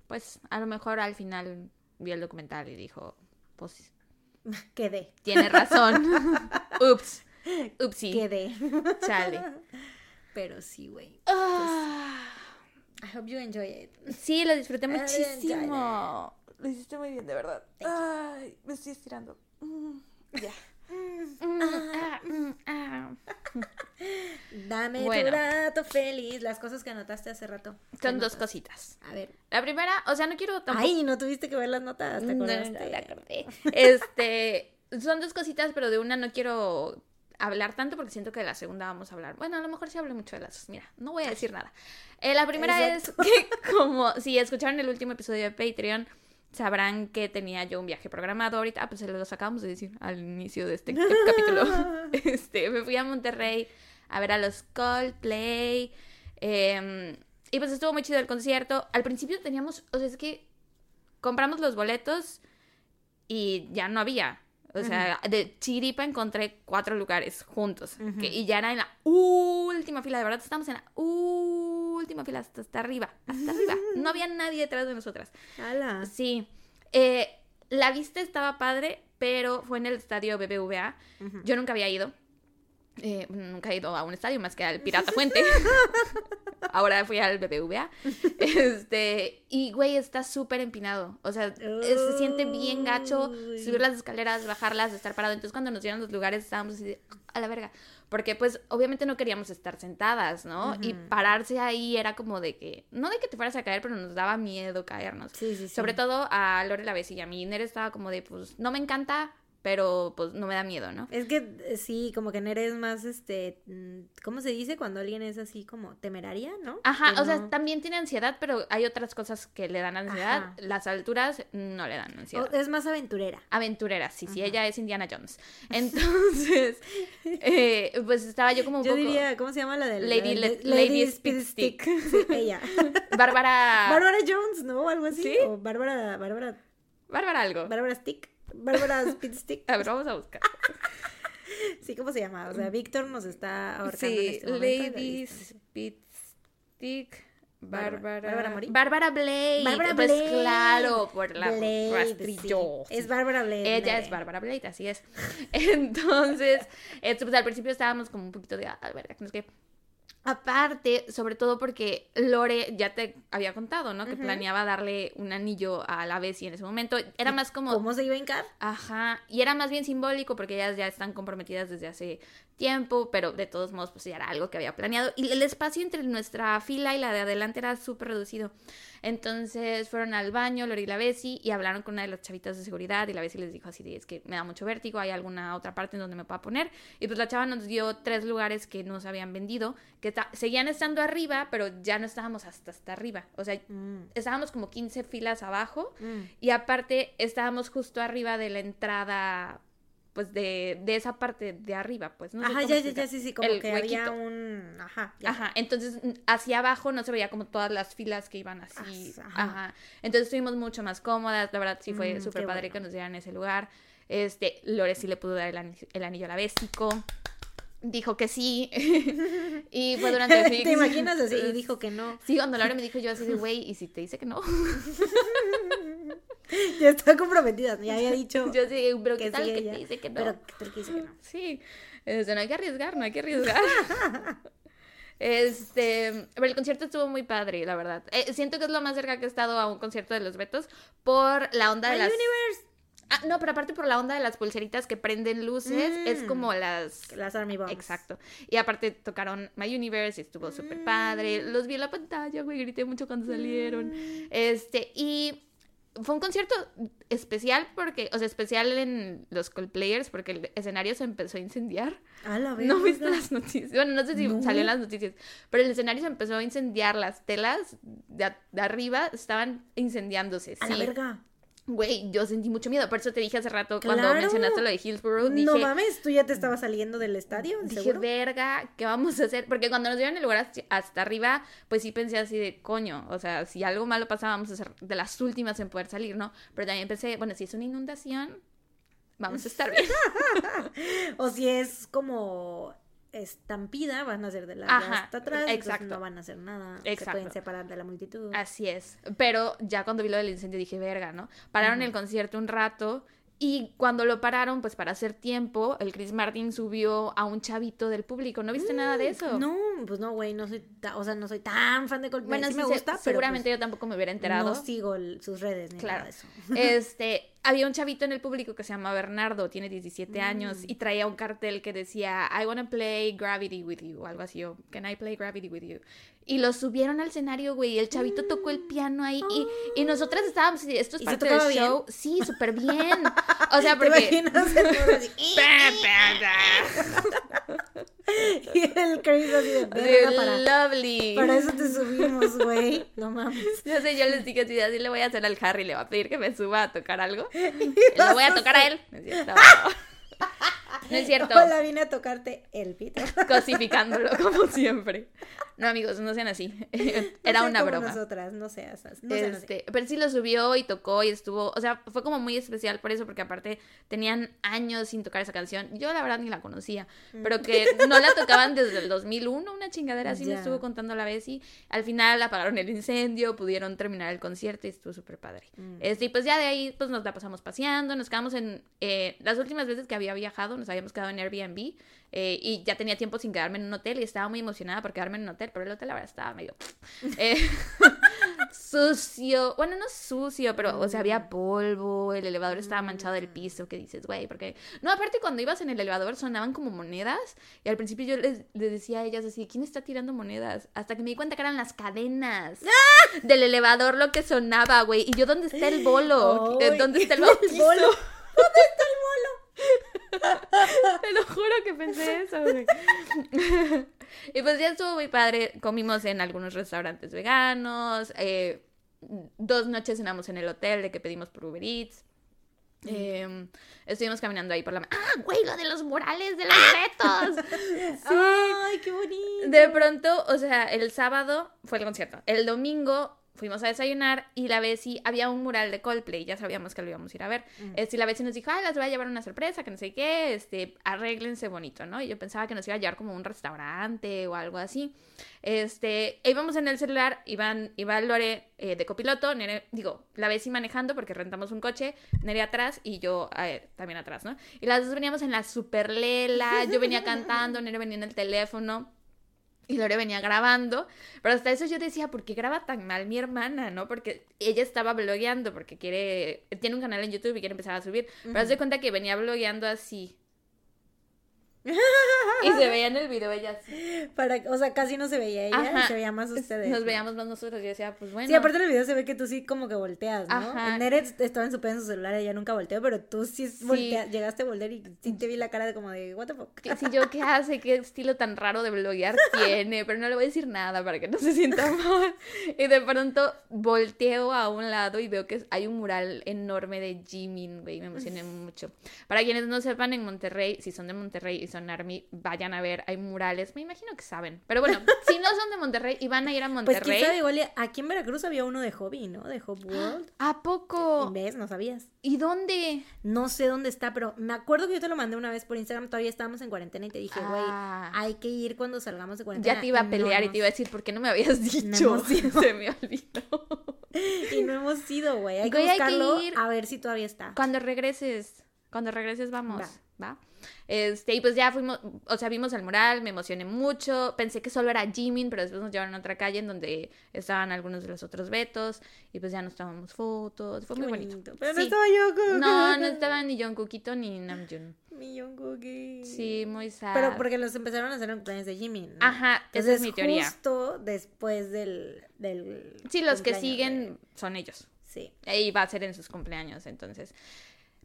Pues a lo mejor al final vio el documental y dijo, pues... [LAUGHS] Quedé. Tiene razón. [LAUGHS] Ups. Upsi. Quedé. Chale. [LAUGHS] Pero sí, güey. Ah. I hope you enjoy it. Sí, lo disfruté muchísimo. Lo hiciste muy bien, de verdad. Ay, me estoy estirando. Mm, ya. Mm, ah, mm, ah. [LAUGHS] Dame tu rato feliz. Las cosas que anotaste hace rato. Son dos cositas. A ver. La primera, o sea, no quiero tampoco. Ay, no tuviste que ver las notas. ¿te no, acordé. [LAUGHS] Este, son dos cositas, pero de una no quiero hablar tanto porque siento que de la segunda vamos a hablar. Bueno, a lo mejor sí hablé mucho de las. Mira, no voy a decir nada. Eh, la primera es que, como si escucharon el último episodio de Patreon sabrán que tenía yo un viaje programado ahorita. Ah, pues se los acabamos de decir al inicio de este capítulo. [LAUGHS] Este, me fui a Monterrey a ver a los Coldplay. Em, y pues estuvo muy chido el concierto. Al principio teníamos, o sea, es que compramos los boletos y ya no había. O sea, de chiripa encontré cuatro lugares juntos. y ya era en la última fila. De verdad, estamos en la última fila, hasta, arriba. Hasta arriba. [LAUGHS] No había nadie detrás de nosotras. Sí. Eh, la vista estaba padre, pero fue en el estadio BBVA. Yo nunca había ido. Eh, nunca he ido a un estadio más que al Pirata [LAUGHS] Fuente. Ahora fui al BBVA. [LAUGHS] Este, y güey, está súper empinado. O sea, se siente bien gacho subir las escaleras, bajarlas, estar parado. Entonces, cuando nos dieron los lugares, estábamos así a la verga. Porque, pues, obviamente no queríamos estar sentadas, ¿no? Y pararse ahí era como de que, no de que te fueras a caer, pero nos daba miedo caernos. Sí, sí, sí. Sobre todo a Lore la y a mí. Estaba como de, pues, no me encanta, pero pues no me da miedo, ¿no? Es que eh, sí, como que Nere es más, este, mm, ¿cómo se dice cuando alguien es así como temeraria, no? Ajá, o sea, también tiene ansiedad, pero hay otras cosas que le dan ansiedad. Las alturas no le dan ansiedad. es más aventurera. Aventurera, sí, sí, ella es Indiana Jones. [LAUGHS] Entonces, eh, pues estaba yo como un yo poco... diría, ¿cómo se llama la de Lady, Lady, Speed Stick. [LAUGHS] Sí, ella. [LAUGHS] Bárbara... Bárbara Jones, ¿no? Algo así. ¿Sí? O Bárbara... Bárbara... Bárbara algo. Bárbara Stick. Bárbara [LAUGHS] Speedstick. A ver, vamos a buscar. [LAUGHS] Sí, ¿cómo se llama? O sea, Víctor nos está ahorcando Sí, en este momento. Ladies Beat Stick. Bárbara- Bárbara. Bárbara Mori. Bárbara Blade. Bárbara pues Blade. claro, por la Blade, rastrillo. sí. Es Bárbara Blade. Ella es Bárbara Blade, así es. [LAUGHS] Entonces, esto, pues al principio estábamos como un poquito de, ah, verga, que no sé qué. Aparte, sobre todo porque Lore ya te había contado, ¿no? Que planeaba darle un anillo a la Bessie en ese momento. Era más como... ¿Cómo se iba a hincar? Ajá, y era más bien simbólico porque ellas ya están comprometidas desde hace tiempo, pero de todos modos pues ya era algo que había planeado y el espacio entre nuestra fila y la de adelante era súper reducido. Entonces fueron al baño, Lori y la Bessie, y hablaron con una de las chavitas de seguridad y la Bessie les dijo así es que me da mucho vértigo, hay alguna otra parte en donde me pueda poner. Y pues la chava nos dio tres lugares que nos habían vendido, que seguían estando arriba, pero ya no estábamos hasta hasta arriba. O sea, Mm, estábamos como 15 filas abajo mm. y aparte estábamos justo arriba de la entrada, pues de, de esa parte de arriba, pues. No Ajá, ya, ya, ya, sí, sí, como El que había huequito. un... Ajá, ya. Ajá, entonces hacia abajo no se veía como todas las filas que iban así. As- Ajá. ajá. Entonces estuvimos mucho más cómodas, la verdad sí fue Mm, súper padre bueno. que nos dieran ese lugar. Este, Lore sí le pudo dar el, ani- el anillo a la bésico. Dijo que sí. [LAUGHS] y fue durante [LAUGHS] el ¿Te imaginas así? Y [LAUGHS] dijo que no. Sí, cuando Lore me dijo yo así de, güey, ¿y si te dice que no? [LAUGHS] Ya está comprometida, ya había dicho [LAUGHS] Yo sí, pero ¿qué que tal que ella. te dice que no? Pero, pero que dice que no. [LAUGHS] Sí, este, no hay que arriesgar, no hay que arriesgar. Este, pero el concierto estuvo muy padre, la verdad. Eh, siento que es lo más cerca que he estado a un concierto de los Betos por la onda de My las... Universe. Ah, no, pero aparte por la onda de las pulseritas que prenden luces, es Mm. como las... Las Army Bombs. Exacto. Y aparte tocaron My Universe y estuvo súper padre. Mm. Los vi en la pantalla, güey, grité mucho cuando salieron. Este, y fue un concierto especial porque, o sea, especial en los Coldplayers porque el escenario se empezó a incendiar. A la ¿No viste las noticias? Bueno, no sé si No. salió en las noticias, pero el escenario se empezó a incendiar. Las telas de, arriba estaban incendiándose. A sí. la verga. Güey, yo sentí mucho miedo. Por eso te dije hace rato, cuando mencionaste lo de Hillsborough, dije, No mames, tú ya te estabas saliendo del estadio, dije, ¿seguro? verga, ¿qué vamos a hacer? Porque cuando nos dieron el lugar hasta, hasta arriba, pues sí pensé así de, coño, o sea, si algo malo pasaba, vamos a ser de las últimas en poder salir, ¿no? Pero también pensé, bueno, si es una inundación, vamos a estar bien. [LAUGHS] O si es como estampida, van a ser de la de Ajá, hasta atrás, exacto. no van a hacer nada. Exacto. Se pueden separar de la multitud. Así es. Pero ya cuando vi lo del incendio dije, verga, ¿no? Pararon el concierto un rato y cuando lo pararon, pues para hacer tiempo, el Chris Martin subió a un chavito del público. ¿No viste nada de eso? Mm, No, pues no, güey, no soy, o sea, no soy tan fan de Coldplay. Bueno, sí sí me se- gusta, pero seguramente pues, yo tampoco me hubiera enterado. no sigo el- sus redes ni Claro. nada de eso. Este, había un chavito en el público que se llama Bernardo, tiene Mm. 17 años y traía un cartel que decía I wanna play Gravity with you o algo así, o Can I play Gravity with you? Y lo subieron al escenario, güey, y el chavito tocó el piano ahí y, y nosotras estábamos esto es ¿Y se parte del tocaba bien? show. Sí, súper bien. [LAUGHS] O sea, ¿Te porque [LAUGHS] así, [LAUGHS] y el Chris así de verga Así, para, lovely. para eso te subimos, güey. No mames. Yo sé, yo les dije así, así le voy a hacer al Harry, le voy a pedir que me suba a tocar algo. [LAUGHS] Y lo voy a tocar a él. No cierto. [LAUGHS] No es cierto. Hola, vine a tocarte el pito. [LAUGHS] Cosificándolo como siempre. No, amigos, no sean así. [LAUGHS] Era No una como broma. nosotras, no seas. No así. Este, pero sí lo subió y tocó y estuvo, o sea, fue como muy especial por eso, porque aparte tenían años sin tocar esa canción. Yo la verdad ni la conocía, pero que no la tocaban desde el 2001, una chingadera así me estuvo contando la vez y al final apagaron el incendio, pudieron terminar el concierto y estuvo súper padre. Mm. Este, y pues ya de ahí pues nos la pasamos paseando, nos quedamos en, eh, las últimas veces que había viajado, nos habíamos quedado en Airbnb eh, y ya tenía tiempo sin quedarme en un hotel y estaba muy emocionada por quedarme en un hotel, pero el hotel la verdad estaba medio [LAUGHS] eh, [LAUGHS] sucio, bueno, no sucio, pero o sea, había polvo, el elevador estaba manchado del piso, que dices, güey, porque no, aparte cuando ibas en el elevador sonaban como monedas y al principio yo les, les decía a ellas así, ¿quién está tirando monedas? Hasta que me di cuenta que eran las cadenas [LAUGHS] del elevador lo que sonaba, güey, y yo, ¿dónde está el bolo? Ay, ¿Dónde está el el bautizo? bolo? Te lo juro que pensé eso, güey. [LAUGHS] y pues ya estuvo muy padre. Comimos en algunos restaurantes veganos. eh, dos noches cenamos en el hotel de que pedimos por Uber Eats. eh, estuvimos caminando ahí por la... ¡Ah, güey! Lo de los murales de los retos. [LAUGHS] Ay, qué bonito. De pronto, o sea, el sábado fue el concierto. El domingo fuimos a desayunar y la Bessie, había un mural de Coldplay, ya sabíamos que lo íbamos a ir a ver. Mm. Este, y la Bessie nos dijo, ay, las voy a llevar una sorpresa, que no sé qué, este, arréglense bonito, ¿no? Y yo pensaba que nos iba a llevar como un restaurante o algo así. Este, e íbamos en el celular, iban, iba Lore eh, de copiloto, digo, la Bessie manejando porque rentamos un coche, Nere atrás y yo eh, también atrás, ¿no? Y las dos veníamos en la super lela, yo venía cantando, Nere venía en el teléfono. Y Lore venía grabando, pero hasta eso yo decía, ¿por qué graba tan mal mi hermana, no? Porque ella estaba blogueando, porque quiere, tiene un canal en YouTube y quiere empezar a subir, pero haz de cuenta que venía blogueando así, y se [LAUGHS] veía en el video ella así. Para, o sea, casi no se veía ella, se veía más ustedes. Nos veíamos más nosotros. Y decía, pues bueno. Sí, aparte en el video se ve que tú sí como que volteas, ¿no? Ajá. Neret estaba en su en su celular, ella nunca volteó, pero tú sí, llegaste a voltear y sí te vi la cara de como de, what the fuck. Sí, yo, ¿qué hace? ¿Qué estilo tan raro de bloguear [LAUGHS] tiene? Pero no le voy a decir nada para que no se sienta [LAUGHS] mal. Y de pronto volteo a un lado y veo que hay un mural enorme de Jimin, güey, me emocioné mucho. Para quienes no sepan, en Monterrey, si son de Monterrey y son Army, vayan a ver, hay murales, me imagino que saben. Pero bueno, si no son de Monterrey y van a ir a [LAUGHS] Monterrey. Pues igual aquí en Veracruz había uno de hobby, ¿no? De Hobby [GASPS] World. ¿A poco? ¿Ves? No sabías. ¿Y dónde? No sé dónde está, pero me acuerdo que yo te lo mandé una vez por Instagram, todavía estábamos en cuarentena y te dije, güey, ah. hay que ir cuando salgamos de cuarentena. Ya te iba a pelear y te iba a decir, ¿por qué no me habías [LAUGHS] dicho? [LAUGHS] Se me olvidó. y no hemos ido, güey. Hay que buscarlo a ver si todavía está. Cuando regreses, cuando regreses vamos, ¿va? Este, y pues ya fuimos, o sea, vimos el mural, me emocioné mucho, pensé que solo era Jimin, pero después nos llevaron a otra calle en donde estaban algunos de los otros Betos, y pues ya nos tomamos fotos, fue muy bonito. Pero no estaba Jungkook. No, [LAUGHS] no estaba ni Jungkookito ni Namjoon. Mi Jungkookie. Sí, muy sad. Pero porque los empezaron a hacer en cumpleaños de Jimin. Ajá, esa es mi teoría. justo después del, del Sí, los que siguen son ellos. Sí. Y va a ser en sus cumpleaños, entonces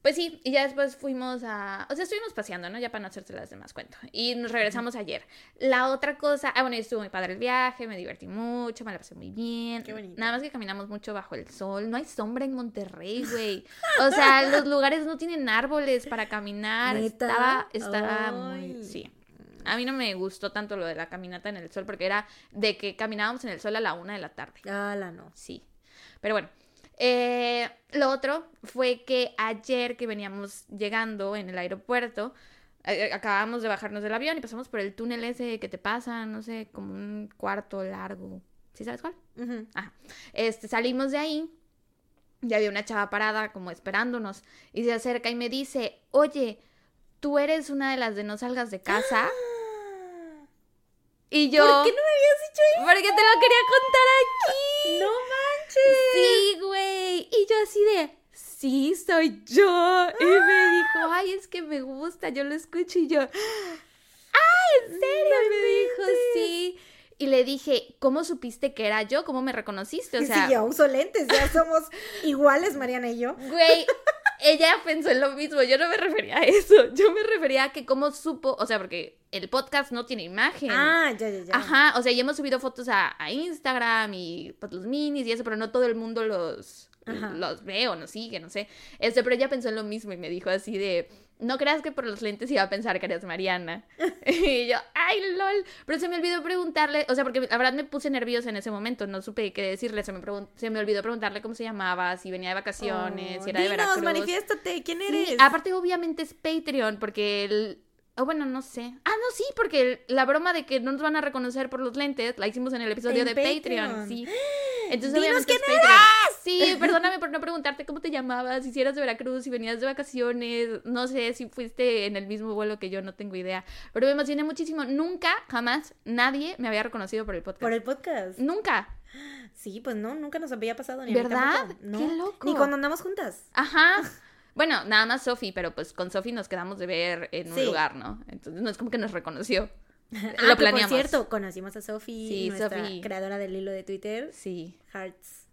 pues sí, y ya después fuimos a. O sea, estuvimos paseando, ¿no? Ya para no hacerte las demás cuento. Y nos regresamos ayer. La otra cosa. Ah, bueno, estuvo muy padre el viaje, me divertí mucho, me la pasé muy bien. Qué bonito. Nada más que caminamos mucho bajo el sol. No hay sombra en Monterrey, güey. O sea, [LAUGHS] los lugares no tienen árboles para caminar. Estaba, estaba muy. Sí. A mí no me gustó tanto lo de la caminata en el sol porque era de que caminábamos en el sol a la una de la tarde. Ah, la no. Sí. Pero bueno, eh, lo otro fue que ayer que veníamos llegando en el aeropuerto, eh, eh, acabamos de bajarnos del avión y pasamos por el túnel ese que te pasa, no sé, como un cuarto largo. ¿Sí sabes cuál? Este, salimos de ahí y había una chava parada como esperándonos y se acerca y me dice, oye, ¿tú eres una de las de no salgas de casa? Y yo... ¿Por qué no me habías dicho eso? Porque te lo quería contar aquí. No Sí, güey. Y yo así de, sí, soy yo. Y me dijo, ay, es que me gusta, yo lo escucho y yo, ay, ¿en serio? me dijo, sí. Y le dije, ¿cómo supiste que era yo? ¿Cómo me reconociste? O sea, sí, ya uso lentes, ya somos [LAUGHS] iguales, Mariana y yo. Güey, ella pensó en lo mismo, yo no me refería a eso, yo me refería a que cómo supo, o sea, porque el podcast no tiene imagen. Ah, ya, ya, ya. Ajá, o sea, ya hemos subido fotos a, Instagram y pues, los minis y eso, pero no todo el mundo los, los ve o nos sigue, no sé. Este, pero ella pensó en lo mismo y me dijo así de, no creas que por los lentes iba a pensar que eres Mariana. [LAUGHS] [LAUGHS] y yo, ay, lol. Pero se me olvidó preguntarle, o sea, porque la verdad me puse nerviosa en ese momento, no supe qué decirle. Se me, se me olvidó preguntarle cómo se llamaba, si venía de vacaciones, si era de Veracruz. manifiéstate, ¿quién eres? aparte, obviamente es Patreon, porque el Oh, bueno, no sé. Ah, no, sí, porque la broma de que no nos van a reconocer por los lentes la hicimos en el episodio de Patreon. Sí. [GASPS] Entonces, Dinos quién Sí, perdóname por no preguntarte cómo te llamabas, si eras de Veracruz, si venías de vacaciones, no sé si fuiste en el mismo vuelo que yo, no tengo idea. Pero me emocioné muchísimo. Nunca, jamás, nadie me había reconocido por el podcast. ¿Por el podcast? Nunca. Sí, pues no, nunca nos había pasado. Ni ¿Verdad? Qué loco. Ni cuando andamos juntas. Ajá. [LAUGHS] Bueno, nada más Sofi, pero pues con Sofi nos quedamos de ver en un lugar, ¿no? Entonces no es como que nos reconoció. Ah, Lo planeamos. Por cierto, conocimos a Sofi, sí, nuestra creadora del hilo de Twitter. Sí. Hearts.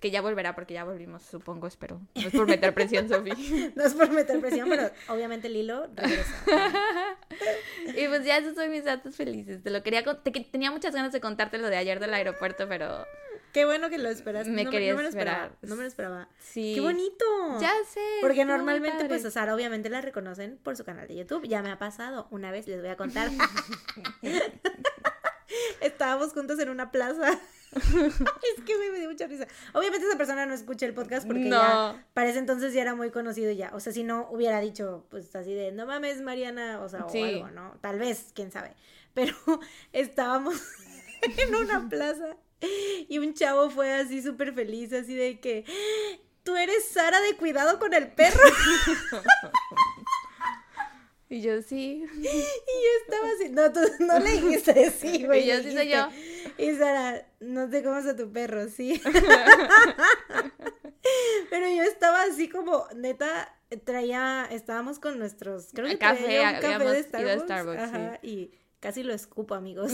Que ya volverá porque ya volvimos, supongo, espero. No es por meter presión, Sofi. [LAUGHS] no es por meter presión, pero obviamente el hilo regresa. y pues ya esos son mis datos felices. Te lo quería tenía muchas ganas de contarte lo de ayer del aeropuerto, pero Qué bueno que lo esperaste. Me quería no me esperar. No me lo esperaba. Sí. Qué bonito. Ya sé. Porque normalmente, pues, a Sara obviamente la reconocen por su canal de YouTube. Ya me ha pasado. Una vez les voy a contar. [LAUGHS] Estábamos juntos en una plaza. [LAUGHS] es que me, dio mucha risa. Obviamente esa persona no escucha el podcast porque no. ya para ese entonces ya era muy conocido ya. O sea, si no hubiera dicho, pues así de, no mames, Mariana, o sea, o algo, ¿no? Tal vez, quién sabe. Pero [LAUGHS] estábamos en una plaza [LAUGHS] y un chavo fue así súper feliz, así de que, tú eres Sara de cuidado con el perro. [LAUGHS] Y yo sí. [LAUGHS] Y yo estaba así. No, tú no le dijiste sí, güey. Y yo sí soy yo. Y Sara, no te comas a tu perro, sí. Pero yo estaba así como, neta, traía, estábamos con nuestros, creo que café, un café de Starbucks. Starbucks ajá, Y casi lo escupo, amigos.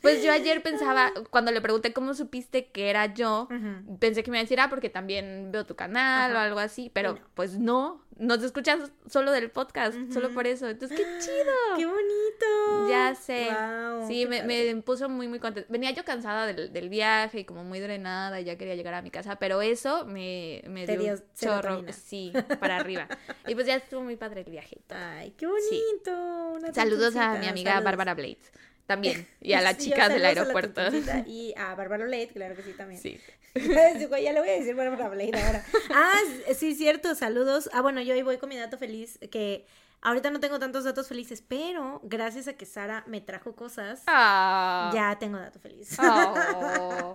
Pues yo ayer pensaba, cuando le pregunté cómo supiste que era yo, pensé que me iba a decir, ah, porque también veo tu canal o algo así, pero pues no, nos escuchas solo del podcast, solo por eso. Entonces, qué [GASPS] chido. Qué bonito. Ya sé. sí, me, me, puso muy, muy contenta. Venía yo cansada del, del, viaje y como muy drenada y ya quería llegar a mi casa, pero eso me, me dio, un chorro, sí, para arriba. [LAUGHS] y pues ya estuvo muy padre el viaje. Ay, qué bonito. Saludos a mi amiga Bárbara Blades también. [LAUGHS] Y a la chica del aeropuerto. [LAUGHS] y a Bárbara Blade, claro que sí, también. Sí. [LAUGHS] ya le voy a decir Bárbara Blade ahora. Ah, sí, cierto, saludos. Ah, bueno, yo hoy voy con mi dato feliz, que ahorita no tengo tantos datos felices, pero gracias a que Sara me trajo cosas, ah. ya tengo dato feliz. Oh.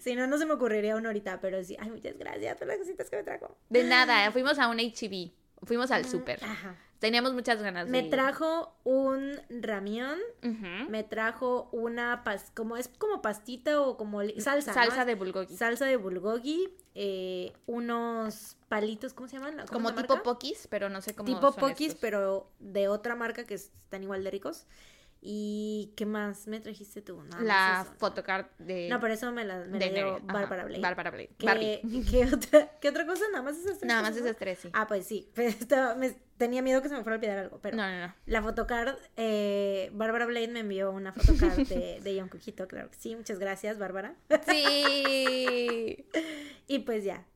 si no, no se me ocurriría uno ahorita, pero sí, ay, muchas gracias por las cositas que me trajo. De nada, fuimos a un HB, fuimos al súper. Ajá. Teníamos muchas ganas. Me trajo un ramión, me trajo una, pas como es como pastita o como salsa. Salsa de bulgogi. Salsa de bulgogi, eh, unos palitos, ¿cómo se llaman? como tipo pokis, pero no sé cómo Tipo pokis, pero de otra marca que están igual de ricos. ¿Y qué más me trajiste tú? la photocard de... No, pero eso me la, me dio Bárbara Blade. Bárbara Blade. ¿Qué, [LAUGHS] ¿qué, otra, ¿Qué otra cosa? Nada más esas tres Nada más esas tres, sí. Ah, pues sí. [LAUGHS] me, tenía miedo que se me fuera a olvidar algo, pero... No, no, no. La photocard, eh, Bárbara Blade me envió una photocard de, [LAUGHS] de John Cujito, claro que sí. Muchas gracias, Bárbara. Sí. y pues ya.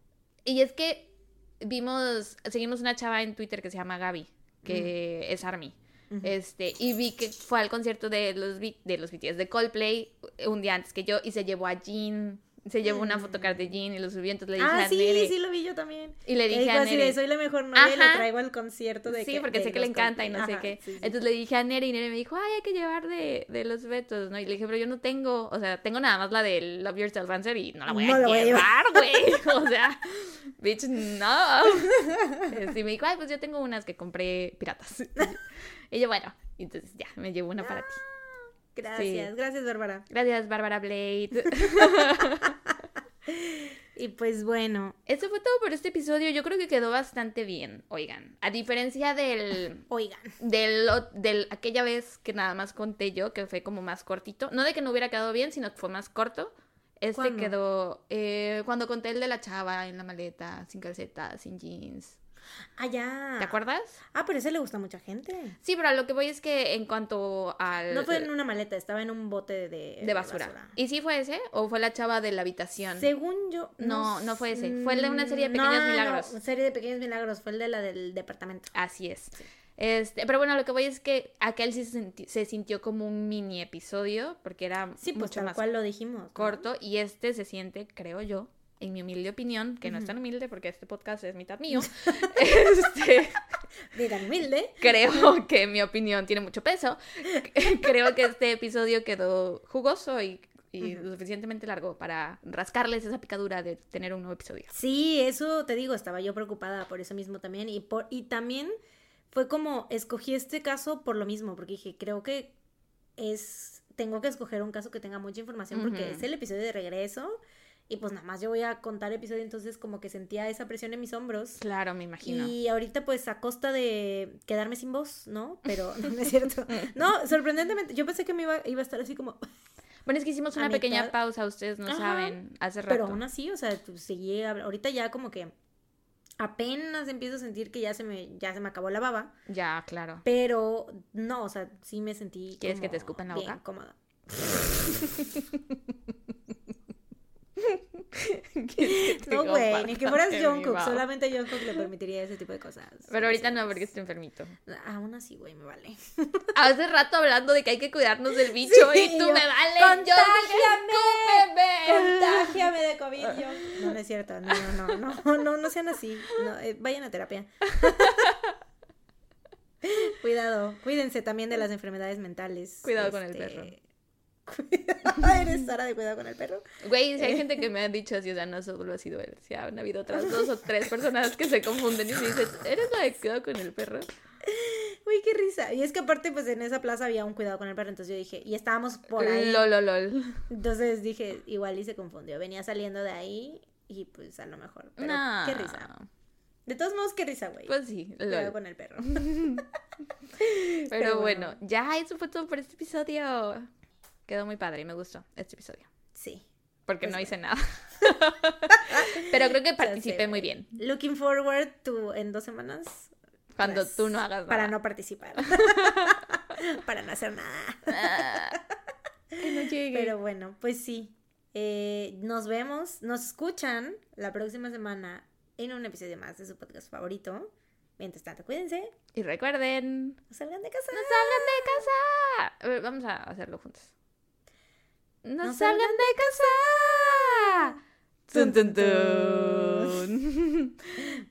Y es que vimos, seguimos una chava en Twitter que se llama Gaby, que es Army. Este, y vi que fue al concierto de los, de los BTS de Coldplay un día antes que yo y se llevó a Jean se llevó una fotocard de Jean y lo subió, entonces le dije ah, a sí, Nere. sí, lo vi yo también. Y le dije a Nere. soy la mejor novia y le traigo al concierto de Sí, porque sé que le encanta y no sé qué. entonces le dije a Nere y Nere me dijo, ay, hay que llevar de, de los vetos, ¿no? Y le dije, pero yo no tengo, o sea, tengo nada más la de Love Yourself Answer y no la voy a llevar, güey. [LAUGHS] [LAUGHS] o sea, bitch, no. Y me dijo, ay, pues yo tengo unas que compré piratas. [LAUGHS] y yo, bueno, entonces ya, me llevo una para ti. Gracias, gracias Bárbara. Gracias Bárbara Blade. [LAUGHS] y pues bueno. Eso fue todo por este episodio. Yo creo que quedó bastante bien, oigan. A diferencia del... Oigan. Del, del aquella vez que nada más conté yo, que fue como más cortito. No de que no hubiera quedado bien, sino que fue más corto. Este quedó eh, cuando conté el de la chava en la maleta, sin calcetas, sin jeans. Ah, ya. ¿Te acuerdas? Ah, pero ese le gusta a mucha gente. Sí, pero a lo que voy es que en cuanto al... No fue en una maleta, estaba en un bote de, de, basura. ¿Y sí fue ese? ¿O fue la chava de la habitación? Según yo... No, no, fue ese. Fue el de una serie de pequeños milagros. No, serie de pequeños milagros. Fue el de la del departamento. Así es. Este, pero bueno, lo que voy es que aquel sí se, sintió como un mini episodio, porque era sí, pues mucho más cual lo dijimos. Corto, y este se siente, creo yo, en mi humilde opinión, que no es tan humilde porque este podcast es mitad mío, [LAUGHS] este, ni tan humilde. Creo que mi opinión tiene mucho peso. [LAUGHS] creo que este episodio quedó jugoso y, lo suficientemente largo para rascarles esa picadura de tener un nuevo episodio. Sí, eso te digo, estaba yo preocupada por eso mismo también y por y también fue como escogí este caso por lo mismo, porque dije, creo que es tengo que escoger un caso que tenga mucha información porque es el episodio de regreso y pues nada más yo voy a contar episodio, entonces como que sentía esa presión en mis hombros. Claro, me imagino. Y ahorita pues a costa de quedarme sin voz, ¿no? Pero [LAUGHS] no, es cierto. No, sorprendentemente, yo pensé que me iba, iba a estar así como... [LAUGHS] Bueno, es que hicimos una pequeña pausa, ustedes no saben, hace rato. Pero aún así, o sea, pues, seguí, ahorita ya como que apenas empiezo a sentir que ya se me ya se me acabó la baba. Ya, claro. Pero no, o sea, sí me sentí ¿Quieres que te escupan la boca? cómoda. [LAUGHS] [LAUGHS] [LAUGHS] No, güey, ni que fueras Jungkook, solamente Jungkook le permitiría ese tipo de cosas. Pero ahorita no, porque está enfermito. Aún así, güey, me vale. [LAUGHS] Hace rato hablando de que hay que cuidarnos del bicho y tú me vale. ¡Contágiame! ¡Contágiame de COVID! Yo. No, no es cierto, no, no, no, no, no, no sean así. No, eh, vayan a terapia. Cuidado, cuídense también de las enfermedades mentales. Cuidado con el este, perro. ¿Eres Sara de cuidado con el perro? Güey, si hay gente que me ha dicho así, o sea, no solo ha sido él. Si han habido otras dos o tres personas que se confunden y me dicen, ¿eres la de cuidado con el perro? Uy, qué risa. Y es que aparte, pues en esa plaza había un cuidado con el perro, entonces yo dije, y estábamos por ahí. Lol, lol, lol. Entonces dije, igual y se confundió. Venía saliendo de ahí y pues a lo mejor. Pero qué risa. De todos modos, qué risa, güey. Pues sí, cuidado con el perro. [LAUGHS] Pero, bueno, ya eso fue todo por este episodio. Quedó muy padre y me gustó este episodio. Sí. Porque pues no hice nada. [LAUGHS] Pero creo que participé muy bien. Looking forward to en dos semanas. Cuando pues, tú no hagas nada. Para no participar. [LAUGHS] para no hacer nada. Ah, que no llegue. Pero bueno, pues sí. Eh, nos vemos, nos escuchan la próxima semana en un episodio más de su podcast favorito. Mientras tanto, cuídense. Y recuerden. No salgan de casa. No salgan de casa. Ver, vamos a hacerlo juntos. No, salgan, de casa. Tun, tun, tun.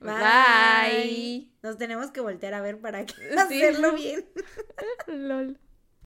[LAUGHS] Bye. Nos tenemos que voltear a ver para que [LAUGHS] hacerlo bien. [LAUGHS] LOL.